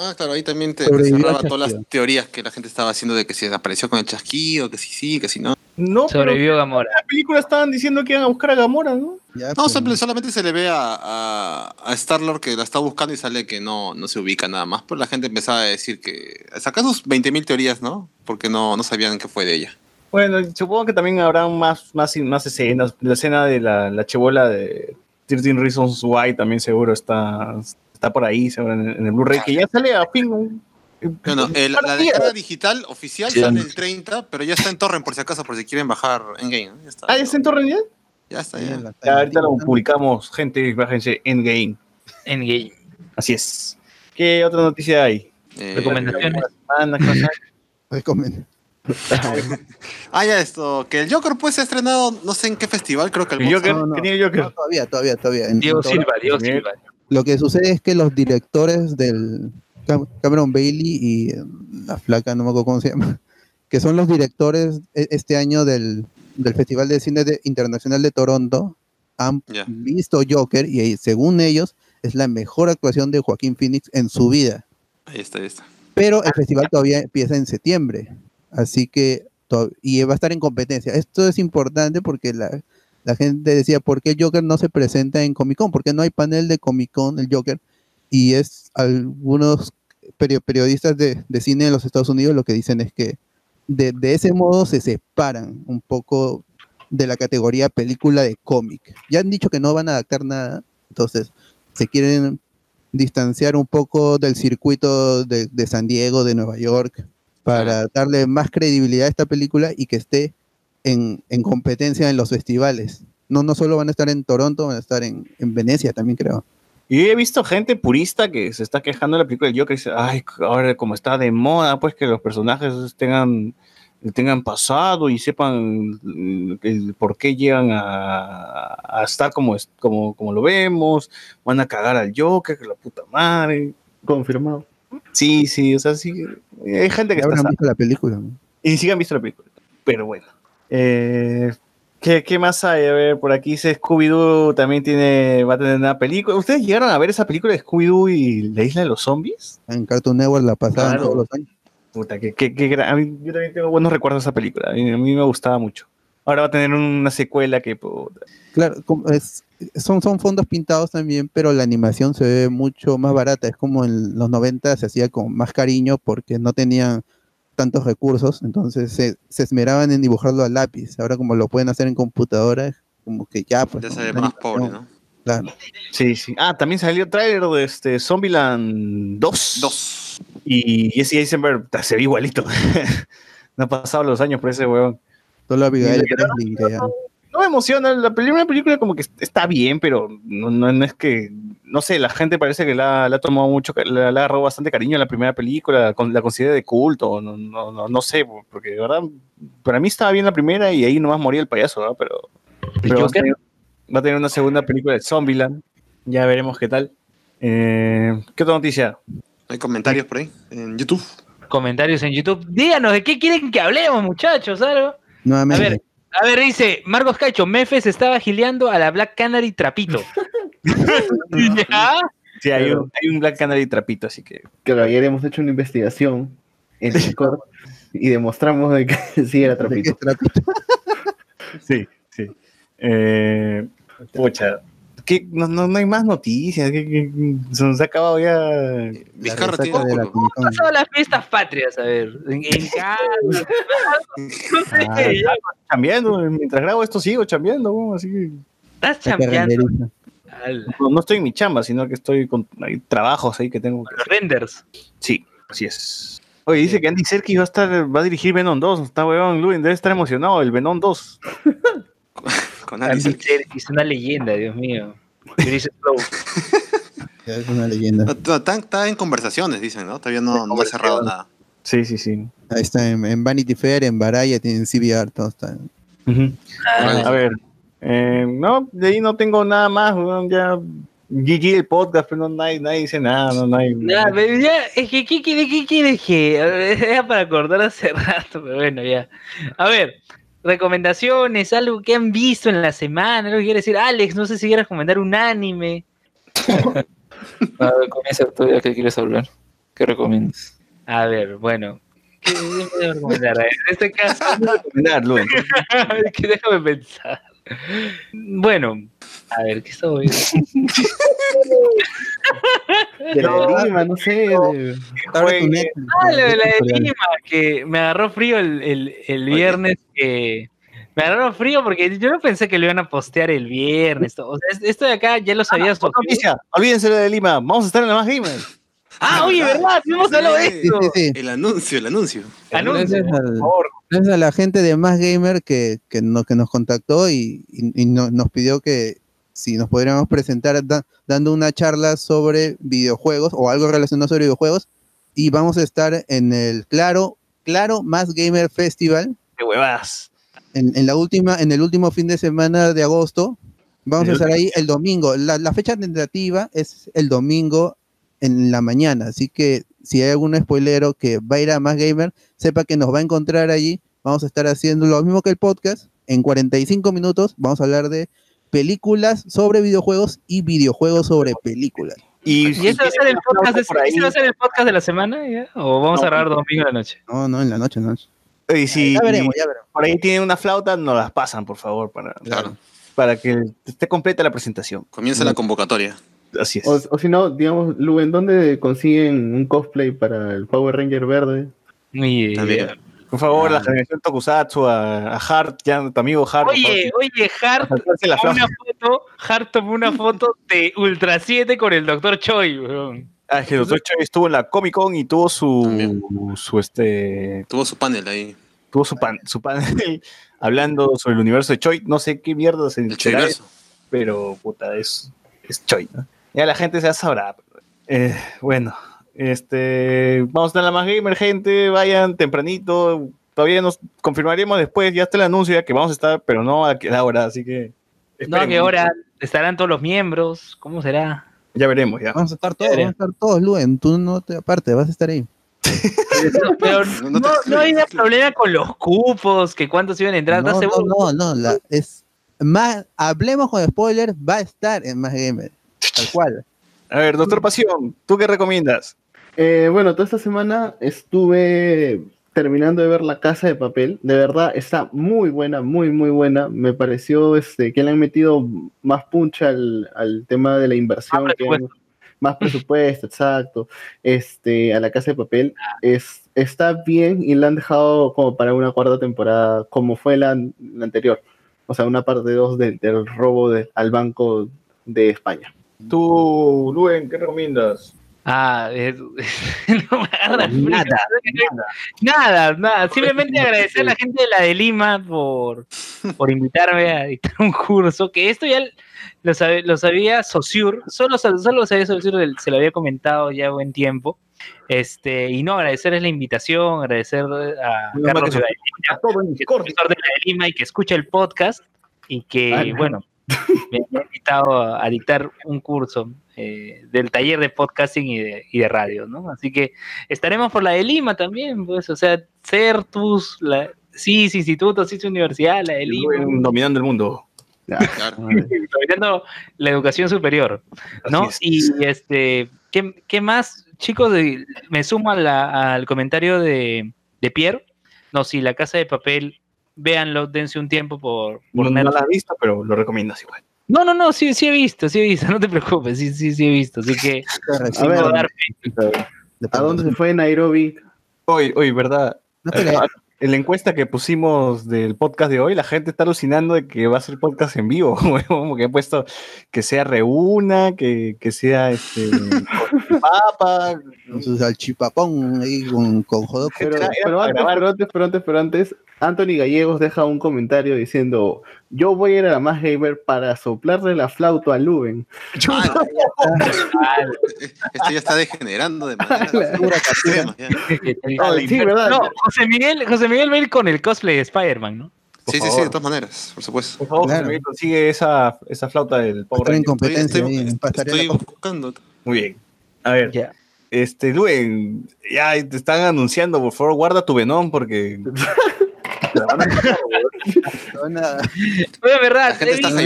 Ah, claro, ahí también te, cerraba todas las teorías que la gente estaba haciendo de que si apareció con el chasquido, que si sí, que si no. No, pero Sobrevivió Gamora. en la película estaban diciendo que iban a buscar a Gamora, ¿no? Ya, No, pues, simple- solamente se le ve a, a, a Star-Lord que la está buscando y sale que no, no se ubica nada más. Pero la gente empezaba a decir que. Sacar sus 20.000 teorías, ¿no? Porque no, no sabían qué fue de ella. Bueno, supongo que también habrá más, más, más escenas. La escena de la, la chebola de 13 Reasons Why también seguro está, está por ahí, seguro en, el- en el Blu-ray, que ya sale a fin. un- Bueno, un el- de la descarga digital oficial Sí, sale el 30, pero ya está en torrent por si acaso, por si quieren bajar en game. Ya está. Ah, ¿ya está en torrent ya? Ya está, ya ya. la- Ya, ahorita lo publicamos, gente, bájense Endgame. Endgame. Así es. ¿Qué otra noticia hay? Eh, Recomendaciones. Semana, cosa. Recomen- ah, ya esto, que el Joker pues se ha estrenado, no sé en qué festival, creo que el El Joker, No, no. ¿qué tiene Joker? No, todavía, todavía, todavía. En- Diego en Silva, Diego. Silva. Lo que sucede es que los directores del Cam- Cameron Bailey y eh, la flaca, no me acuerdo cómo se llama, que son los directores e- este año del, del Festival de Cine de- Internacional de Toronto, han visto Joker y según ellos es la mejor actuación de Joaquín Phoenix en su vida. Ahí está, ahí está. Pero el festival todavía empieza en septiembre, así que y va a estar en competencia. Esto es importante porque la, la gente decía, ¿por qué Joker no se presenta en Comic Con? ¿Por qué no hay panel de Comic Con el Joker? Y es algunos perio- periodistas de, de cine de los Estados Unidos lo que dicen es que de, de ese modo se separan un poco de la categoría película de cómic. Ya han dicho que no van a adaptar nada, entonces se quieren distanciar un poco del circuito de, de San Diego, de Nueva York, para darle más credibilidad a esta película y que esté en, en competencia en los festivales. No, no solo van a estar en Toronto, van a estar en, en Venecia también, creo. Y he visto gente purista que se está quejando de la película del Joker y dice, ay, ahora como está de moda, pues que los personajes tengan, tengan pasado y sepan el por qué llegan a, a estar como, es- como, como lo vemos, van a cagar al Joker, que la puta madre. Confirmado. Sí, sí, o sea, sí. Hay gente que está... visto la película. ¿no? Y siquiera han visto la película. Pero bueno. Eh, ¿Qué, qué más hay? A ver, por aquí dice Scooby-Doo también tiene, va a tener una película. ¿Ustedes llegaron a ver esa película de Scooby-Doo y la isla de los zombies? En Cartoon Network la pasaban Claro. todos los años. Puta, que, que, a mí- yo también tengo buenos recuerdos de esa película. A mí, a mí me gustaba mucho. Ahora va a tener una secuela que puta, Claro, es- son, son fondos pintados también, pero la animación se ve mucho más barata. Es como en los 90 se hacía con más cariño porque no tenían tantos recursos, entonces se, se esmeraban en dibujarlo a lápiz. Ahora como lo pueden hacer en computadora, como que ya pues. Ya se ve más pobre, ¿no? Claro. Sí, sí. Ah, también salió tráiler de este Zombieland 2. 2. Y Jesse Eisenberg se ve igualito. no han pasado los años por ese huevón. Solo Abigail Y- Breslin, que ya- No me emociona. La primera película como que está bien, pero no, no, no es que... No sé, la gente parece que la, la ha tomado mucho, la, la ha agarrado bastante cariño a la primera película, con, la considera de culto, no, no, no, no sé, porque de verdad, para mí estaba bien la primera y ahí nomás moría el payaso, ¿verdad? Pero, pero va, a tener, va a tener una segunda película de Zombieland, ya veremos qué tal. Eh, ¿Qué otra noticia? Hay comentarios por ahí en YouTube. Comentarios en YouTube. Díganos, ¿de qué quieren que hablemos, muchachos? ¿Algo? A Nuevamente. ver, a ver, dice Marcos Cacho, Mefes estaba gileando a la Black Canary Trapito. ¿Ya? Sí, hay Pero- un, hay un Black Canary trapito, así que... Claro, ayer hemos hecho una investigación en Discord y demostramos de que sí era ¿De qué trapito. trapito? Sí, sí. Eh, pucha, ¿qué? No, no, no hay más noticias, ¿qué- qué- se nos ha acabado ya... Vizcarra resaca tiene de la culo. Comic Con. pasado las fiestas patrias? A ver, en, en casa. no sé, Ah, ya. Chambeando, mientras grabo esto sigo chambeando, así que... Estás que chambeando. No, no estoy en mi chamba, sino que estoy con hay trabajos ahí que tengo que Los renders. Sí, así es. Oye, dice que Andy Serkis va a estar, va a dirigir Venom 2. Está huevón, Luen, debe estar emocionado el Venom 2. Con Andy. Serkis, una leyenda, Dios mío. Es una leyenda. Está, está en conversaciones, dicen, ¿no? Todavía no, no ha cerrado nada. Sí, sí, sí. Ahí está en, en Vanity Fair, en Baraya, tienen CBR, todo está. A ver, eh, no, de ahí no tengo nada más, ya GG el podcast, pero no, nadie, nadie dice nada, no, no hay- Nada, pero ya, es que, ¿qué, quiere- qué quieres que? A ver, Era para acordar hace rato, pero bueno, ya. A ver, recomendaciones, algo que han visto en la semana, algo que quiere decir. Alex, no sé si quieres recomendar un anime. A ver, comienza tú ya que quieres hablar. ¿Qué recomiendas? A ver, bueno. ¿Qué debo recomendar? En este caso, recomendar, déjame pensar. Bueno, a ver, ¿qué estaba viendo? De la de Lima, no sé. de- Ah, lo de la de Lima, que me agarró frío el, el, el viernes que... Me agarró frío porque yo no pensé que lo iban a postear el viernes. O sea, es- esto de acá ya lo sabía. Otra noticia, olvídense de Lima, vamos a estar en la más gamer. Ah, oye, ¿verdad? Hemos hablado de Sí, esto. Sí, sí. El anuncio, el anuncio. Anuncio. Gracias, al- Por favor. gracias a la gente de Más Gamer que, que, no- que nos contactó y, y- y no- nos pidió que si nos podríamos presentar da- dando una charla sobre videojuegos o algo relacionado sobre videojuegos. Y vamos a estar en el Claro, Claro Más Gamer Festival Qué huevas. en, en la última, en el último fin de semana de agosto. Vamos a estar ahí el domingo. La, la fecha tentativa es el domingo en la mañana. Así que si hay algún spoilero que va a ir a Más Gamer, sepa que nos va a encontrar allí. Vamos a estar haciendo lo mismo que el podcast. En 45 minutos vamos a hablar de películas sobre videojuegos y videojuegos sobre películas. Y, ¿Y ese va a ser el podcast de, por ahí. ese va a ser el podcast de la semana? ya? ¿O vamos a grabar domingo en la noche? No, no, en la noche, no. Y si Ya veremos, ya veremos. por ahí tienen una flauta, nos las pasan, por favor, para, Claro. para que esté completa la presentación. Comienza la convocatoria. Así es. O, o si no, digamos, Lu, ¿en dónde consiguen un cosplay para el Power Ranger verde? También. Por favor, Ah. la generación Tokusatsu, a, a Hart, ya tu amigo Hart. Oye, oye, Hart tomó una foto, Hart tomó una foto de Ultra 7 con el Dr. Choi, weón. Ah, es que el Dr. Choi estuvo en la Comic Con y tuvo su, También. su este, Tuvo su panel ahí. tuvo su, pan, su panel hablando sobre el universo de Choi. No sé qué mierda se El pero puta, es, es Choi, ¿no? Ya la gente ya sabrá. Eh, bueno, este, vamos a estar en la más gamer, gente, vayan tempranito, todavía nos confirmaremos después, ya está el anuncio ya que vamos a estar, pero no a la hora, así que No, ¿a qué hora estarán todos los miembros? ¿Cómo será? Ya veremos, ya. Vamos a estar todos, vamos a estar todos, Luen. Tú no te aparte, vas a estar ahí. Pero no, no había problema con los cupos, que cuántos iban a entrar. No, ¿estás no, no, no, la- es más, hablemos con spoilers, va a estar en Más Gamer, tal cual. A ver, doctor Pasión, ¿tú qué recomiendas? Eh, bueno, toda esta semana estuve terminando de ver La Casa de Papel. De verdad, está muy buena, muy, muy buena. Me pareció este, que le han metido más puncha al, al tema de la inversión. Más que han- más presupuesto, exacto. Este, a La Casa de Papel. Es, está bien y la han dejado como para una cuarta temporada, como fue la, la anterior. O sea, una parte 2 del, del robo de- al Banco de España. Tú, Luen, ¿qué recomiendas? Ah, es- no me agarra nada, nada, nada. Simplemente agradecer a la gente de la de Lima por, por invitarme a dictar un curso, que esto ya lo, lo sabía Sociur, solo, solo lo sabía Sociur, se lo había comentado ya buen tiempo. Este, y no, agradecerles la invitación, agradecer a mal Carlos que de la de Lima, que es profesor de la de Lima y que escucha el podcast y que, Ah, no. Me ha invitado a, a dictar un curso eh, del taller de podcasting y de, y de radio, ¿no? Así que estaremos por la de Lima también, pues, o sea, CERTUS, la CIS Instituto, CIS Universidad, la de Lima, dominando el mundo. dominando la educación superior, ¿no? Y este, ¿qué, qué más, chicos? De- me sumo a la- al comentario de, de Pierre. No, si la casa de papel, véanlo, dense un tiempo por, por No, no la has visto, pero lo recomiendas igual. No, no, no, sí, sí he visto, sí he visto, no te preocupes, sí, sí, sí he visto, así que A ver, dar ¿a dónde se fue Nairobi? Hoy, hoy, ¿verdad? No pelea. En la encuesta que pusimos del podcast de hoy, la gente está alucinando de que va a ser podcast en vivo. Como que he puesto que sea reúna, que, que sea este papa. Con su salchipapón ahí con, con jodoco. Pero, pero antes, grabar. pero antes, pero antes, pero antes, Anthony Gallegos deja un comentario diciendo: Yo voy a ir a la más gamer para soplarle la flauta a Luben. Esto ya está degenerando de manera. Oh, sí, ¿verdad? No, José Miguel, José Miguel va a ir con el cosplay de Spider-Man, ¿no? Por Sí, sí, sí, favor. de todas maneras, por supuesto. Por favor, Claro. José Miguel, consigue esa, esa flauta del competencia Estoy- estoy- estoy buscando. Muy bien. A ver, Ya. este, Luen, ya te están anunciando, por favor, guarda tu Venom porque. la van a matar, huevón. Van a- Oye, verdad, La gente he está visto, he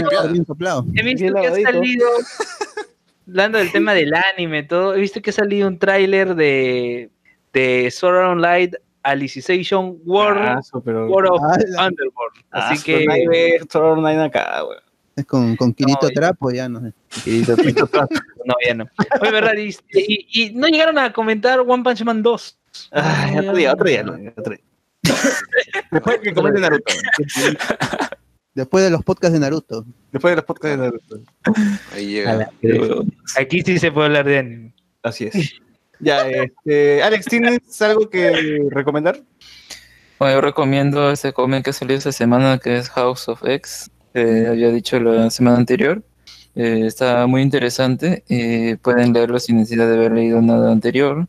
que ha salido, hablando del tema del anime, todo, he visto que ha salido un tráiler de, de Sword Art Online Alicization World, Ah, so, pero- World of Ah, la- Underworld. Ah, Así que nadie Sword Online acá, weón. Es con, con Kirito No. Trapo, ya no sé. no, ya no. Oye, verdad, y, y- y no llegaron a comentar One Punch Man 2. Ah, ya otro día, otro día, otro día. Después que comente Naruto. Después de los podcasts de Naruto. Después de los podcasts de Naruto. Ahí A llega. Aquí sí se puede hablar de anime. Así es. Ya, este, Alex, ¿tienes algo que recomendar? Bueno, yo recomiendo ese cómic que salió esta semana que es House of X, que había dicho la semana anterior. Eh, está muy interesante. eh, pueden leerlo sin necesidad de haber leído nada anterior.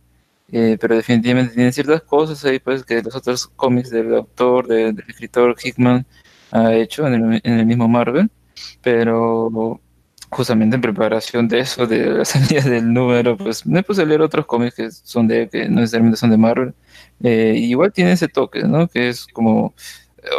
Eh, pero definitivamente tiene ciertas cosas ahí pues que los otros cómics del autor, de- del escritor Hickman ha hecho en el, mismo Marvel. Pero justamente en preparación de eso, de la salida del número, pues me puse a leer otros cómics que son de que no necesariamente son de Marvel. Eh, igual tiene ese toque, ¿no? Que es como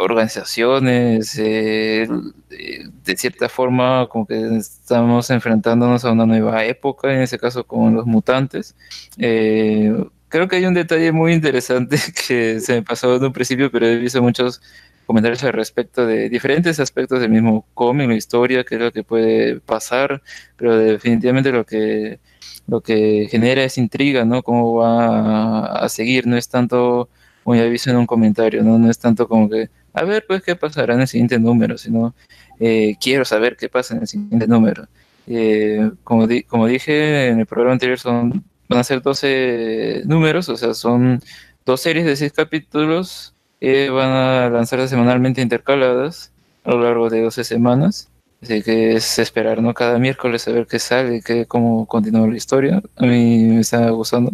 organizaciones, eh, de, cierta forma como que estamos enfrentándonos a una nueva época, en ese caso con los mutantes. Eh, creo que hay un detalle muy interesante que se me pasó en un principio, pero he visto muchos comentarios al respecto de diferentes aspectos del mismo cómic, la historia, qué es lo que puede pasar, pero definitivamente lo que lo que genera es intriga, ¿no? Cómo va a seguir, no es tanto, como ya en un comentario, ¿no? No es tanto como que, a ver, pues, qué pasará en el siguiente número, sino, eh, quiero saber qué pasa en el siguiente número. Eh, como, di- como dije en el programa anterior, son, van a ser 12 números, o sea, son dos series de seis capítulos que van a lanzarse semanalmente intercaladas a lo largo de 12 semanas. Así que es esperar, ¿no? Cada miércoles a ver qué sale, qué, cómo continúa la historia. A mí me está gustando.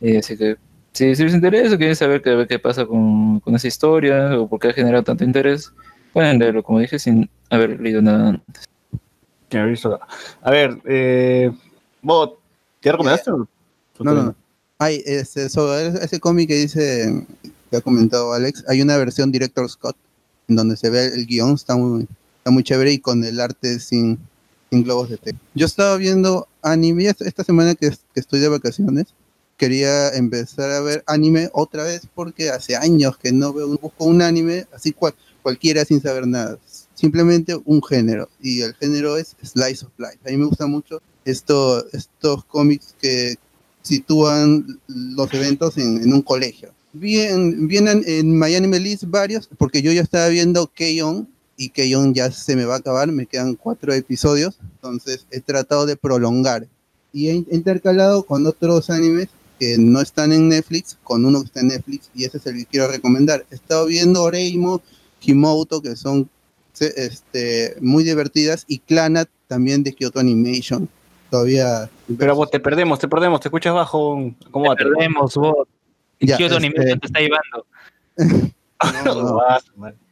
Eh, así que si, si les interesa, quieren saber qué, qué pasa con, con esa historia o por qué ha generado tanto interés, pueden leerlo, como dije, sin haber leído nada antes. A ver, eh, Bot, ¿ya recomendaste? o- No, no, no. Hay ese, sobre ese cómic que dice, que ha comentado Alex, hay una versión Director Scott, en donde se ve el guion, está muy, está muy chévere y con el arte sin, sin globos de texto. Yo estaba viendo anime esta esta semana que, que estoy de vacaciones. Quería empezar a ver anime otra vez porque hace años que no veo, busco un anime así cual, cualquiera sin saber nada. Simplemente un género. Y el género es Slice of Life. A mí me gusta mucho esto, estos cómics que sitúan los eventos en, en un colegio. Bien, vienen en Miami List varios, porque yo ya estaba viendo K-On! y K-On! ya se me va a acabar, me quedan cuatro episodios, entonces he tratado de prolongar. Y he intercalado con otros animes que no están en Netflix, con uno que está en Netflix, y ese es el que quiero recomendar. He estado viendo Oreimo, Himoto, que son este, muy divertidas, y Clanat también de Kyoto Animation. Todavía. Pero vos te perdemos, te perdemos, te escuchas bajo. ¿Cómo Te perdemos, vos. Ya, Kyoto este- Animation te está llevando.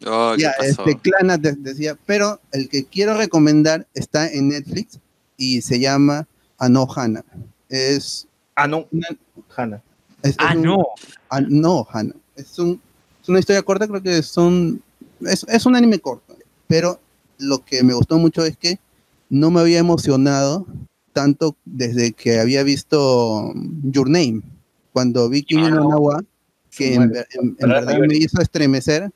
Oh, ¿qué ya, pasó? este, Clanat de- decía, pero el que quiero recomendar está en Netflix y se llama Anohana. Es. Ah, no. Una, Hannah. es- Ah, es un- no. Ah, no, Hannah. Es, un, es una historia corta, creo que son. Es, es un anime corto. Pero lo que me gustó mucho es que no me había emocionado tanto desde que había visto Your Name. Cuando vi Kimi no Nawa, que en, ver- en- en verdad me hizo estremecer.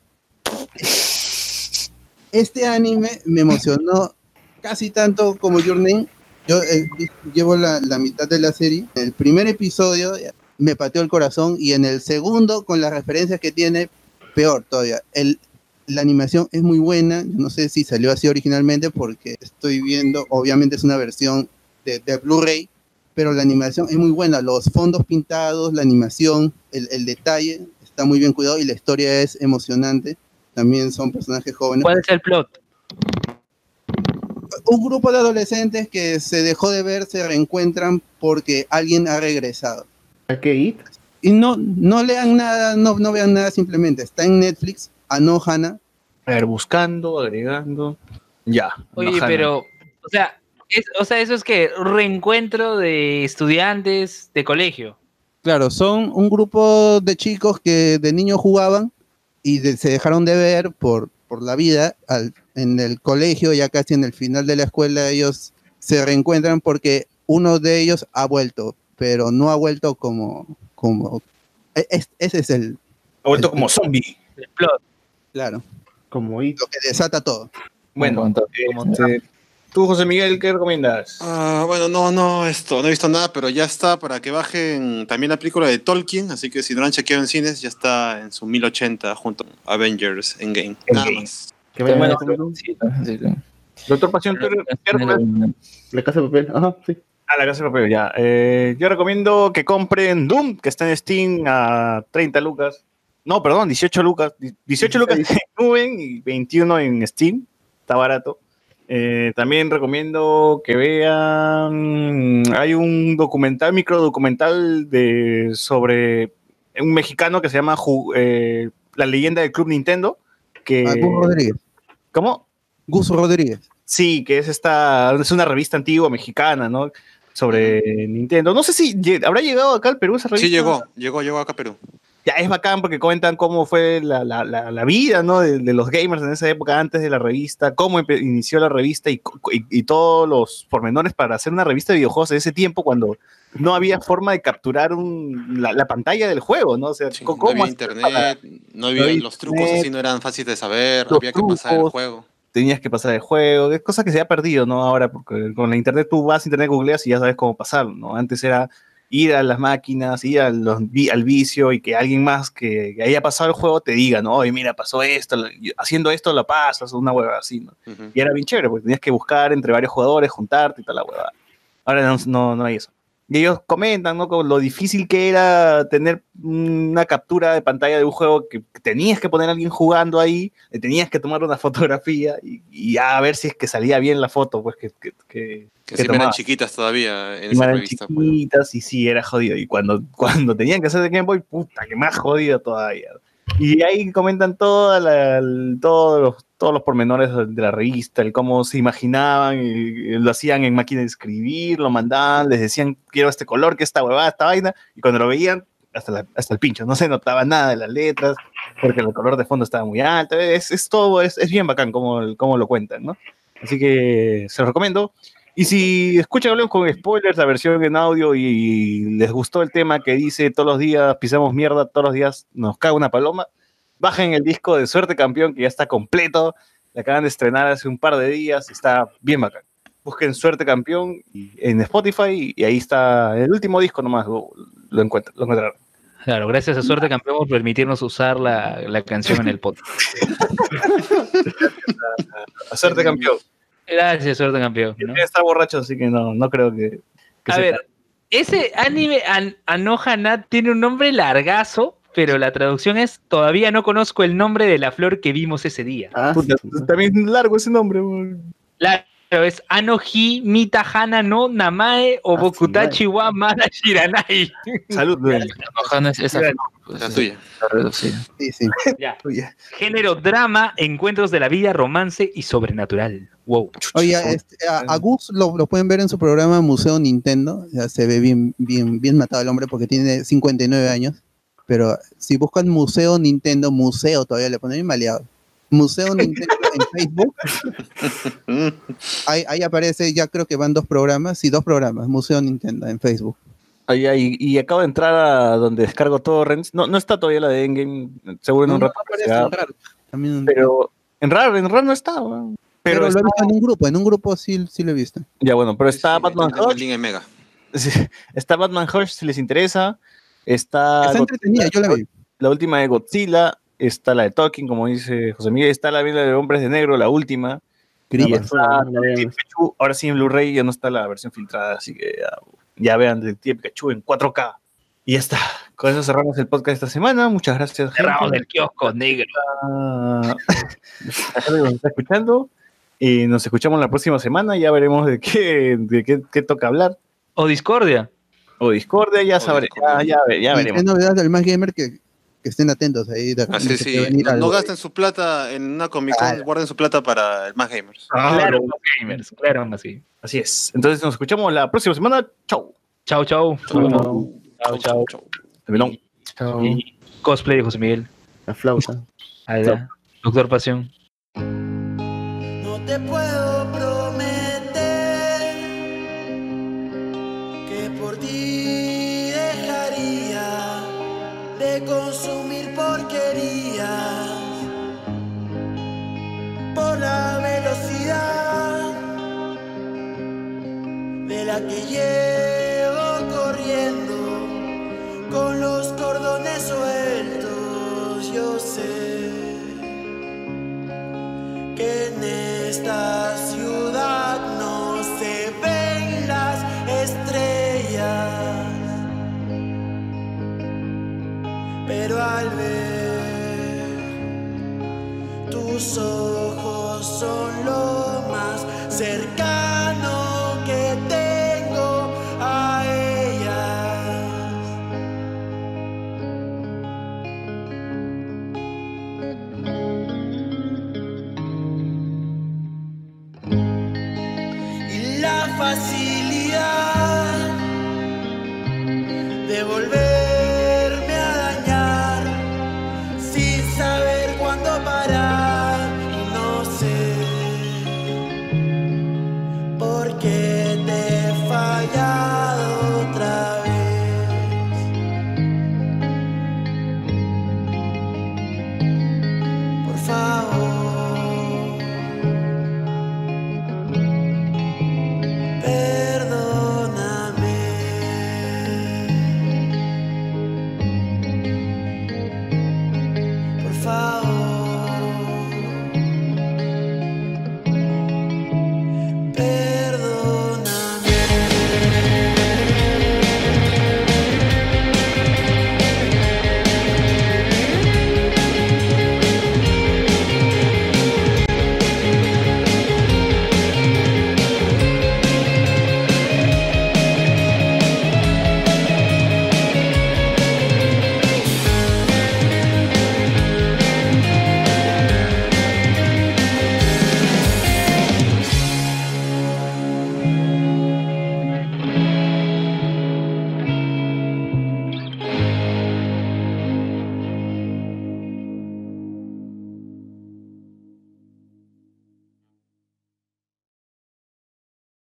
Este anime me emocionó casi tanto como Your Name. Yo eh, llevo la, mitad de la serie. En el primer episodio eh, me pateó el corazón y en el segundo, con las referencias que tiene, peor todavía. El, la animación es muy buena. No sé si salió así originalmente porque estoy viendo, obviamente es una versión de, de Blu-ray, pero la animación es muy buena. Los fondos pintados, la animación, el, el detalle está muy bien cuidado y la historia es emocionante. También son personajes jóvenes. ¿Cuál es el plot? Un grupo de adolescentes que se dejó de ver se reencuentran porque alguien ha regresado. ¿A qué it? Y no, no lean nada, no, no vean nada simplemente. Está en Netflix, Anohana. A ver, buscando, agregando. Ya. Oye, Anohana. pero, o sea, es, o sea, eso es que reencuentro de estudiantes de colegio. Claro, son un grupo de chicos que de niños jugaban y de- se dejaron de ver por, por la vida. Al- en el colegio, ya casi en el final de la escuela, ellos se reencuentran porque uno de ellos ha vuelto, pero no ha vuelto como... como e- es- ese es el... Ha vuelto como zombie. El plot. Claro, Como it. lo que desata todo. Bueno, Aguanta. este, tú, José Miguel, ¿qué recomiendas? Ah, bueno, no, no, esto, no he visto nada, pero ya está para que bajen también la película de Tolkien, así que si no la han chequeado en cines, ya está en su 1080 junto a Avengers Endgame. Nada Endgame. más. Que vayan Bueno, a ver Sí, sí, sí. Doctor Pasión, ¿tú qué recomiendas? la casa de papel. Ajá, sí. A la casa de papel, ya. Eh, yo recomiendo que compren Doom, que está en Steam a 30 lucas. No, perdón, 18 lucas. 18 lucas en Nubin y 21 en Steam. Está barato. Eh, también recomiendo que vean. Hay un documental, micro documental de, sobre un mexicano que se llama Ju- eh, La leyenda del Club Nintendo. Que, Ah, Rodríguez. ¿Cómo? Gus Rodríguez. Sí, que es esta, es una revista antigua mexicana, ¿no? Sobre Nintendo. No sé si habrá llegado acá al Perú esa revista. Sí, llegó, llegó, llegó acá a Perú. Ya es bacán porque cuentan cómo fue la, la- la- la vida, ¿no? De, de los gamers en esa época antes de la revista, cómo inició la revista y- y todos los pormenores para hacer una revista de videojuegos de ese tiempo cuando no había forma de capturar un- la, la pantalla del juego, ¿no? O sea, Sí, no ¿cómo había internet, para- no había, no los trucos internet, así no eran fáciles de saber, había que pasar el juego. tenías que pasar el juego, es cosa que se ha perdido, ¿no? Ahora, porque con la internet tú vas a internet, googleas y ya sabes cómo pasarlo, ¿no? Antes era ir a las máquinas, ir a los vi- al vicio y que alguien más que, haya pasado el juego te diga, ¿no? Oye, mira, pasó esto, haciendo esto lo pasas, una hueva así, ¿no? Y era bien chévere, porque tenías que buscar entre varios jugadores, juntarte y toda la hueva. Ahora no, no, no hay eso. Y ellos comentan, ¿no? Con lo difícil que era tener una captura de pantalla de un juego que tenías que poner a alguien jugando ahí, le tenías que tomar una fotografía y, y a ver si es que salía bien la foto, pues que, que, que, Que que siempre eran chiquitas todavía en esa eran revista. pues. chiquitas y sí, era jodido. Y cuando, cuando tenían que hacer de Game Boy, puta, que más jodido todavía. Y ahí comentan toda la- todos los todos los pormenores de la revista, el cómo se imaginaban, lo hacían en máquina de escribir, lo mandaban, les decían quiero este color, que esta huevada, esta vaina, y cuando lo veían, hasta, hasta el pincho, no se notaba nada de las letras, porque el color de fondo estaba muy alto, es, es todo, es, es bien bacán como, como lo cuentan, ¿no? Así que se los recomiendo. Y si escuchan hablemos con spoilers, la versión en audio y les gustó el tema que dice todos los días pisamos mierda, todos los días nos caga una paloma, bajen el disco de Suerte Campeón que ya está completo, lo acaban de estrenar hace un par de días, está bien bacán. Busquen Suerte Campeón en Spotify y ahí está el último disco nomás, lo, encuentran, lo encontrarán. Claro, gracias a Suerte Campeón por permitirnos usar la, la canción en el podcast. A Suerte Campeón. Gracias, Suerte Campeón. estar borracho, así que no, no creo que... que A ver, ese anime An Anoha Nat tiene un nombre largazo, pero la traducción es todavía no conozco el nombre de la flor que vimos ese día. Ah, Puta, también largo ese nombre. weón. Claro, es Anohi Mitahana no Namae o Bokutachi wa Mara Shiranai. Salud. Anohana es esa pues, La es tuya. Sí, sí. Ya. Género drama, encuentros de la vida, romance y sobrenatural. Wow. Oye, este, a, a Gus lo, lo pueden ver en su programa Museo Nintendo. Ya se ve bien, bien, bien matado el hombre porque tiene 59 años. Pero si buscan Museo Nintendo, museo todavía le ponen maleado. Museo Nintendo en Facebook. Ahí, ahí aparece, ya creo que van dos programas. Sí, dos programas. Museo Nintendo en Facebook. Ahí, ahí, y acabo de entrar a donde descargo torrents. No, no está todavía la de Endgame. Seguro en No, un rato. en RAR. También- Pero en RAR, en RAR no está. pero Pero, lo he visto en un grupo. En un grupo sí, sí lo he visto. ya bueno, pero está Sí, Batman en Mega. sí, Está Batman Hush si les interesa. Está, Está entretenida, yo la vi. la última de Godzilla. Está la de Talking, como dice José Miguel. Está la vida de Hombres de Negro, la última. Y está. Pikachu. Ahora sí en Blu-ray ya no está la versión filtrada, así que ya, ya vean Detective Pikachu en 4K. Y ya está. Con eso cerramos el podcast esta semana. Muchas gracias. gente. Cerramos el kiosco negro. Ah, está escuchando. Y nos escuchamos la próxima semana. Ya veremos de qué, de qué, qué toca hablar. O Discordia. O Discordia, ya O sabré. Discordia. Ya, ya, veremos. qué novedad del Más Gamer que, que estén atentos ahí. De Así sí. venir No, gasten su plata en una Comic Con, Claro. guarden su plata para el más gamers. Claro, más gamers. Claro, más sí. Así es. Entonces nos escuchamos la próxima semana. Chau. Chau, chau. Chau. Chau, chau. Terminó. Chao. Y cosplay de José Miguel. La flauta. Doctor Pasión. No te puedo consumir porquerías por la velocidad de la que llevo corriendo con los cordones sueltos. Yo sé que en esta ciudad pero al ver tus ojos son lo más cercano que tengo a ellas. y la facilidad de volver